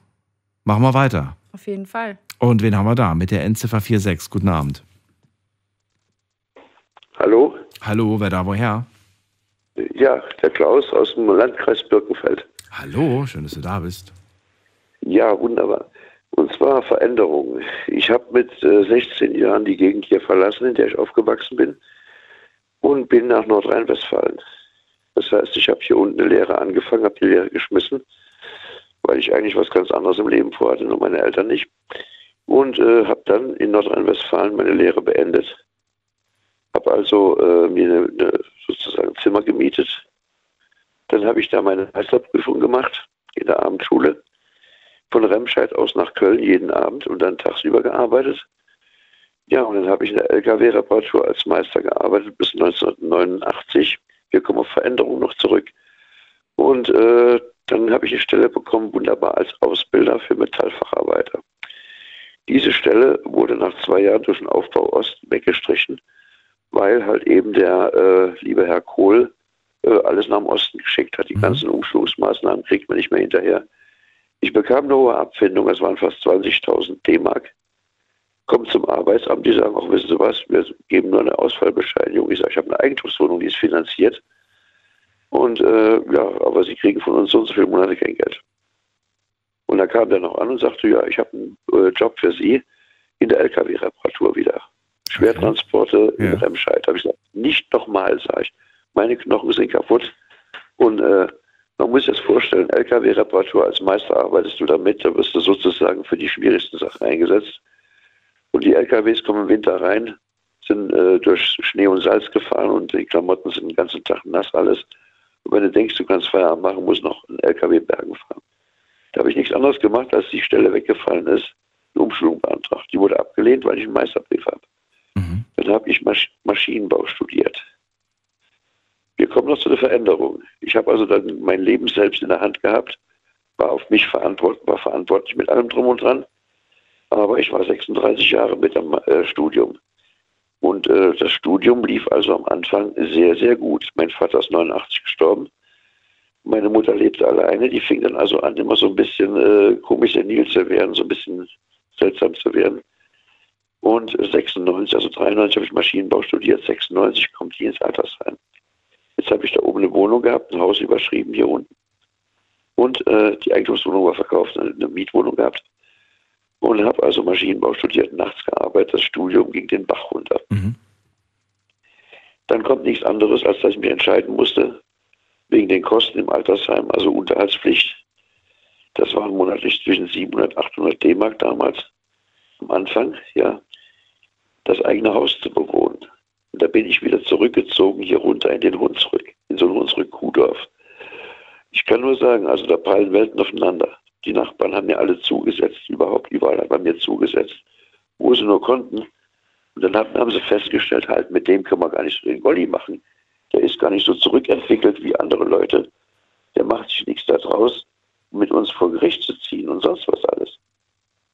Machen wir weiter. Auf jeden Fall. Und wen haben wir da? Mit der Endziffer 46. Guten Abend. Hallo? Hallo, wer da woher? Ja, der Klaus aus dem Landkreis Birkenfeld. Hallo, schön, dass du da bist. Ja, wunderbar. Und zwar Veränderungen. Ich habe mit äh, 16 Jahren die Gegend hier verlassen, in der ich aufgewachsen bin, und bin nach Nordrhein-Westfalen. Das heißt, ich habe hier unten eine Lehre angefangen, habe die Lehre geschmissen, weil ich eigentlich was ganz anderes im Leben vorhatte, nur meine Eltern nicht. Und äh, habe dann in Nordrhein-Westfalen meine Lehre beendet. Habe also äh, mir eine, eine, sozusagen ein Zimmer gemietet. Dann habe ich da meine Meisterprüfung gemacht in der Abendschule. Von Remscheid aus nach Köln jeden Abend und dann tagsüber gearbeitet. Ja, und dann habe ich in der LKW-Reparatur als Meister gearbeitet bis 1989. Wir kommen auf Veränderungen noch zurück. Und äh, dann habe ich eine Stelle bekommen, wunderbar als Ausbilder für Metallfacharbeiter. Diese Stelle wurde nach zwei Jahren durch den Aufbau Ost weggestrichen, weil halt eben der äh, liebe Herr Kohl äh, alles nach dem Osten geschickt hat. Die ganzen Umschulungsmaßnahmen kriegt man nicht mehr hinterher. Ich bekam eine hohe Abfindung, das waren fast 20.000 D-Mark. Kommt zum Arbeitsamt, die sagen auch, wissen Sie was, wir geben nur eine Ausfallbescheinigung. Ich sage, ich habe eine Eigentumswohnung, die ist finanziert. Und äh, ja, aber Sie kriegen von uns so und so viele Monate kein Geld. Und dann kam der noch an und sagte, ja, ich habe einen äh, Job für Sie in der LKW-Reparatur wieder. Schwertransporte in Remscheid. Da habe ich gesagt, nicht nochmal, sage ich. Meine Knochen sind kaputt. Und äh, man muss sich das vorstellen, LKW-Reparatur als Meister arbeitest du damit, da wirst du sozusagen für die schwierigsten Sachen eingesetzt. Und die LKWs kommen im Winter rein, sind äh, durch Schnee und Salz gefahren und die Klamotten sind den ganzen Tag nass alles. Und wenn du denkst, du kannst Feierabend machen, musst noch einen LKW Bergen fahren. Da habe ich nichts anderes gemacht, als die Stelle weggefallen ist, eine Umschulung beantragt. Die wurde abgelehnt, weil ich einen Meisterbrief habe. Dann habe ich Masch Maschinenbau studiert. Wir kommen noch zu der Veränderung. Ich habe also dann mein Leben selbst in der Hand gehabt, war auf mich verantwortlich, war verantwortlich mit allem drum und dran. Aber ich war 36 Jahre mit dem äh, Studium. Und äh, das Studium lief also am Anfang sehr, sehr gut. Mein Vater ist 89 gestorben. Meine Mutter lebte alleine. Die fing dann also an, immer so ein bisschen äh, komisch senil zu werden, so ein bisschen seltsam zu werden. Und 96, also 93 habe ich Maschinenbau studiert, 96 kommt die ins Altersheim. Jetzt habe ich da oben eine Wohnung gehabt, ein Haus überschrieben hier unten. Und äh, die Eigentumswohnung war verkauft, eine, eine Mietwohnung gehabt. Und habe also Maschinenbau studiert, nachts gearbeitet. Das Studium ging den Bach runter. Dann kommt nichts anderes, als dass ich mich entscheiden musste, wegen den Kosten im Altersheim, also Unterhaltspflicht. Das waren monatlich zwischen 700 und 800 D-Mark damals, am Anfang, ja, das eigene Haus zu bewohnen. Und da bin ich wieder zurückgezogen, hier runter in den Hunsrück, in so ein Hunsrück-Kuhdorf. Ich kann nur sagen, also da prallen Welten aufeinander. Die Nachbarn haben mir alle zugesetzt, überhaupt überall bei mir zugesetzt, wo sie nur konnten. Und dann haben, haben sie festgestellt, halt, mit dem können wir gar nicht so den Golli machen. Der ist gar nicht so zurückentwickelt wie andere Leute. Der macht sich nichts daraus, um mit uns vor Gericht zu ziehen und sonst was alles.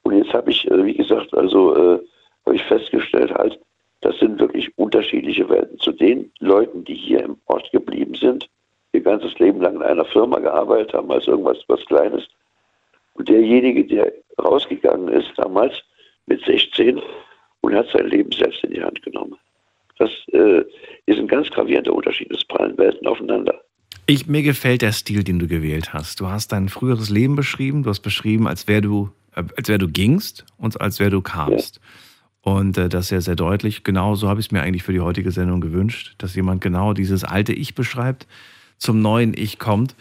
Und jetzt habe ich, äh, wie gesagt, also äh, habe ich festgestellt, halt, das sind wirklich unterschiedliche Welten. Zu den Leuten, die hier im Ort geblieben sind, ihr ganzes Leben lang in einer Firma gearbeitet haben, als irgendwas was Kleines. Und derjenige, der rausgegangen ist damals mit 16 und hat sein Leben selbst in die Hand genommen. Das äh, ist ein ganz gravierender Unterschied. Es prallen Welten aufeinander. Ich, mir gefällt der Stil, den du gewählt hast. Du hast dein früheres Leben beschrieben. Du hast beschrieben, als wär du, äh, als wär du gingst und als wär du kamst. Und äh, das sehr, sehr deutlich. Genau so habe ich es mir eigentlich für die heutige Sendung gewünscht, dass jemand genau dieses alte Ich beschreibt, zum neuen Ich kommt.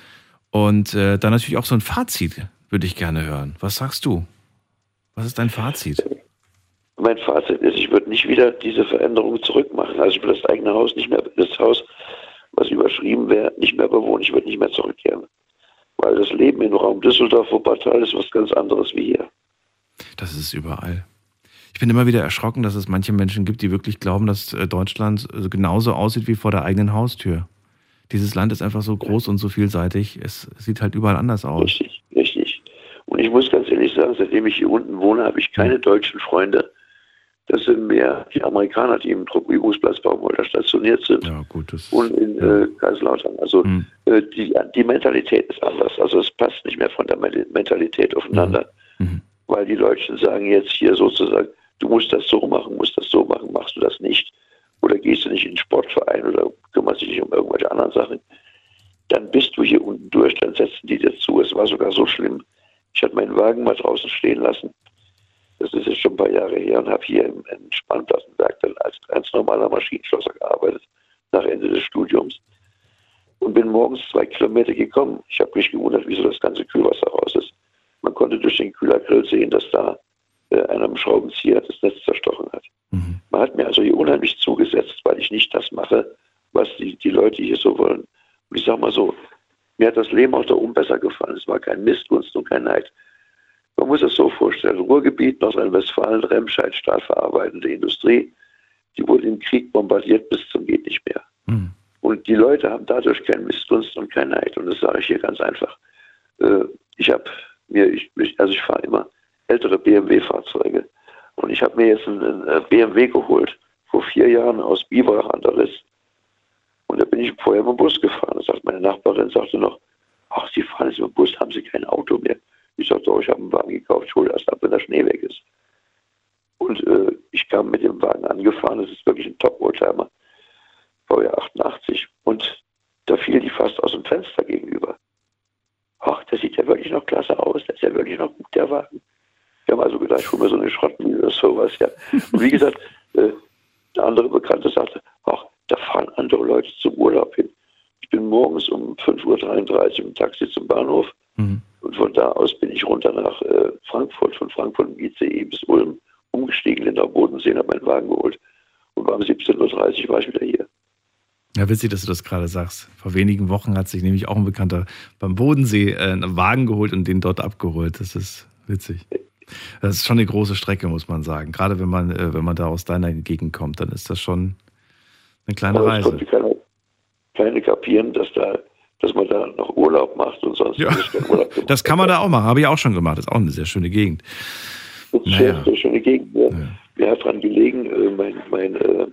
Und äh, dann natürlich auch so ein Fazit würde ich gerne hören. Was sagst du? Was ist dein Fazit? Mein Fazit ist, ich würde nicht wieder diese Veränderung zurückmachen. Also ich würde das eigene Haus nicht mehr, das Haus, was überschrieben wäre, nicht mehr bewohnen. Ich würde nicht mehr zurückkehren. Weil das Leben im Raum Düsseldorf, Wuppertal ist was ganz anderes wie hier. Das ist überall. Ich bin immer wieder erschrocken, dass es manche Menschen gibt, die wirklich glauben, dass äh, Deutschland äh, genauso aussieht wie vor der eigenen Haustür. Dieses Land ist einfach so groß und so vielseitig. Es sieht halt überall anders aus. Richtig, ich muss ganz ehrlich sagen, seitdem ich hier unten wohne, habe ich keine deutschen Freunde. Das sind mehr die Amerikaner, die im Truppenübungsplatz Baumholder stationiert sind. Ja, gut. Das, und in äh, Kaiserslautern. Also äh, die, die Mentalität ist anders. Also es passt nicht mehr von der Men- Mentalität aufeinander. Weil die Deutschen sagen jetzt hier sozusagen, du musst das so machen, musst das so machen, machst du das nicht. Oder gehst du nicht in den Sportverein oder kümmerst dich nicht um irgendwelche anderen Sachen. Dann bist du hier unten durch, dann setzen die dir zu. Es war sogar so schlimm. Ich hatte meinen Wagen mal draußen stehen lassen. Das ist jetzt schon ein paar Jahre her und habe hier im, im Spannplattenwerk dann als ganz normaler Maschinenschlosser gearbeitet, nach Ende des Studiums. Und bin morgens zwei Kilometer gekommen. Ich habe mich gewundert, wieso das ganze Kühlwasser raus ist. Man konnte durch den Kühlergrill sehen, dass da äh, einer im Schraubenzieher das Netz zerstochen hat. Man hat mir also hier unheimlich zugesetzt, weil ich nicht das mache, was die, die Leute hier so wollen. Und ich sage mal so, mir hat das Leben auch da oben besser gefallen. Es war kein Missgunst und kein Neid. Man muss es so vorstellen, Ruhrgebiet, Nordrhein-Westfalen, Remscheid, stahlverarbeitende Industrie, die wurde im Krieg bombardiert bis zum geht nicht mehr. Und die Leute haben dadurch kein Missgunst und kein Neid. Und das sage ich hier ganz einfach. Äh, ich habe mir, ich, also ich fahre immer ältere BMW-Fahrzeuge. Und ich habe mir jetzt einen, einen äh, BMW geholt, vor vier Jahren aus Biberach an der Riss. Und da bin ich vorher mit dem Bus gefahren. Da sagt meine Nachbarin, sagte noch, ach, Sie fahren jetzt mit dem Bus, haben Sie kein Auto mehr? Ich sagte, doch, ich habe einen Wagen gekauft, ich hole erst ab, wenn der Schnee weg ist. Und äh, ich kam mit dem Wagen angefahren, das ist wirklich ein Top-Oldtimer, Baujahr 88. Und da fiel die fast aus dem Fenster gegenüber. Ach, der sieht ja wirklich noch klasse aus, der ist ja wirklich noch gut, der Wagen. Wir haben also gedacht, ich hole mir so eine Schrottmühle oder sowas, ja. Und wie gesagt, äh, der andere Bekannte sagte, ach, da fahren andere Leute zum Urlaub hin. Ich bin morgens um 5.33 Uhr dem Taxi zum Bahnhof und von da aus bin ich runter nach äh, Frankfurt, von Frankfurt im ICE bis Ulm, umgestiegen in der Bodensee, habe meinen Wagen geholt und war um 17.30 Uhr war ich wieder hier. Ja, witzig, dass du das gerade sagst. Vor wenigen Wochen hat sich nämlich auch ein Bekannter beim Bodensee äh, einen Wagen geholt und den dort abgeholt. Das ist witzig. Das ist schon eine große Strecke, muss man sagen. Gerade wenn man, äh, wenn man da aus deiner Gegend kommt, dann ist das schon eine kleine Aber Reise. konnte keiner, keiner kapieren, dass, da, dass man da noch Urlaub macht und sonst Ja. Urlaub gemacht. Das kann man da auch machen, habe ich auch schon gemacht. Das ist auch eine sehr schöne Gegend. Das ist Naja. eine sehr schöne Gegend. Ne? Mir hat daran gelegen, äh, mein, mein, äh,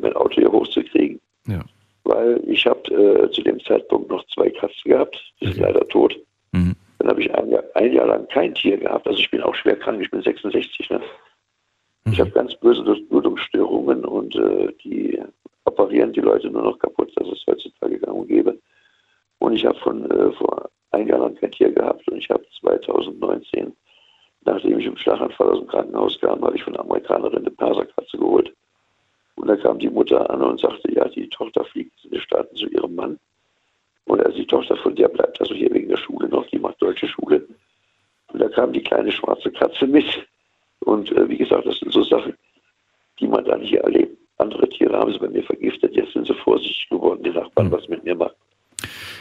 mein Auto hier hochzukriegen. Ja. Weil ich habe äh, zu dem Zeitpunkt noch zwei Katzen gehabt, die sind leider tot. Mhm. Dann habe ich ein Jahr, ein Jahr lang kein Tier gehabt. Also ich bin auch schwer krank, ich bin 66. Ne? Ich habe ganz böse Durchblutungsstörungen und äh, die operieren die Leute nur noch kaputt. Das ist heutzutage gang und gäbe. Und ich habe von äh, vor ein Jahr lang kein Tier gehabt und ich habe 2019, nachdem ich im Schlaganfall aus dem Krankenhaus kam, habe ich von einer Amerikanerin eine Perserkatze geholt. Und da kam die Mutter an und sagte, ja, die Tochter fliegt in die Staaten zu ihrem Mann. Und also die Tochter von der bleibt also hier wegen der Schule noch, die macht deutsche Schule. Und da kam die kleine schwarze Katze mit. Und äh, wie gesagt, das sind so Sachen, die man dann hier erlebt. Andere Tiere haben sie bei mir vergiftet, jetzt sind sie vorsichtig geworden, die Nachbarn, was mit mir machen.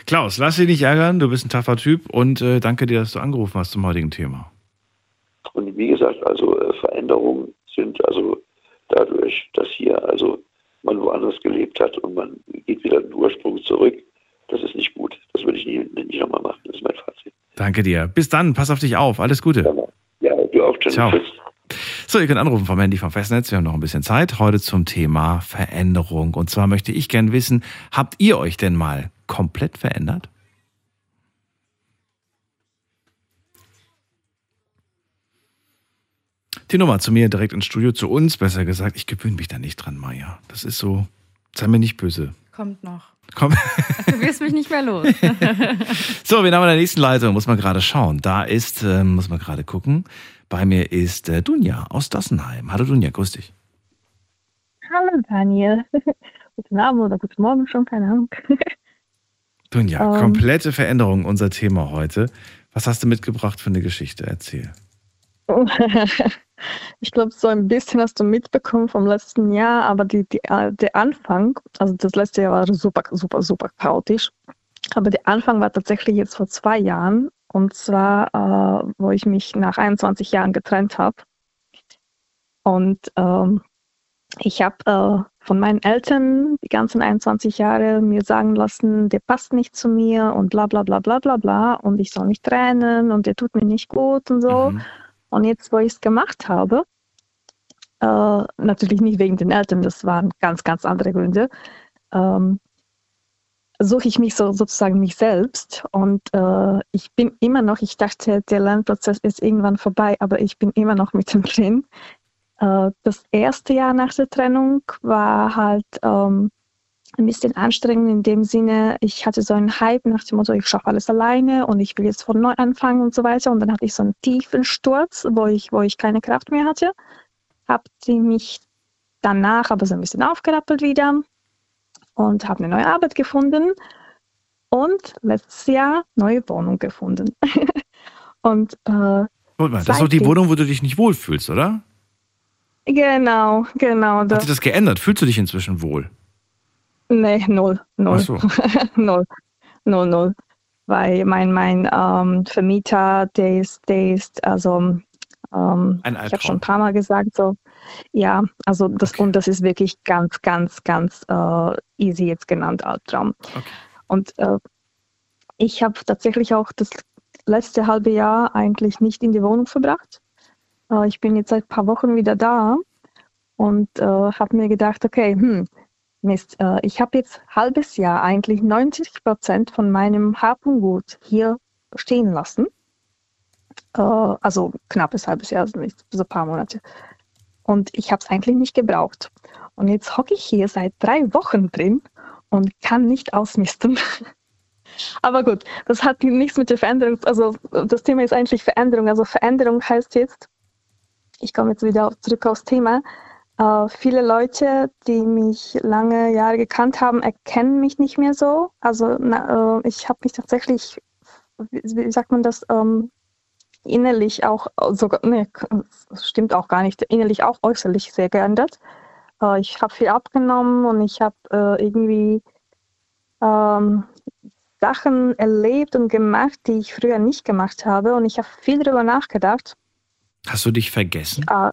Klaus, lass dich nicht ärgern, du bist ein taffer Typ und äh, danke dir, dass du angerufen hast zum heutigen Thema. Und wie gesagt, also äh, Veränderungen sind also dadurch, dass hier also man woanders gelebt hat und man geht wieder in den Ursprung zurück, das ist nicht gut. Das würde ich nie, nicht nochmal machen. Das ist mein Fazit. Danke dir. Bis dann, pass auf dich auf. Alles Gute. Ja, du auch, John. Ciao. Tschüss. So, ihr könnt anrufen vom Handy vom Festnetz. Wir haben noch ein bisschen Zeit. Heute zum Thema Veränderung. Und zwar möchte ich gern wissen, habt ihr euch denn mal komplett verändert? Die Nummer zu mir direkt ins Studio, zu uns, besser gesagt. Ich gewöhne mich da nicht dran, Maja. Das ist so, sei mir nicht böse. Kommt noch. Komm. Du wirst mich nicht mehr los. So, wen haben wir in der nächsten Leitung? Muss man gerade schauen. Da ist, ähm, muss man gerade gucken. Bei mir ist äh, Dunja aus Dassenheim. Hallo Dunja, grüß dich. Hallo Daniel. guten Abend oder guten Morgen schon, keine Ahnung. Dunja, Ähm. komplette Veränderung, unser Thema heute. Was hast du mitgebracht für eine Geschichte? Erzähl. ich glaube, so ein bisschen hast du mitbekommen vom letzten Jahr, aber die, die, äh, der Anfang, also das letzte Jahr war super, super, super chaotisch. Aber der Anfang war tatsächlich jetzt vor zwei Jahren. Und zwar, äh, wo ich mich nach 21 Jahren getrennt habe. Und ähm, ich habe äh, von meinen Eltern die ganzen 21 Jahre mir sagen lassen, der passt nicht zu mir und bla bla bla bla bla bla und ich soll mich trennen und der tut mir nicht gut und so. Und jetzt, wo ich es gemacht habe, Äh, natürlich nicht wegen den Eltern, das waren ganz, ganz andere Gründe. Ähm, suche ich mich so sozusagen mich selbst und äh, ich bin immer noch, ich dachte, der Lernprozess ist irgendwann vorbei, aber ich bin immer noch mittendrin. Äh, das erste Jahr nach der Trennung war halt ähm, ein bisschen anstrengend in dem Sinne, ich hatte so einen Hype nach dem Motto, ich schaffe alles alleine und ich will jetzt von neu anfangen und so weiter. Und dann hatte ich so einen tiefen Sturz, wo ich, wo ich keine Kraft mehr hatte. Habe mich danach aber so ein bisschen aufgerappelt wieder und habe eine neue Arbeit gefunden und letztes Jahr neue Wohnung gefunden. und äh, Mal, das ist doch die Wohnung, wo du dich nicht wohlfühlst, oder? Genau, genau. Hat sich das geändert? Fühlst du dich inzwischen wohl? Nee, null, null. So. null, null, null. Weil mein, mein ähm, Vermieter, der ist, der ist, also ähm, ich habe schon ein paar Mal gesagt, so, ja, also das und das ist wirklich ganz, ganz, ganz äh, easy jetzt genannt, Albtraum. Und äh, ich habe tatsächlich auch das letzte halbe Jahr eigentlich nicht in die Wohnung verbracht. Äh, ich bin jetzt seit ein paar Wochen wieder da und äh, habe mir gedacht, okay, hm, Mist, äh, ich habe jetzt halbes Jahr eigentlich 90 Prozent von meinem Hab und Gut hier stehen lassen. Äh, also knappes halbes Jahr, also nicht so ein paar Monate. Und ich habe es eigentlich nicht gebraucht. Und jetzt hocke ich hier seit drei Wochen drin und kann nicht ausmisten. Aber gut, das hat nichts mit der Veränderung, also das Thema ist eigentlich Veränderung. Also Veränderung heißt jetzt, ich komme jetzt wieder zurück aufs Thema, äh, viele Leute, die mich lange Jahre gekannt haben, erkennen mich nicht mehr so. Also na, äh, ich habe mich tatsächlich, wie, sagt man das, ähm, innerlich auch sogar, nee, das stimmt auch gar nicht, innerlich auch äußerlich sehr geändert. Äh, ich habe viel abgenommen und ich habe äh, irgendwie ähm, Sachen erlebt und gemacht, die ich früher nicht gemacht habe. Und ich habe viel darüber nachgedacht. Hast du dich vergessen? Äh,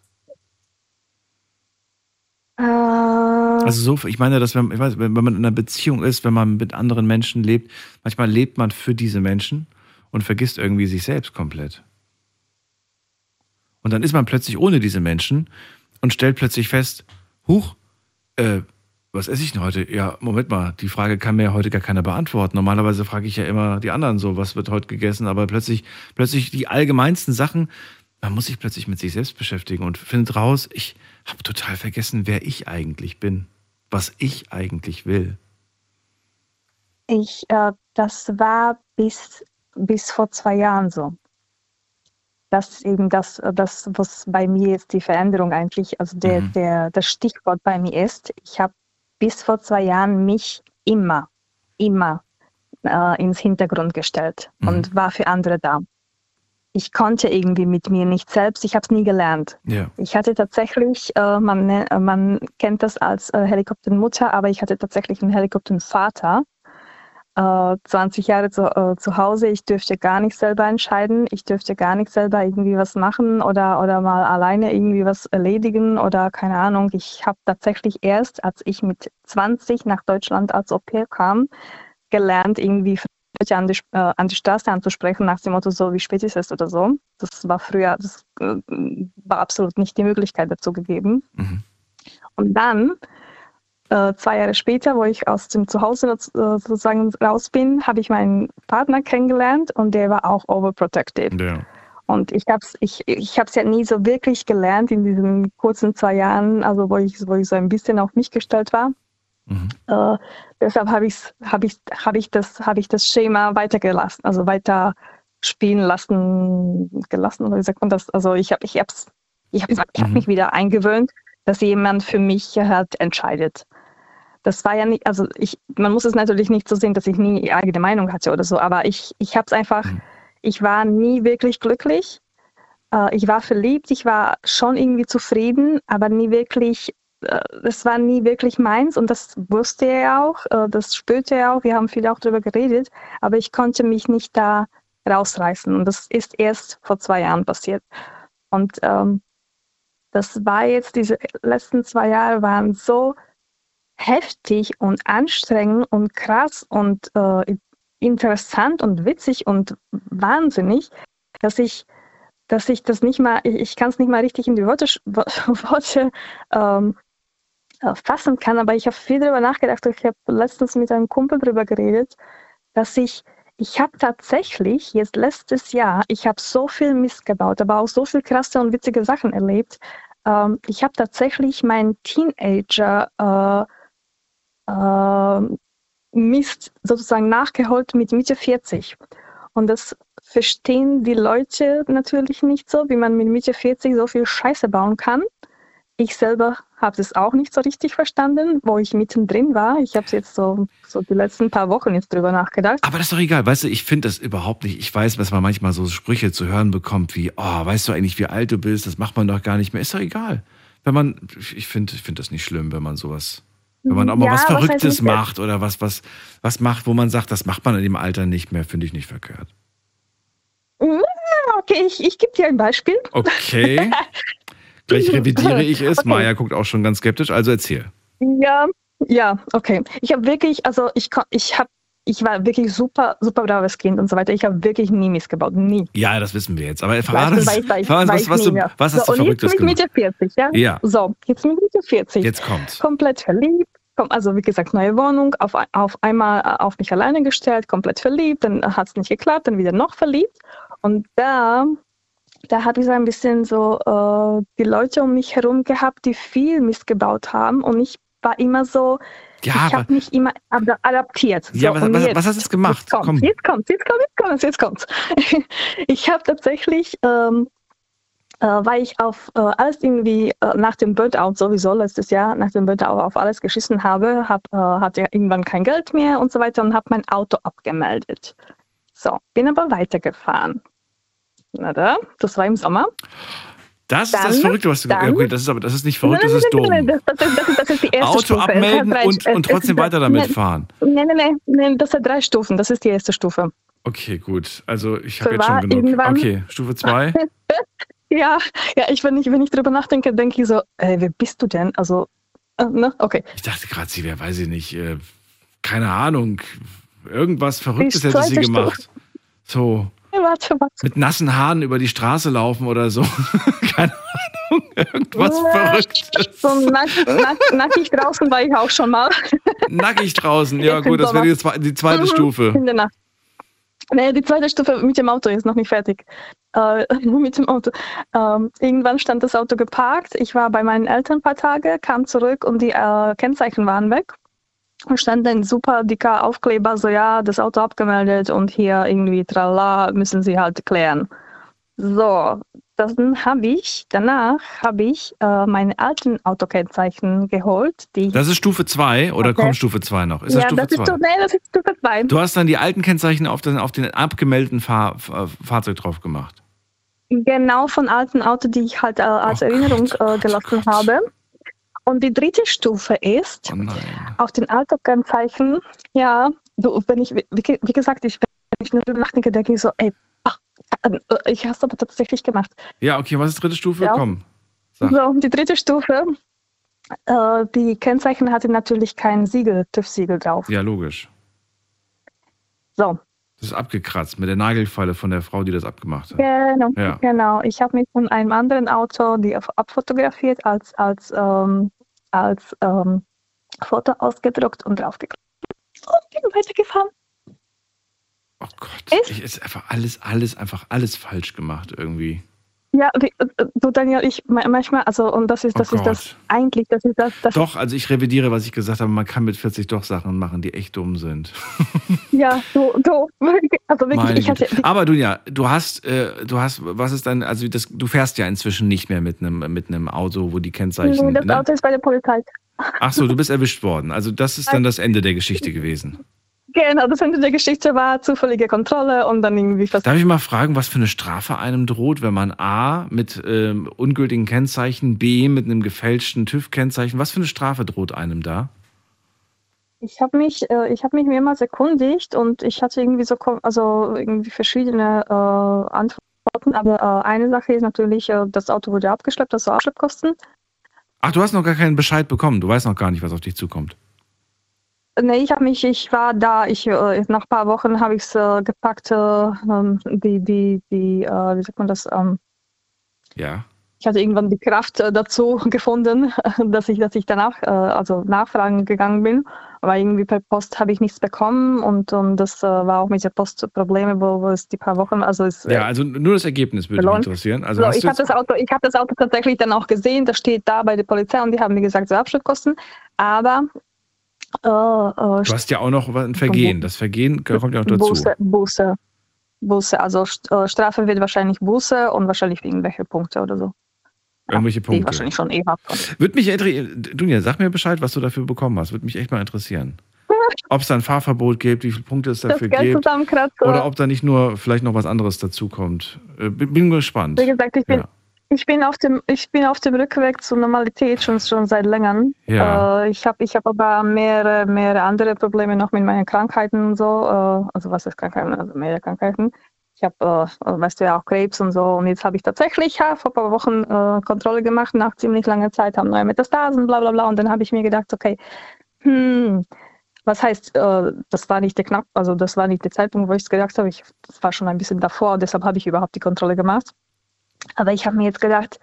äh, Also so, ich meine, dass wenn, ich weiß, wenn man in einer Beziehung ist, wenn man mit anderen Menschen lebt, manchmal lebt man für diese Menschen und vergisst irgendwie sich selbst komplett. Und dann ist man plötzlich ohne diese Menschen und stellt plötzlich fest, huch, äh, was esse ich denn heute? Ja, Moment mal, die Frage kann mir ja heute gar keiner beantworten. Normalerweise frage ich ja immer die anderen so, was wird heute gegessen, aber plötzlich, plötzlich die allgemeinsten Sachen, man muss sich plötzlich mit sich selbst beschäftigen und findet raus, ich habe total vergessen, wer ich eigentlich bin, was ich eigentlich will. Ich, äh, das war bis, bis vor zwei Jahren so. Das ist eben das, das, was bei mir jetzt die Veränderung eigentlich, also der, Mhm. der, das Stichwort bei mir ist. Ich habe bis vor zwei Jahren mich immer, immer äh, ins Hintergrund gestellt und war für andere da. Ich konnte irgendwie mit mir nicht selbst, ich habe es nie gelernt. Ja. Ich hatte tatsächlich, äh, man, ne- äh, man kennt das als äh, Helikoptermutter, aber ich hatte tatsächlich einen Helikoptervater. Äh, 20 Jahre zu, äh, zu Hause, ich dürfte gar nicht selber entscheiden, ich dürfte gar nicht selber irgendwie was machen oder, oder mal alleine irgendwie was erledigen oder keine Ahnung. Ich habe tatsächlich erst, als ich mit 20 nach Deutschland als Au pair kam, gelernt, irgendwie Leute an die, äh, an die Straße anzusprechen, nach dem Motto, so wie spät ist es oder so. Das war früher, das äh, war absolut nicht die Möglichkeit dazu gegeben. Und dann, äh, zwei Jahre später, wo ich aus dem Zuhause äh, sozusagen raus bin, habe ich meinen Partner kennengelernt und der war auch overprotected. Ja. Und ich habe es ich, ich hab's ja nie so wirklich gelernt in diesen kurzen zwei Jahren, also wo ich, wo ich so ein bisschen auf mich gestellt war. Äh, deshalb habe ich, hab ich, hab ich, das, hab ich das Schema weitergelassen, also weiter spielen lassen, gelassen, oder wie sagt man das? Also ich habe ich hab's, ich hab, ich hab mich wieder eingewöhnt, dass jemand für mich halt entscheidet. Das war ja nicht, also ich, man muss es natürlich nicht so sehen, dass ich nie eigene Meinung hatte oder so, aber ich, ich habe es einfach, ich war nie wirklich glücklich. Äh, ich war verliebt, ich war schon irgendwie zufrieden, aber nie wirklich, äh, das war nie wirklich meins und das wusste er auch, äh, das spürte er auch, wir haben viel auch darüber geredet, aber ich konnte mich nicht da rausreißen und das ist erst vor zwei Jahren passiert. Und ähm, das war jetzt, diese letzten zwei Jahre waren so heftig und anstrengend und krass und äh, interessant und witzig und wahnsinnig, dass ich dass ich das nicht mal, ich, ich kann es nicht mal richtig in die Worte, Worte ähm, äh, fassen kann, aber ich habe viel darüber nachgedacht. Ich habe letztens mit einem Kumpel darüber geredet, dass ich, ich habe tatsächlich jetzt letztes Jahr, ich habe so viel Mist gebaut, aber auch so viel krasse und witzige Sachen erlebt. Ähm, ich habe tatsächlich meinen Teenager äh, Mist sozusagen nachgeholt mit Mitte 40. Und das verstehen die Leute natürlich nicht so, wie man mit Mitte 40 so viel Scheiße bauen kann. Ich selber habe das auch nicht so richtig verstanden, wo ich mittendrin war. Ich habe jetzt so, so die letzten paar Wochen jetzt drüber nachgedacht. Aber das ist doch egal, weißt du, ich finde das überhaupt nicht. Ich weiß, dass man manchmal so Sprüche zu hören bekommt wie, oh, weißt du eigentlich, wie alt du bist? Das macht man doch gar nicht mehr. Ist doch egal. Wenn man, ich finde ich finde das nicht schlimm, wenn man sowas, wenn man auch mal Ja, was Verrücktes macht oder was, was, was macht, wo man sagt, das macht man in dem Alter nicht mehr, finde ich nicht verkehrt. Mm, Okay, ich, ich gebe dir ein Beispiel. Okay. Gleich revidiere ich es. Okay. Maya guckt auch schon ganz skeptisch, also erzähl. Ja, ja, okay. Ich habe wirklich, also ich, ich habe, ich war wirklich super, super braves Kind und so weiter. Ich habe wirklich nie missgebaut, nie. Ja, das wissen wir jetzt. Aber verrat uns, was, was, du, was hast so, du Verrücktes jetzt mit gemacht? Mitte 40, ja? Ja. So, jetzt mit Mitte 40. Jetzt kommt's. Komplett verliebt. Also wie gesagt, neue Wohnung, auf, auf einmal äh, auf mich alleine gestellt, komplett verliebt, dann hat es nicht geklappt, dann wieder noch verliebt. Und da, da habe ich so ein bisschen so äh, die Leute um mich herum gehabt, die viel Mist gebaut haben. Und ich war immer so, Ja, ich habe mich immer ad- adaptiert. Ja, was- was- jetzt, was hast du gemacht? Jetzt kommt, Komm. jetzt kommt, jetzt kommt, jetzt kommt, jetzt kommt. Ich habe tatsächlich, ähm, äh, weil ich auf äh, alles irgendwie äh, nach dem Burnout sowieso letztes Jahr, nach dem Burnout auf alles geschissen habe, hab, äh, hatte irgendwann kein Geld mehr und so weiter und habe mein Auto abgemeldet. So, bin aber weitergefahren. Na da, das war im Sommer. Das ist das Dann- Verrückte, was du dann- okay, das ist aber das ist nicht verrückt, das Nein, ist nein, nein, dumm. nein, Das, das, das, das ist die erste Auto Stufe. Abmelden drei- und, und trotzdem ist- weiter damit fahren. Nein, nein, nein, das hat drei Stufen. Das ist die erste Stufe. Okay, gut. Also ich habe jetzt schon genug. Okay, Stufe 2. Ja, ja, ich, wenn ich, wenn ich drüber nachdenke, denke ich so, ey, wer bist du denn? Also, äh, ne? Okay. Ich dachte gerade, sie wäre, weiß ich nicht, äh, keine Ahnung, irgendwas Verrücktes hätte sie gemacht. So Hey, warte, warte. mit nassen Haaren über die Straße laufen oder so. keine Ahnung, irgendwas Ja, Verrücktes. So nack, nack, nackig draußen war ich auch schon mal. Nackig draußen. Ja gut, das wäre die, die zweite Mhm, Stufe. In der Nacht. Nee, die zweite Stufe mit dem Auto ist noch nicht fertig. Äh, mit dem Auto. Ähm, irgendwann stand das Auto geparkt. Ich war bei meinen Eltern ein paar Tage, kam zurück und die äh, Kennzeichen waren weg. Und stand ein super dicker Aufkleber, so ja, das Auto abgemeldet und hier irgendwie tralala, müssen Sie halt klären. So, dann habe ich, danach habe ich äh, meine alten Autokennzeichen geholt, die Das ist Stufe 2 oder Okay. kommt Stufe 2 noch? Ist das ja, Stufe das ist, 2? Stu- nee, das ist Stufe 2. Du hast dann die alten Kennzeichen auf den, auf den abgemeldeten Fahr, Fahrzeug drauf gemacht. Genau von alten Auto, die ich halt äh, als Erinnerung äh, gelassen habe. Und die dritte Stufe ist, Oh auf den Autokennzeichen, ja, du, wenn ich, wie, wie gesagt, ich, wenn ich nur nachdenke, denke ich so, ey, ach, äh, ich habe es aber tatsächlich gemacht. Ja, okay, was ist dritte Stufe? Ja. Komm. Sag. So, die dritte Stufe, äh, die Kennzeichen hatte natürlich kein Siegel, TÜV-Siegel drauf. Ja, logisch. So, Das ist abgekratzt mit der Nagelfalle von der Frau, die das abgemacht hat. Genau, Ja. genau. Ich habe mich von einem anderen Auto die abfotografiert, als, als, ähm, als ähm, Foto ausgedruckt und draufgeklebt. Und bin weitergefahren. Oh Ich ist einfach alles, alles, einfach alles falsch gemacht irgendwie. Ja, du Daniel, ich ma- manchmal, also und das ist, Oh das ist das eigentlich, das ist das, das Doch, also ich revidiere, was ich gesagt habe, man kann mit 40 doch Sachen machen, die echt dumm sind. ja, du, du, also wirklich, ich hatte. Aber du ja, du hast, äh, du hast, was ist dann, also das, du fährst ja inzwischen nicht mehr mit einem mit einem Auto, wo die Kennzeichen. nee, das ne? Auto ist bei der Polizei. Ach so, du bist erwischt worden. Also das ist dann das Ende der Geschichte gewesen. Genau, das Ende der Geschichte war zufällige Kontrolle und dann irgendwie fast. Darf ich mal fragen, was für eine Strafe einem droht, wenn man A mit ähm, ungültigen Kennzeichen, B mit einem gefälschten TÜV-Kennzeichen, was für eine Strafe droht einem da? Ich habe mich, äh, ich habe mich mehrmals erkundigt und ich hatte irgendwie so, also irgendwie verschiedene äh, Antworten. Aber äh, eine Sache ist natürlich, äh, das Auto wurde abgeschleppt, das war Abschleppkosten. Ach, du hast noch gar keinen Bescheid bekommen. Du weißt noch gar nicht, was auf dich zukommt. Nee, ich habe mich, ich war da, ich äh, nach ein paar Wochen habe ich es äh, gepackt, äh, ähm, die, die, die, äh, wie sagt man das, ähm, Ja. Ich hatte irgendwann die Kraft äh, dazu gefunden, dass ich, dass ich danach, äh, also nachfragen gegangen bin. Aber irgendwie per Post habe ich nichts bekommen und, und das war auch mit der Post Probleme, wo, wo es die paar Wochen, also es, Ja, also nur das Ergebnis würde mich interessieren. Also so, ich habe das Auto, ich habe das Auto tatsächlich dann auch gesehen. Das steht da bei der Polizei und die haben mir gesagt, so Abschnittkosten. Aber äh, äh, du hast ja auch noch ein Vergehen. Das Vergehen kommt ja auch dazu. Buße, Buße, Buße. Also äh, Strafe wird wahrscheinlich Buße und wahrscheinlich irgendwelche Punkte oder so. Irgendwelche Die ich Punkte. wahrscheinlich schon eh habe. Würde mich interessieren, Dunja, sag mir Bescheid, was du dafür bekommen hast. Würde mich echt mal interessieren. Ob es da ein Fahrverbot gibt, wie viele Punkte es dafür gibt. Oder ob da nicht nur vielleicht noch was anderes dazukommt. Äh, Bin bin gespannt. Wie gesagt, ich bin, Ja. Ich bin, auf, dem, ich bin auf dem Rückweg zur Normalität schon, schon seit längerem. Ja. Äh, ich habe ich hab aber mehrere, mehrere andere Probleme noch mit meinen Krankheiten und so. Äh, also was ist Krankheiten? Also mehrere Krankheiten. Ich habe, äh, weißt du ja, auch Krebs und so. Und jetzt habe ich tatsächlich ja, vor ein paar Wochen äh, Kontrolle gemacht, nach ziemlich langer Zeit, haben neue Metastasen, bla bla bla. Und dann habe ich mir gedacht, okay, hm, was heißt, äh, das war nicht der Knapp, also das war nicht der Zeitpunkt, wo ich es gedacht habe. Ich, das war schon ein bisschen davor, deshalb habe ich überhaupt die Kontrolle gemacht. Aber ich habe mir jetzt gedacht,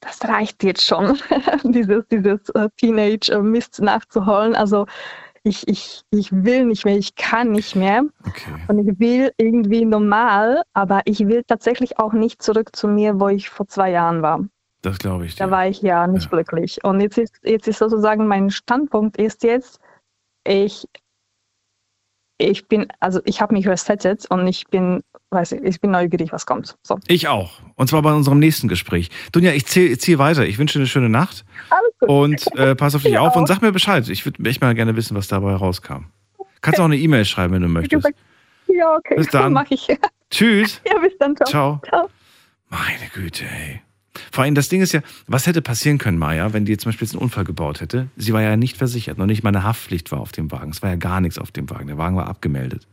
das reicht jetzt schon, dieses, dieses äh, Teenage-Mist nachzuholen. Also ich, ich, ich will nicht mehr, ich kann nicht mehr. Und ich will irgendwie normal, aber ich will tatsächlich auch nicht zurück zu mir, wo ich vor zwei Jahren war. Das glaube ich. Da war ich ja nicht glücklich. Und jetzt ist, jetzt ist sozusagen mein Standpunkt ist jetzt, ich, ich bin, also ich habe mich resettet und ich bin, weiß ich, ich bin neugierig, was kommt. So. Ich auch. Und zwar bei unserem nächsten Gespräch. Dunja, ich ziehe zieh weiter. Ich wünsche dir eine schöne Nacht. Alles gut. Und äh, pass auf dich Ja. auf und sag mir Bescheid. Ich würde echt mal gerne wissen, was dabei rauskam. Kannst auch eine E-Mail schreiben, wenn du möchtest. Ja, okay. Bis dann. Mach ich. Tschüss. Ja, bis dann. Ciao. Ciao. Meine Güte, ey. Vor allem das Ding ist ja, was hätte passieren können, Maya, wenn die jetzt zum Beispiel jetzt einen Unfall gebaut hätte? Sie war ja nicht versichert, noch nicht mal eine Haftpflicht war auf dem Wagen. Es war ja gar nichts auf dem Wagen. Der Wagen war abgemeldet.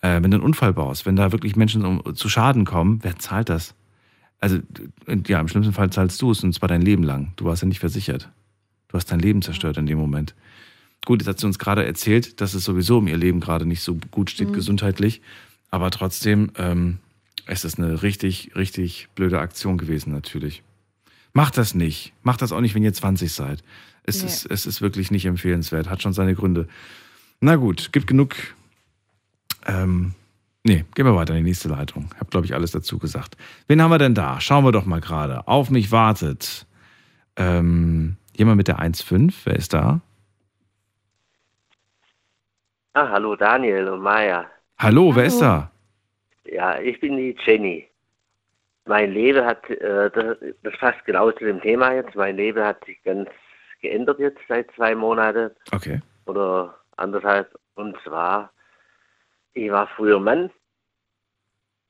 Äh, wenn du einen Unfall baust, wenn da wirklich Menschen um, zu Schaden kommen, wer zahlt das? Also, ja, im schlimmsten Fall zahlst du es und zwar dein Leben lang. Du warst ja nicht versichert. Du hast dein Leben zerstört in dem Moment. Gut, jetzt hat sie uns gerade erzählt, dass es sowieso um ihr Leben gerade nicht so gut steht Mhm. gesundheitlich. Aber trotzdem, ähm, es ist eine richtig, richtig blöde Aktion gewesen, natürlich. Macht das nicht. Macht das auch nicht, wenn ihr 20 seid. Es, Nee. ist, es ist wirklich nicht empfehlenswert. Hat schon seine Gründe. Na gut, gibt genug. Ähm, nee, gehen wir weiter in die nächste Leitung. Hab, glaube ich, alles dazu gesagt. Wen haben wir denn da? Schauen wir doch mal gerade. Auf mich wartet. Ähm, jemand mit der 1.5. Wer ist da? Ah, hallo Daniel und Maya. Hallo, wer ist da? Ja, ich bin die Jenny. Mein Leben hat, äh, das, das passt genau zu dem Thema jetzt, mein Leben hat sich ganz geändert jetzt seit zwei Monaten Okay. oder anderthalb. Und zwar, ich war früher Mann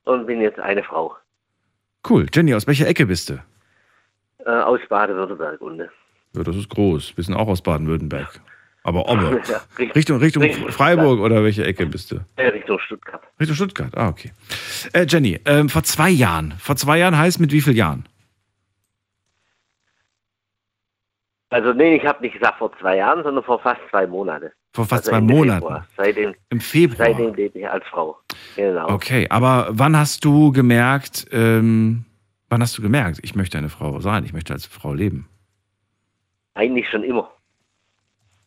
und bin jetzt eine Frau Cool. Jenny, aus welcher Ecke bist du? äh, aus Baden-Württemberg. Und, Ja, das ist groß. Wir sind auch aus Baden-Württemberg. Aber Omme. Ja, Richtung- Richtung, Richtung Freiburg oder welche Ecke bist du? Richtung Stuttgart. Richtung Stuttgart. Ah, okay. Äh, Jenny, ähm, vor zwei Jahren. Vor zwei Jahren heißt mit wie vielen Jahren? Also nee, ich habe nicht gesagt vor zwei Jahren, sondern vor fast zwei Monaten. Vor fast Also zwei Monaten. Februar. Seitdem, Im Februar. seitdem lebe ich als Frau. Genau. Okay, aber wann hast du gemerkt, ähm, wann hast du gemerkt, ich möchte eine Frau sein, ich möchte als Frau leben? Eigentlich schon immer.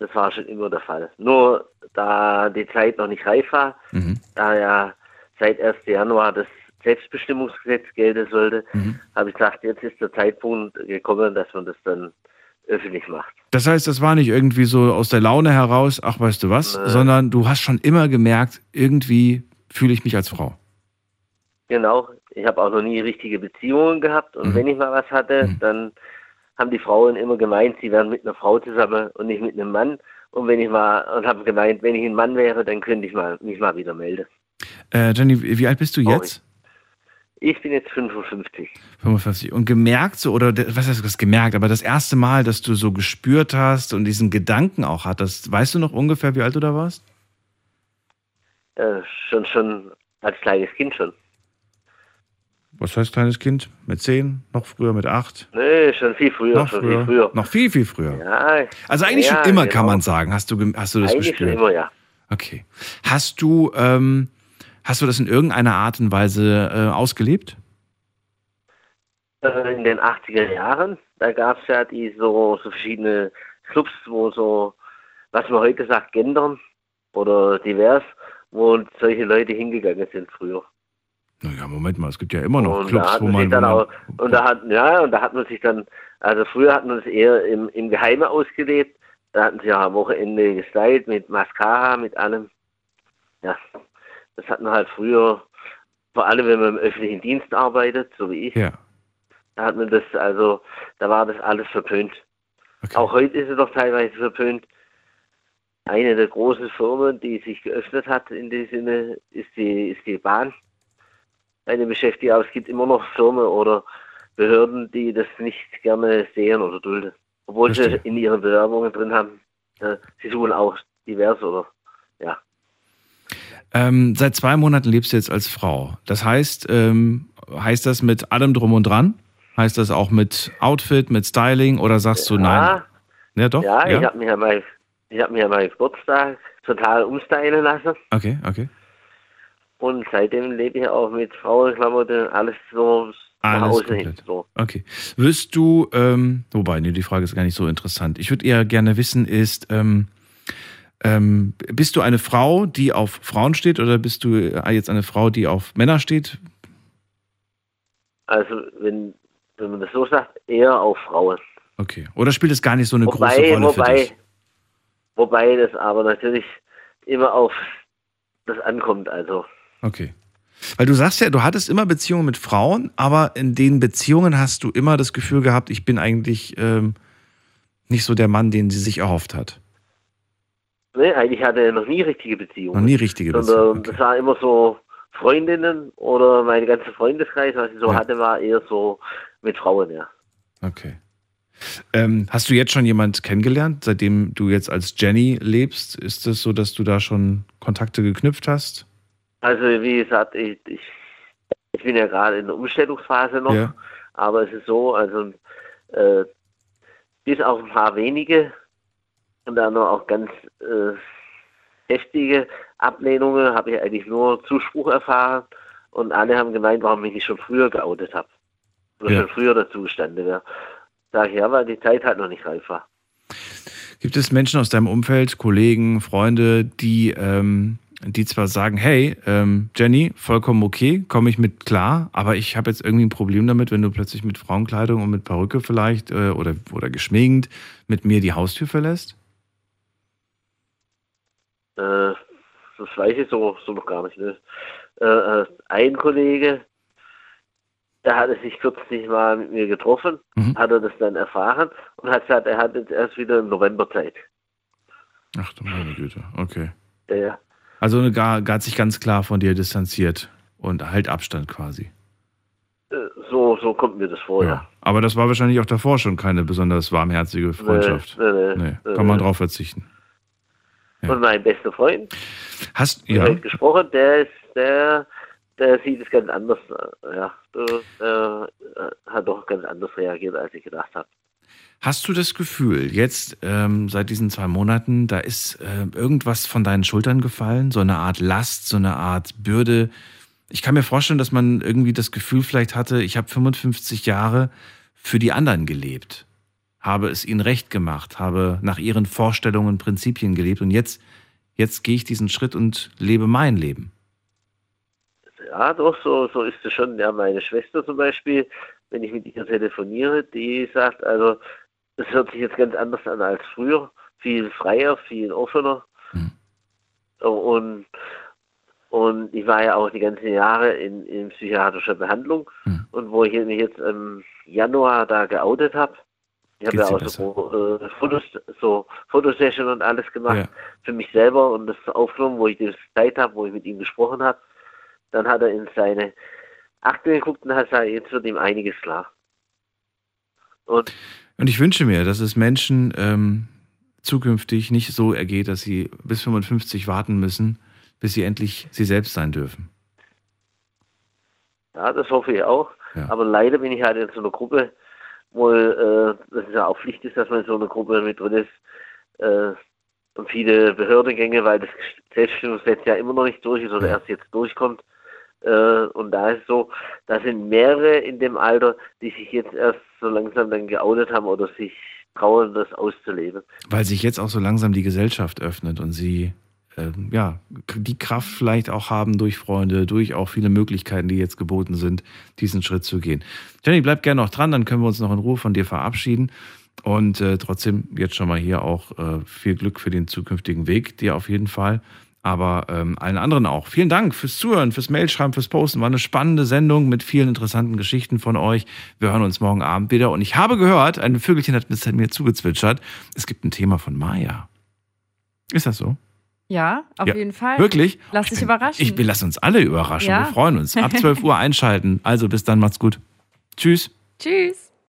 Das war schon immer der Fall. Nur da die Zeit noch nicht reif war, Mhm. da ja seit 1. Januar das Selbstbestimmungsgesetz gelten sollte, Mhm. habe ich gesagt, jetzt ist der Zeitpunkt gekommen, dass man das dann öffentlich macht. Das heißt, das war nicht irgendwie so aus der Laune heraus, ach weißt du was, Nee. sondern du hast schon immer gemerkt, irgendwie fühle ich mich als Frau. Genau. Ich habe auch noch nie richtige Beziehungen gehabt und Mhm. wenn ich mal was hatte, dann haben die Frauen immer gemeint, sie wären mit einer Frau zusammen und nicht mit einem Mann. Und wenn ich mal und habe gemeint, wenn ich ein Mann wäre, dann könnte ich mal mich mal wieder melden. Äh, Jenny, wie alt bist du jetzt? Ich bin jetzt 55. 55. Und gemerkt so, oder de- was heißt das gemerkt, aber das erste Mal, dass du so gespürt hast und diesen Gedanken auch hattest, weißt du noch ungefähr, wie alt du da warst? Äh, schon schon als kleines Kind schon. Was heißt kleines Kind? Mit zehn? Noch früher? Mit acht? Nee, schon viel früher, Noch schon früher? viel früher. Noch viel, viel früher. Ja, Also eigentlich ja, schon immer, genau. kann man sagen. Hast du, hast du das Eigentlich gespürt? schon immer, ja. Okay. Hast du, ähm, hast du das in irgendeiner Art und Weise äh, ausgelebt? äh, in den 80er Jahren. Da gab es ja die so, so verschiedene Clubs, wo so, was man heute sagt, gendern oder divers, wo solche Leute hingegangen sind früher. Naja, Moment mal, es gibt ja immer noch Und da Clubs, wo man dann auch, und da hat, ja, und da hat man sich dann, also früher hat man es eher im, im Geheimen ausgelebt. Da hatten sie ja am Wochenende gestylt mit Mascara, mit allem. Ja, das hat man halt früher, vor allem wenn man im öffentlichen Dienst arbeitet, so wie ich. Ja. Da hat man das, also, da war das alles verpönt. Auch heute ist es doch teilweise verpönt. Eine der großen Firmen, die sich geöffnet hat in dem Sinne, ist die, ist die Bahn. Eine Beschäftigte, aber es gibt immer noch Firmen oder Behörden, die das nicht gerne sehen oder dulden. Obwohl Verstehe. sie in ihren Bewerbungen drin haben, äh, sie suchen auch divers oder, ja. Ähm, seit zwei Monaten lebst du jetzt als Frau. Das heißt, ähm, heißt das mit allem drum und dran? Heißt das auch mit Outfit, mit Styling oder sagst du nein? Ja, doch. Ja, ich habe mich an meinem ich hab mich an meinem Geburtstag total umstylen lassen. Okay, okay. Und seitdem lebe ich auch mit Frauenklamotten, alles so nach Alles komplett. So. Okay. Wirst du, ähm, wobei, nee, die Frage ist gar nicht so interessant. Ich würde eher gerne wissen, ist, ähm, ähm, bist du eine Frau, die auf Frauen steht oder bist du äh, jetzt eine Frau, die auf Männer steht? Also wenn, wenn man das so sagt, eher auf Frauen. Okay. Oder spielt es gar nicht so eine große Wobei, Rolle für wobei, dich? wobei das aber natürlich immer auf das ankommt. Also Okay. Weil du sagst ja, du hattest immer Beziehungen mit Frauen, aber in den Beziehungen hast du immer das Gefühl gehabt, ich bin eigentlich ähm, nicht so der Mann, den sie sich erhofft hat. ne, eigentlich hatte er noch nie richtige Beziehungen. Noch nie richtige Sondern das war immer so Freundinnen oder meine ganze Freundeskreis, was ich so Ja. hatte, war eher so mit Frauen, ja. Okay. Ähm, hast du jetzt schon jemand kennengelernt, seitdem du jetzt als Jenny lebst? Ist es so, dass du da schon Kontakte geknüpft hast? Also wie gesagt, ich, ich, ich bin ja gerade in der Umstellungsphase noch, Ja. aber es ist so, also äh, bis auf ein paar wenige und dann noch auch ganz äh, heftige Ablehnungen habe ich eigentlich nur Zuspruch erfahren und alle haben gemeint, warum ich mich schon früher geoutet habe. Oder Ja. schon früher dazu gestanden wäre. Sag ich, ja, weil die Zeit halt noch nicht reif war. Gibt es Menschen aus deinem Umfeld, Kollegen, Freunde, die, ähm, die zwar sagen, hey, ähm, Jenny, vollkommen okay, komme ich mit klar, aber ich habe jetzt irgendwie ein Problem damit, wenn du plötzlich mit Frauenkleidung und mit Perücke vielleicht äh, oder, oder geschminkt mit mir die Haustür verlässt? Äh, das weiß ich so, so noch gar nicht. Ne? Äh, äh, ein Kollege, der hatte sich kürzlich mal mit mir getroffen, Mhm. hat er das dann erfahren und hat gesagt, er hat jetzt erst wieder im November Zeit. Ach du meine Güte, okay. Ja, ja. Also eine gar, gar hat sich ganz klar von dir distanziert und halt Abstand quasi. Äh, So, so kommt mir das vor, ja. Aber das war wahrscheinlich auch davor schon keine besonders warmherzige Freundschaft. Nee, nee, Nee, nee, kann man drauf verzichten. Und mein bester Freund, Hast ja. ja. gesprochen, der ist, der, der sieht es ganz anders. äh, Ja, der äh, hat doch ganz anders reagiert, als ich gedacht habe. Hast du das Gefühl, jetzt ähm, seit diesen zwei Monaten, da ist äh, irgendwas von deinen Schultern gefallen? So eine Art Last, so eine Art Bürde? Ich kann mir vorstellen, dass man irgendwie das Gefühl vielleicht hatte, ich habe 55 Jahre für die anderen gelebt, habe es ihnen recht gemacht, habe nach ihren Vorstellungen, Prinzipien gelebt und jetzt, jetzt gehe ich diesen Schritt und lebe mein Leben. Ja, doch, so, so ist es schon. Ja, meine Schwester zum Beispiel, wenn ich mit ihr telefoniere, die sagt, also, das hört sich jetzt ganz anders an als früher. Viel freier, viel offener. Und, und ich war ja auch die ganzen Jahre in, in psychiatrischer Behandlung. Und wo ich mich jetzt im Januar da geoutet habe, ich habe ja auch so, äh, Fotos, so Fotosession und alles gemacht Ja. für mich selber und das aufgenommen, wo ich die Zeit habe, wo ich mit ihm gesprochen habe. Dann hat er in seine Akte geguckt und hat gesagt, jetzt wird ihm einiges klar. Und Und ich wünsche mir, dass es Menschen ähm, zukünftig nicht so ergeht, dass sie bis 55 warten müssen, bis sie endlich sie selbst sein dürfen. ja, das hoffe ich auch. Aber leider bin ich halt in so einer Gruppe, wo äh, das ja auch Pflicht ist, dass man in so einer Gruppe mit drin ist. Äh, und viele Behördengänge, weil das Selbstbestimmungsgesetz ja immer noch nicht durch ist oder erst jetzt durchkommt, und da ist so, da sind mehrere in dem Alter, die sich jetzt erst so langsam dann geoutet haben oder sich trauen, das auszuleben. Weil sich jetzt auch so langsam die Gesellschaft öffnet und sie ähm, ja, die Kraft vielleicht auch haben, durch Freunde, durch auch viele Möglichkeiten, die jetzt geboten sind, diesen Schritt zu gehen. Jenny, bleib gerne noch dran, dann können wir uns noch in Ruhe von dir verabschieden. Und äh, trotzdem jetzt schon mal hier auch äh, viel Glück für den zukünftigen Weg, dir auf jeden Fall. Aber ähm, allen anderen auch. Vielen Dank fürs Zuhören, fürs Mailschreiben, fürs Posten. War eine spannende Sendung mit vielen interessanten Geschichten von euch. Wir hören uns morgen Abend wieder. Und ich habe gehört, ein Vögelchen hat mir zugezwitschert, es gibt ein Thema von Maya. Ist das so? Ja, auf Ja, jeden Fall. wirklich? Lass dich überraschen. Ich, wir lassen uns alle überraschen. Ja. Wir freuen uns. Ab 12 Uhr einschalten. Also bis dann, macht's gut. Tschüss. Tschüss.